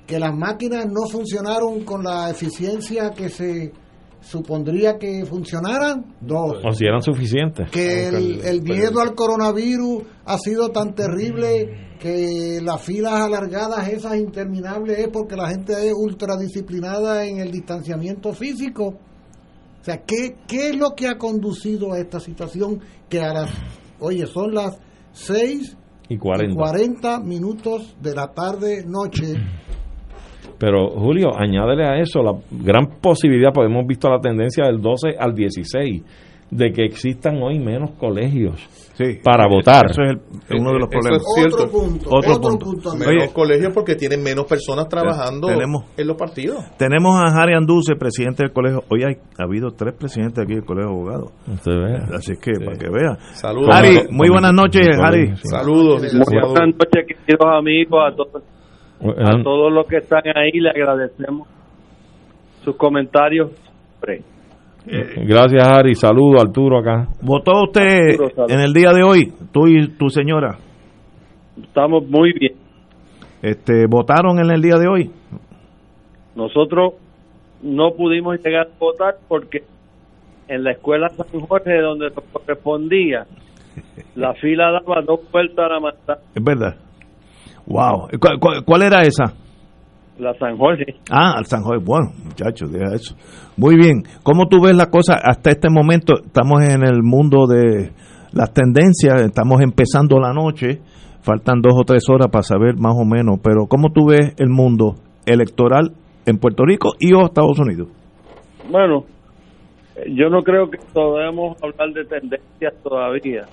Que las máquinas no funcionaron con la eficiencia que se supondría que funcionaran, dos. O si eran suficientes. Que el, el miedo al coronavirus ha sido tan terrible que las filas alargadas, esas interminables, es porque la gente es ultradisciplinada en el distanciamiento físico. O sea, ¿qué, ¿qué es lo que ha conducido a esta situación que a las, oye, son las seis y 40. minutos de la tarde, noche. Pero Julio, añádele a eso la gran posibilidad, pues hemos visto la tendencia del 12 al 16, de que existan hoy menos colegios para votar. Eso es uno de los problemas. otro punto. Otro, punto. Menos colegios porque tienen menos personas trabajando en los partidos. Tenemos a Harry Anduce, presidente del colegio. Hoy hay, ha habido tres presidentes aquí del colegio de abogados. Así que para que vea. Saludos. Harry, muy buenas noches, Harry. Saludos. Buenas noches, queridos amigos, a todos, a todos los que están ahí. Le agradecemos sus comentarios. Eh, Gracias, Ari. Saludo, Arturo, acá. ¿Votó usted en el día de hoy, tú y tu señora? Estamos muy bien. Este, ¿Votaron en el día de hoy? Nosotros no pudimos llegar a votar porque en la escuela San Jorge, donde nos correspondía, la fila daba dos vueltas a la manzana. Es verdad. Wow. cuál era esa? La San Jorge. Ah, el San Jorge. Bueno, muchachos, deja eso. Muy bien. ¿Cómo tú ves la cosa hasta este momento? Estamos en el mundo de las tendencias, estamos empezando la noche, faltan dos o tres horas para saber más o menos, pero ¿cómo tú ves el mundo electoral en Puerto Rico y o Estados Unidos? Bueno, yo no creo que debemos hablar de tendencias todavía.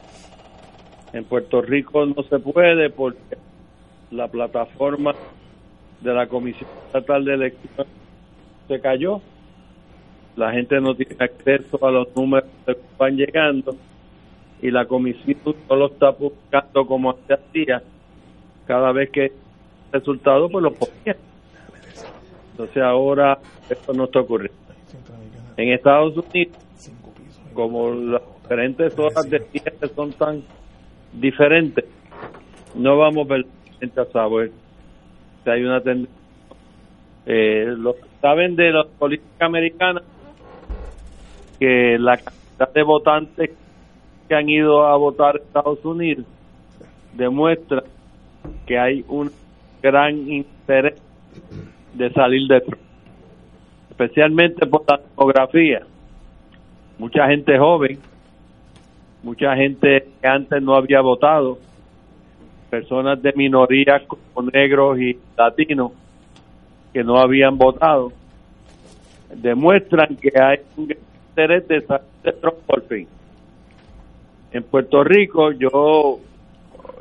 En Puerto Rico no se puede porque la plataforma de la Comisión Estatal de Elecciones se cayó. La gente no tiene acceso a los números que van llegando y la comisión no lo está buscando como se hacía cada vez que resultado pues lo ponía. Entonces ahora esto no está ocurriendo. En Estados Unidos, como las diferentes horas de cierre son tan diferentes, no vamos a ver a saber hay una tendencia. Eh, lo saben de la política americana que la cantidad de votantes que han ido a votar a Estados Unidos demuestra que hay un gran interés de salir de especialmente por la demografía. Mucha gente joven, mucha gente que antes no había votado, personas de minorías como negros y latinos que no habían votado demuestran que hay un interés de salir de Trump por fin. En Puerto Rico yo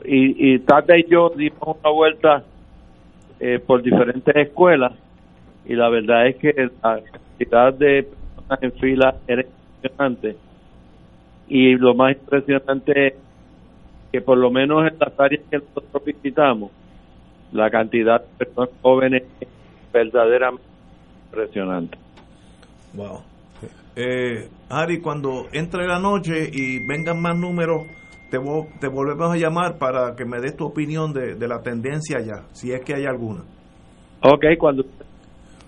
y, y Tata y yo dimos una vuelta eh, por diferentes escuelas y la verdad es que la cantidad de personas en fila era impresionante y lo más impresionante es que por lo menos en las áreas que nosotros visitamos, la cantidad de personas jóvenes es verdaderamente impresionante. Wow. Eh, Ari, cuando entre la noche y vengan más números, te, te volvemos a llamar para que me des tu opinión de, de la tendencia ya, si es que hay alguna. Ok, cuando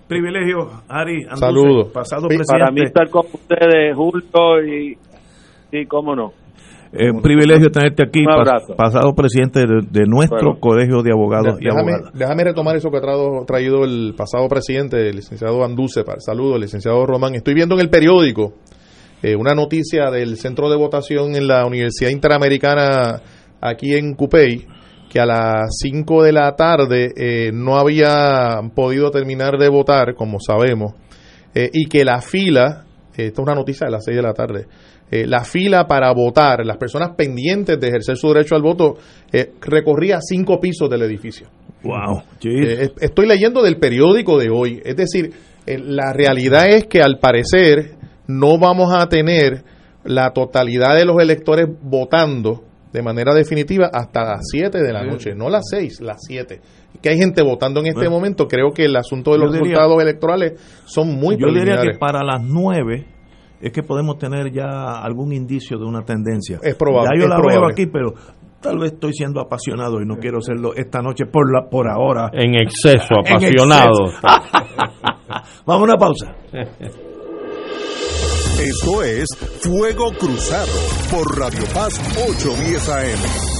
privilegio, Ari. Saludos. Pasado presidente. Para mí estar con ustedes, Julio, y, y cómo no. Eh, un privilegio tenerte aquí, pasado presidente de, nuestro colegio de abogados y déjame, abogadas. Déjame retomar eso que ha traído, traído el pasado presidente, el licenciado Anduce. Saludos, licenciado Román. Estoy viendo en el periódico eh, una noticia del centro de votación en la Universidad Interamericana aquí en Cupey, que a las 5 de la tarde eh, no había podido terminar de votar, como sabemos, y que la fila, esta es una noticia de las 6 de la tarde, eh, la fila para votar, las personas pendientes de ejercer su derecho al voto, eh, recorría cinco pisos del edificio. Wow. Eh, estoy leyendo del periódico de hoy. Es decir, la realidad es que al parecer no vamos a tener la totalidad de los electores votando de manera definitiva hasta las 7 de la noche, no las 6, las 7 que hay gente votando en este momento, creo que el asunto de los resultados electorales son muy Yo diría que para las 9 es que podemos tener ya algún indicio de una tendencia. Es probable. Ya yo la veo aquí, pero tal vez estoy siendo apasionado y no quiero serlo esta noche por la por ahora. En exceso, apasionado. Vamos a una pausa. Esto es Fuego Cruzado por Radio Paz 810 AM.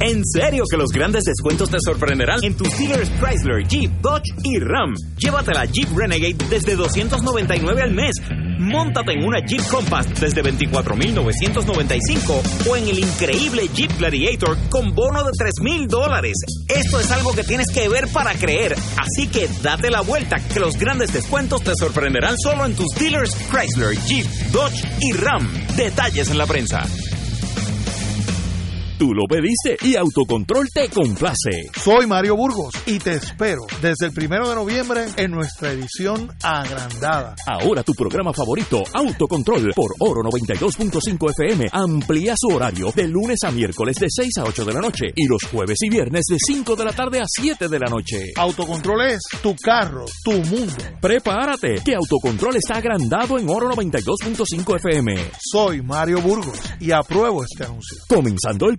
En serio que los grandes descuentos te sorprenderán en tus dealers Chrysler, Jeep, Dodge y Ram. Llévate la Jeep Renegade desde 299 al mes. Móntate en una Jeep Compass desde 24,995 o en el increíble Jeep Gladiator con bono de 3,000 dólares. Esto es algo que tienes que ver para creer. Así que date la vuelta que los grandes descuentos te sorprenderán solo en tus dealers Chrysler, Jeep, Dodge y Ram. Detalles en la prensa. Tú lo pediste y Autocontrol te complace. Soy Mario Burgos y te espero desde el primero de noviembre en nuestra edición agrandada. Ahora tu programa favorito, Autocontrol, por Oro 92.5 FM, amplía su horario de lunes a miércoles de 6 a 8 de la noche y los jueves y viernes de 5 de la tarde a 7 de la noche. Autocontrol es tu carro, tu mundo. Prepárate, que Autocontrol está agrandado en Oro 92.5 FM. Soy Mario Burgos y apruebo este anuncio. Comenzando el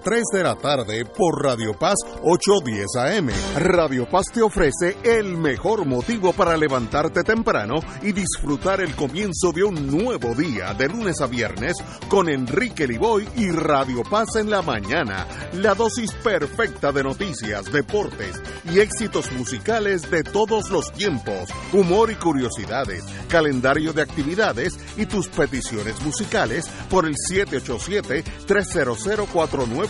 3 de la tarde por Radio Paz 810 AM. Radio Paz te ofrece el mejor motivo para levantarte temprano y disfrutar el comienzo de un nuevo día de lunes a viernes con Enrique Liboy y Radio Paz en la mañana. La dosis perfecta de noticias, deportes y éxitos musicales de todos los tiempos, humor y curiosidades, calendario de actividades y tus peticiones musicales por el 787 300 49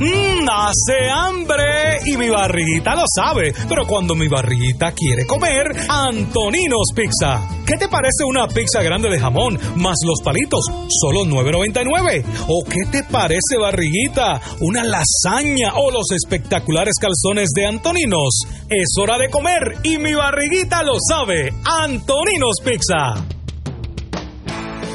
Mmm, hace hambre y mi barriguita lo sabe, pero cuando mi barriguita quiere comer, Antoninos Pizza. ¿Qué te parece una pizza grande de jamón más los palitos? Solo 9.99. ¿O qué te parece barriguita? Una lasaña o los espectaculares calzones de Antoninos. Es hora de comer y mi barriguita lo sabe. Antoninos Pizza.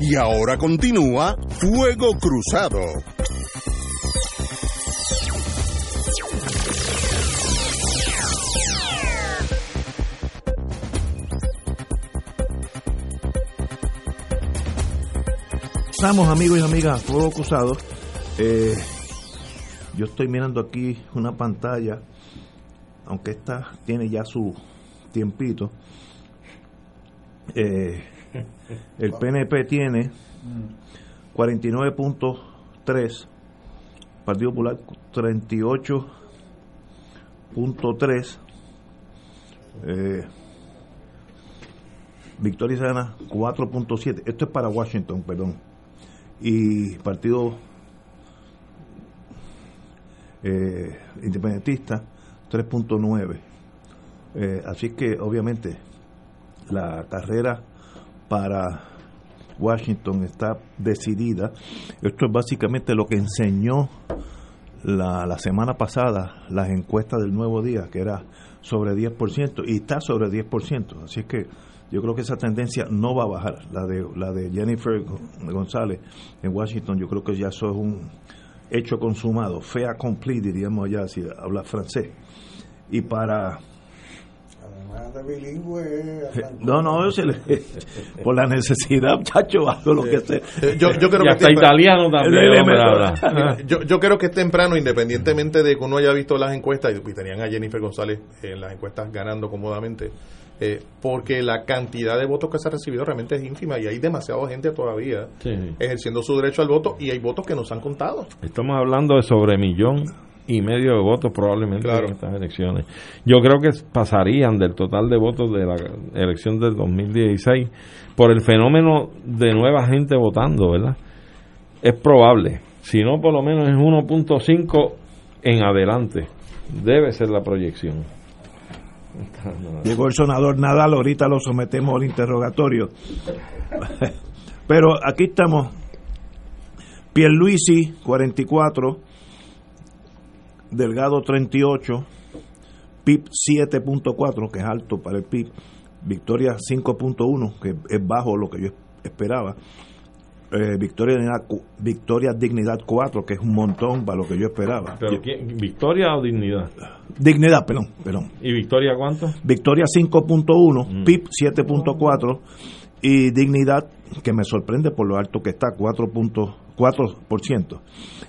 Y ahora continúa Fuego Cruzado. Estamos amigos y amigas, Fuego Cruzado. Eh, yo estoy mirando aquí una pantalla, aunque esta tiene ya su tiempito. Eh, el PNP tiene 49.3, Partido Popular 38.3, eh, Victoria Ciudadana 4.7, esto es para Washington, perdón, y Partido eh, Independentista 3.9. Eh, así que obviamente la carrera para Washington está decidida. Esto es básicamente lo que enseñó la, la semana pasada las encuestas del Nuevo Día, que era sobre 10%, y está sobre 10%. Así que yo creo que esa tendencia no va a bajar. La de, la de Jennifer González en Washington, yo creo que ya eso es un hecho consumado, fait accompli, diríamos allá, si habla francés. Y para de bilingüe. No, no, se le, por la necesidad, muchacho, hago lo que sea. Yo, yo creo Y que hasta es temprano. italiano también, yo, yo creo que es temprano, independientemente de que uno haya visto las encuestas, y tenían a Jennifer González en las encuestas ganando cómodamente, eh, porque la cantidad de votos que se ha recibido realmente es ínfima y hay demasiada gente todavía Sí. ejerciendo su derecho al voto y hay votos que nos han contado. Estamos hablando de sobre millón y medio de votos probablemente Claro. en estas elecciones. Yo creo que pasarían del total de votos de la elección del 2016 por el fenómeno de nueva gente votando, ¿verdad? Es probable, si no por lo menos es 1.5 en adelante. Debe ser la proyección. Llegó el sonador Nadal, ahorita lo sometemos al interrogatorio. Pero aquí estamos. Pierluisi, 44. Delgado, 38. PIB 7.4, que es alto para el PIB. Victoria 5.1, que es bajo lo que yo esperaba. Eh, Victoria, Dignidad, Victoria Dignidad 4, que es un montón para lo que yo esperaba. Pero ¿quién- ¿Victoria o dignidad? Dignidad, perdón, perdón. ¿Y Victoria cuánto? Victoria 5.1, Mm. PIB 7.4 y Dignidad, que me sorprende por lo alto que está, 4.4%.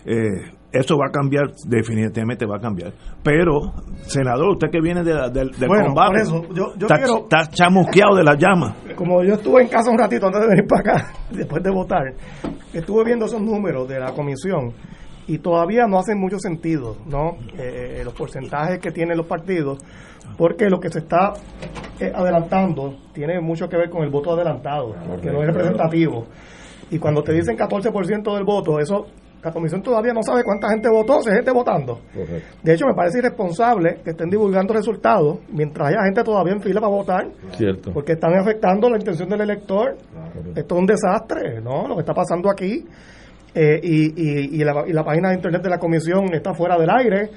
Eh, eso va a cambiar, definitivamente va a cambiar. Pero, senador, usted que viene de la- del, del Bueno, combate, por eso, yo- yo está, quiero- está chamusqueado de la llama. Como yo estuve en casa un ratito antes de venir para acá, después de votar, estuve viendo esos números de la comisión y todavía no hacen mucho sentido, ¿no? Eh, eh, los porcentajes que tienen los partidos, porque lo que se está eh, adelantando tiene mucho que ver con el voto adelantado, que no es representativo. Y cuando te dicen 14% del voto, eso la comisión todavía no sabe cuánta gente votó, si hay gente votando. De hecho, me parece irresponsable que estén divulgando resultados mientras haya gente todavía en fila para votar, Cierto. porque están afectando la intención del elector. Esto es un desastre, ¿no? Lo que está pasando aquí. Eh, y, y, y, la, y la página de internet de la comisión está fuera del aire.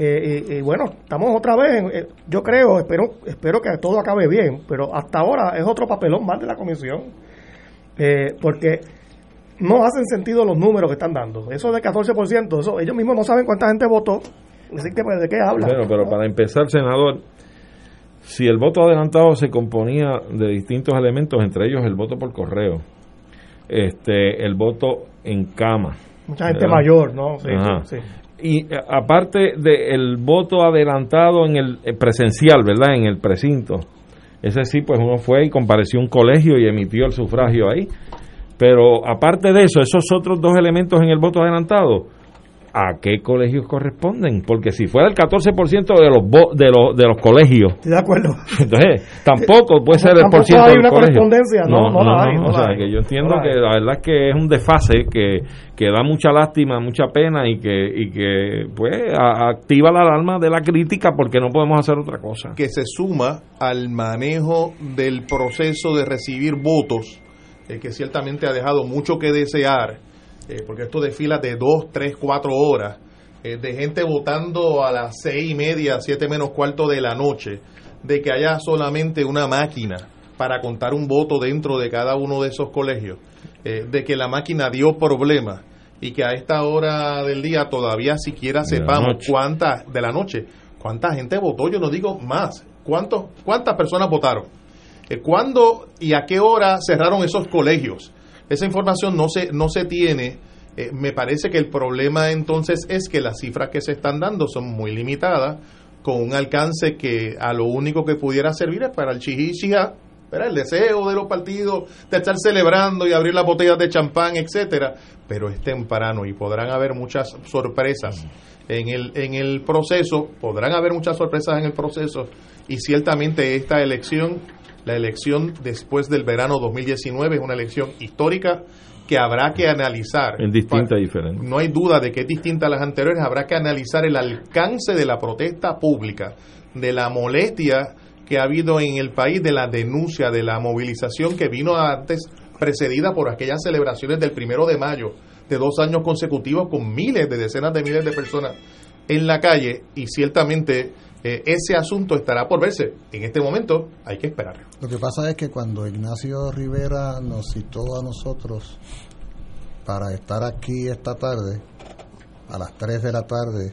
Eh, y, y bueno, estamos otra vez, en- eh, yo creo, espero, espero que todo acabe bien, pero hasta ahora es otro papelón más de la comisión. Eh, porque no hacen sentido los números que están dando. Eso de 14%, eso, ellos mismos no saben cuánta gente votó. Así que, pues, ¿de qué habla? Bueno, pero para empezar, senador, si el voto adelantado se componía de distintos elementos, entre ellos el voto por correo, este, el voto en cama. Mucha gente mayor, ¿no? Sí, sí. Y eh, aparte del voto adelantado en el eh, presencial, ¿verdad? En el precinto. Ese sí, pues uno fue y compareció a un colegio y emitió el sufragio ahí. Pero aparte de eso, esos otros dos elementos en el voto adelantado, a qué colegios corresponden, porque si fuera el 14% de los de los de los colegios. Estoy de acuerdo. Entonces, tampoco puede ser el por ciento hay una correspondencia, no, no, la hay, o sea, que yo entiendo que la verdad es que es un desfase que, que da mucha lástima, mucha pena y que y que pues activa la alarma de la crítica porque no podemos hacer otra cosa. Que se suma al manejo del proceso de recibir votos, eh, que ciertamente ha dejado mucho que desear eh, porque esto de filas de dos, tres, cuatro horas, eh, de gente votando a las seis y media, siete menos cuarto de la noche, de que haya solamente una máquina para contar un voto dentro de cada uno de esos colegios, de que la máquina dio problemas y que a esta hora del día todavía siquiera sepamos cuántas de la noche, cuánta gente votó, yo no digo más, cuántos, cuántas personas votaron, cuándo y a qué hora cerraron esos colegios esa información no se, no se tiene. Eh, me parece que el problema entonces es que las cifras que se están dando son muy limitadas, con un alcance que a lo único que pudiera servir es para el chiji el deseo de los partidos de estar celebrando y abrir las botellas de champán, etcétera, pero es temprano y podrán haber muchas sorpresas en el en el proceso, podrán haber muchas sorpresas en el proceso y ciertamente esta elección la elección después del verano 2019 es una elección histórica que habrá que analizar. En distinta y diferente. No hay duda de que es distinta a las anteriores. Habrá que analizar el alcance de la protesta pública, de la molestia que ha habido en el país, de la denuncia, de la movilización que vino antes precedida por aquellas celebraciones del primero de mayo de dos años consecutivos con miles de decenas de miles de personas en la calle y ciertamente eh, ese asunto estará por verse. En este momento hay que esperar. Lo que pasa es que cuando Ignacio Rivera nos citó a nosotros para estar aquí esta tarde, a las 3 de la tarde,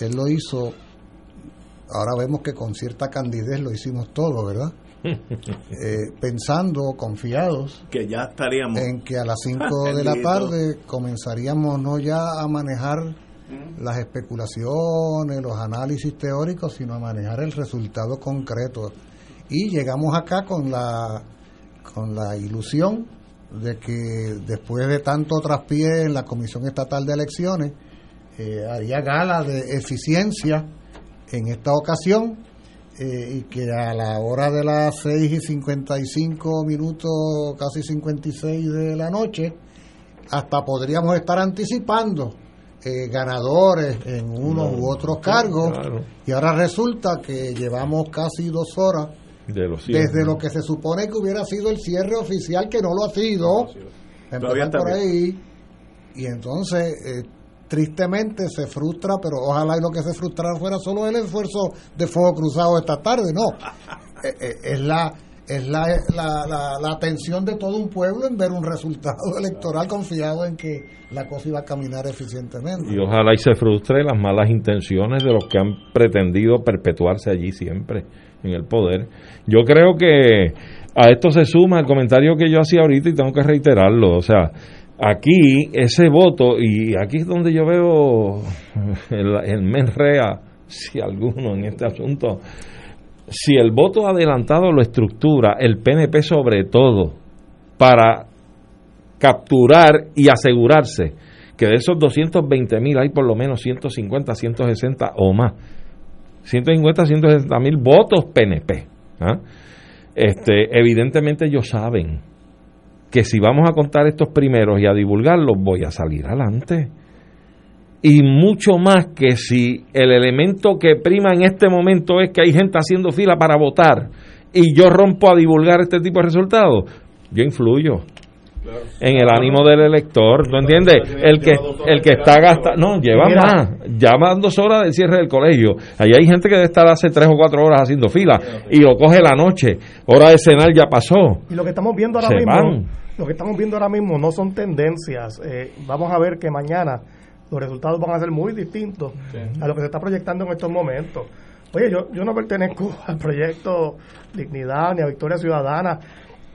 él lo hizo, ahora vemos que con cierta candidez lo hicimos todo, ¿verdad? Eh, pensando, confiados, que ya estaríamos en que a las 5 de la tarde comenzaríamos no ya a manejar las especulaciones, los análisis teóricos, sino a manejar el resultado concreto. Y llegamos acá con la, con la ilusión de que después de tanto traspié en la Comisión Estatal de Elecciones, eh, haría gala de eficiencia en esta ocasión eh, y que a la hora de las 6 y 55 minutos, casi 56 de la noche, hasta podríamos estar anticipando eh, ganadores en unos u otros cargos. Y ahora resulta que llevamos casi dos horas desde lo que se supone que hubiera sido el cierre oficial que no lo ha sido. Por ahí. Y entonces eh, tristemente se frustra pero ojalá y lo que se frustrara fuera solo el esfuerzo de fuego cruzado esta tarde no. Eh, es la es la, la, la, atención de todo un pueblo en ver un resultado electoral confiado en que la cosa iba a caminar eficientemente. Y ojalá y se frustre las malas intenciones de los que han pretendido perpetuarse allí siempre en el poder. Yo creo que a esto se suma el comentario que yo hacía ahorita y tengo que reiterarlo. O sea, aquí ese voto, y aquí es donde yo veo el, el menrea, si alguno en este asunto, si el voto adelantado lo estructura el PNP sobre todo para capturar y asegurarse que de esos 220 mil hay por lo menos 150, 160 o más. 150, 160 mil votos PNP. ¿ah? Este, evidentemente ellos saben que si vamos a contar estos primeros y a divulgarlos, voy a salir adelante y mucho más que si el elemento que prima en este momento es que hay gente haciendo fila para votar y yo rompo a divulgar este tipo de resultados, yo influyo. en el ánimo del elector, ¿no entiendes? El que el que está gastando, no, lleva más, ya van dos horas del cierre del colegio. Allí hay gente que debe estar hace tres o cuatro horas haciendo fila y lo coge la noche, hora de cenar ya pasó. Y lo que estamos viendo ahora Se mismo, van. lo que estamos viendo ahora mismo no son tendencias. Eh, vamos a ver que mañana los resultados van a ser muy distintos a lo que se está proyectando en estos momentos. Oye, yo, yo no pertenezco al proyecto Dignidad ni a Victoria Ciudadana.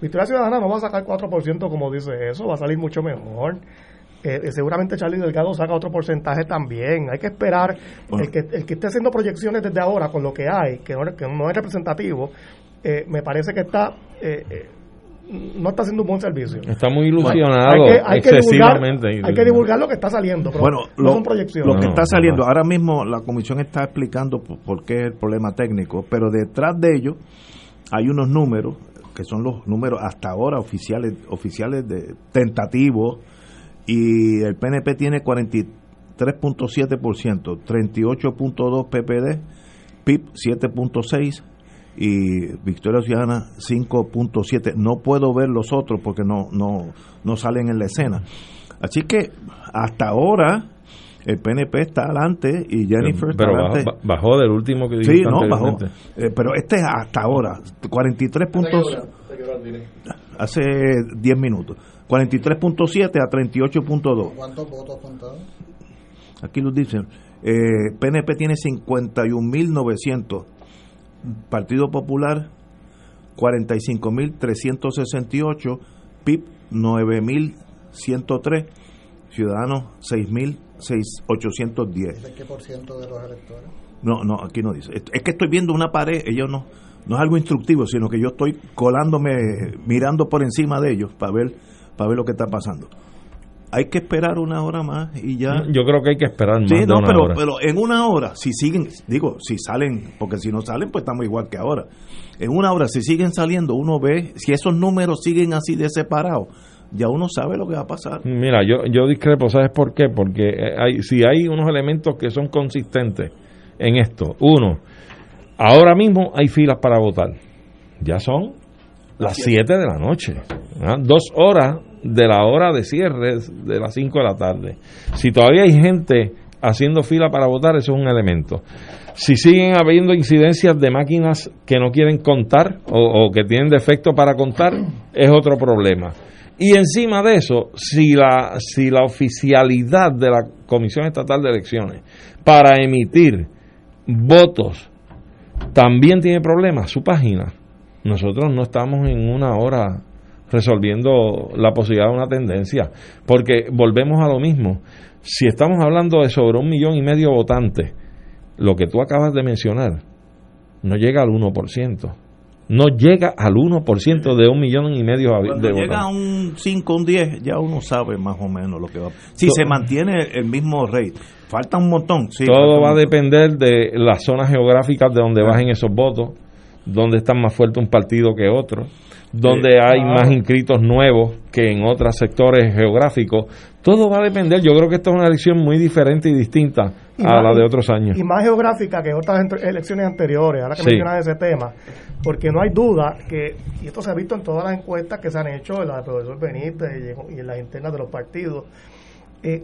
Victoria Ciudadana no va a sacar 4% como dice eso, va a salir mucho mejor. Eh, eh, seguramente Charlie Delgado saca otro porcentaje también. Hay que esperar el, que, el que esté haciendo proyecciones desde ahora con lo que hay, que no, que no es representativo, eh, me parece que está eh, eh, no está haciendo un buen servicio. Está muy ilusionado, Hay que- hay que divulgar- excesivamente. hay que divulgar lo que está saliendo, pero Bueno, no lo, son proyecciones. lo que está saliendo, ahora mismo la comisión está explicando por, por qué es el problema técnico, pero detrás de ello hay unos números que son los números hasta ahora oficiales oficiales de tentativos y el PNP tiene 43.7%, 38.2 PPD, PIB 7.6 y Victoria Ciudadana 5.7. No puedo ver los otros porque no no no salen en la escena. Así que hasta ahahora el PNP está adelante y Jennifer está Pero bajó, adelante. ba- bajó del último que Sí, dijiste no, bajó. Eh, pero este es hasta ahora, 43 puntos hace 10 minutos. 43.7 a 38.2. ¿Cuántos votos contados? Aquí lo dicen. Eh, PNP tiene 51.900. Partido Popular 45.368. PIB 9.103. Ciudadanos 6.810. ¿De qué por ciento de los electores? No, no, aquí no dice. Es que estoy viendo una pared, ellos no, no es algo instructivo, sino que yo estoy colándome, mirando por encima de ellos para ver, para ver lo que está pasando. Hay que esperar una hora más y ya. Yo creo que hay que esperar más Sí, de no, una pero, hora. pero en una hora, si siguen, digo, si salen, porque si no salen, pues estamos igual que ahora. En una hora, si siguen saliendo, uno ve, si esos números siguen así de separados, ya uno sabe lo que va a pasar. Mira, yo, yo discrepo, ¿sabes por qué? Porque eh, hay, si hay unos elementos que son consistentes en esto. Uno, ahora mismo hay filas para votar. Ya son las 7 de la noche. Dos horas de la hora de cierre de las 5 de la tarde. Si todavía hay gente haciendo fila para votar, eso es un elemento. Si siguen habiendo incidencias de máquinas que no quieren contar o, o que tienen defecto para contar, es otro problema. Y encima de eso, si la, si la oficialidad de la Comisión Estatal de Elecciones para emitir votos también tiene problemas, su página, nosotros no estamos en una hora resolviendo la posibilidad de una tendencia, porque volvemos a lo mismo. Si estamos hablando de sobre un millón y medio de votantes, lo que tú acabas de mencionar no llega al 1%. No llega al 1% de un millón y medio de Cuando llega a votantes. un 5, un 10, ya uno sabe más o menos lo que va. Si se mantiene el mismo rate, falta un montón. sí, Todo va a depender de las zonas geográficas de donde bajen esos votos, donde está más fuerte un partido que otro, donde Sí, hay claro. más inscritos nuevos que en otros sectores geográficos. Todo va a depender. Yo creo que esta es una elección muy diferente y distinta Y a más- la de otros años. Y más geográfica que otras elecciones anteriores, ahora que Sí. mencionas ese tema, porque no hay duda que, y esto se ha visto en todas las encuestas que se han hecho, en la del profesor Benítez y en, y en las internas de los partidos, eh,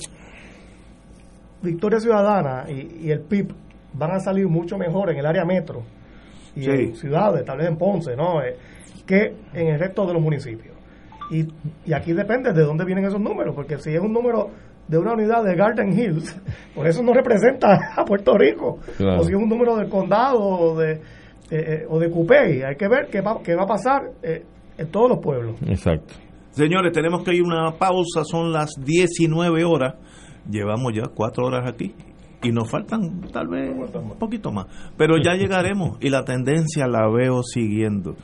Victoria Ciudadana y, y el PIB van a salir mucho mejor en el área metro y Sí. en ciudades, tal vez en Ponce, ¿no? Eh, que en el resto de los municipios. Y, y aquí depende de dónde vienen esos números, porque si es un número de una unidad de Garden Hills, pues eso no representa a Puerto Rico. Claro. O si es un número del condado o de, eh, eh, o de Cupey, hay que ver qué va, qué va a pasar eh, en todos los pueblos. Exacto. Señores, tenemos que ir a una pausa, son las 19 horas. Llevamos ya cuatro horas aquí y nos faltan tal vez un poquito más. Pero ya llegaremos y la tendencia la veo siguiendo.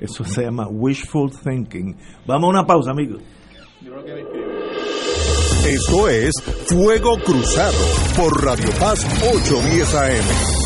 Eso se llama wishful thinking. Vamos a una pausa, amigos. Esto es Fuego Cruzado por Radio Paz 810 AM.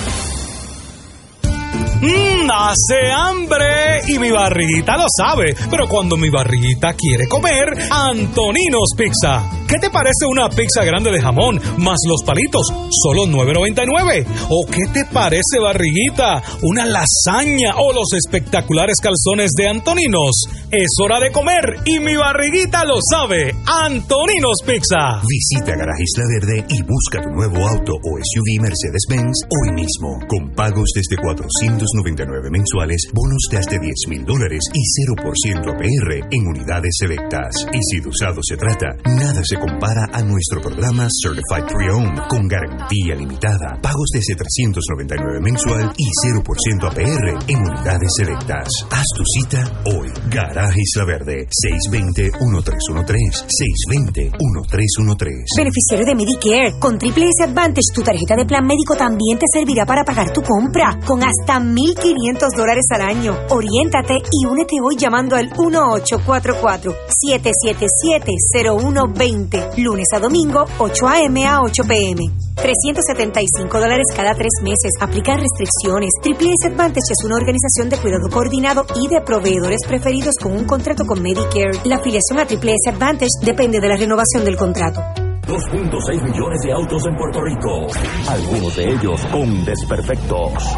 Mmm, hace hambre y mi barriguita lo sabe, pero cuando mi barriguita quiere comer, Antoninos Pizza. ¿Qué te parece una pizza grande de jamón más los palitos, solo 9.99? ¿O qué te parece barriguita, una lasaña o los espectaculares calzones de Antoninos? Es hora de comer y mi barriguita lo sabe. Antoninos Pizza. Visita Garaje Isla Verde y busca tu nuevo auto o SUV Mercedes-Benz hoy mismo, con pagos desde 499 mensuales, bonos de hasta 10 mil dólares y 0% APR en unidades selectas. Y si de usado se trata, nada se compara a nuestro programa Certified Pre-Owned con garantía limitada, pagos desde 399 mensual y 0% APR en unidades selectas. Haz tu cita hoy. Garaje Isla Verde, 620-1313, 620-1313. Beneficiario de Medicare, con Triple S Advantage, tu tarjeta de plan médico también te servirá para pagar tu compra, con hasta 1.500 dólares al año. Oriéntate y únete hoy llamando al 1844-777-0120, lunes a domingo, 8 a.m. a 8 p.m. 375 dólares cada tres meses. Aplican restricciones. Triple S Advantage es una organización de cuidado coordinado y de proveedores preferidos con un contrato con Medicare. La afiliación a Triple S Advantage depende de la renovación del contrato. 2.6 millones de autos en Puerto Rico, algunos de ellos con desperfectos.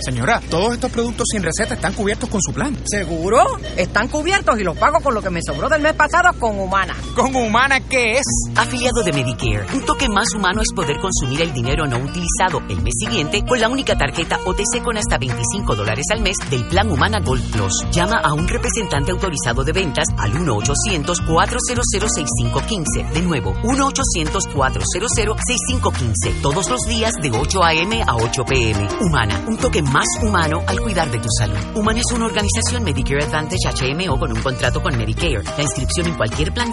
Señora, todos estos productos sin receta están cubiertos con su plan. ¿Seguro? Están cubiertos y los pago con lo que me sobró del mes pasado con Humana. ¿Con Humana qué es? Afiliado de Medicare. Un toque más humano es poder consumir el dinero no utilizado el mes siguiente con la única tarjeta OTC con hasta 25 dólares al mes del plan Humana Gold Plus. Llama a un representante autorizado de ventas al 1-800-400-6515. De nuevo, 1-800-400-6515. Todos los días de 8 a.m. a 8 p.m. Humana. Un toque más humano al cuidar de tu salud. Humana es una organización Medicare Advantage HMO con un contrato con Medicare. La inscripción en cualquier plan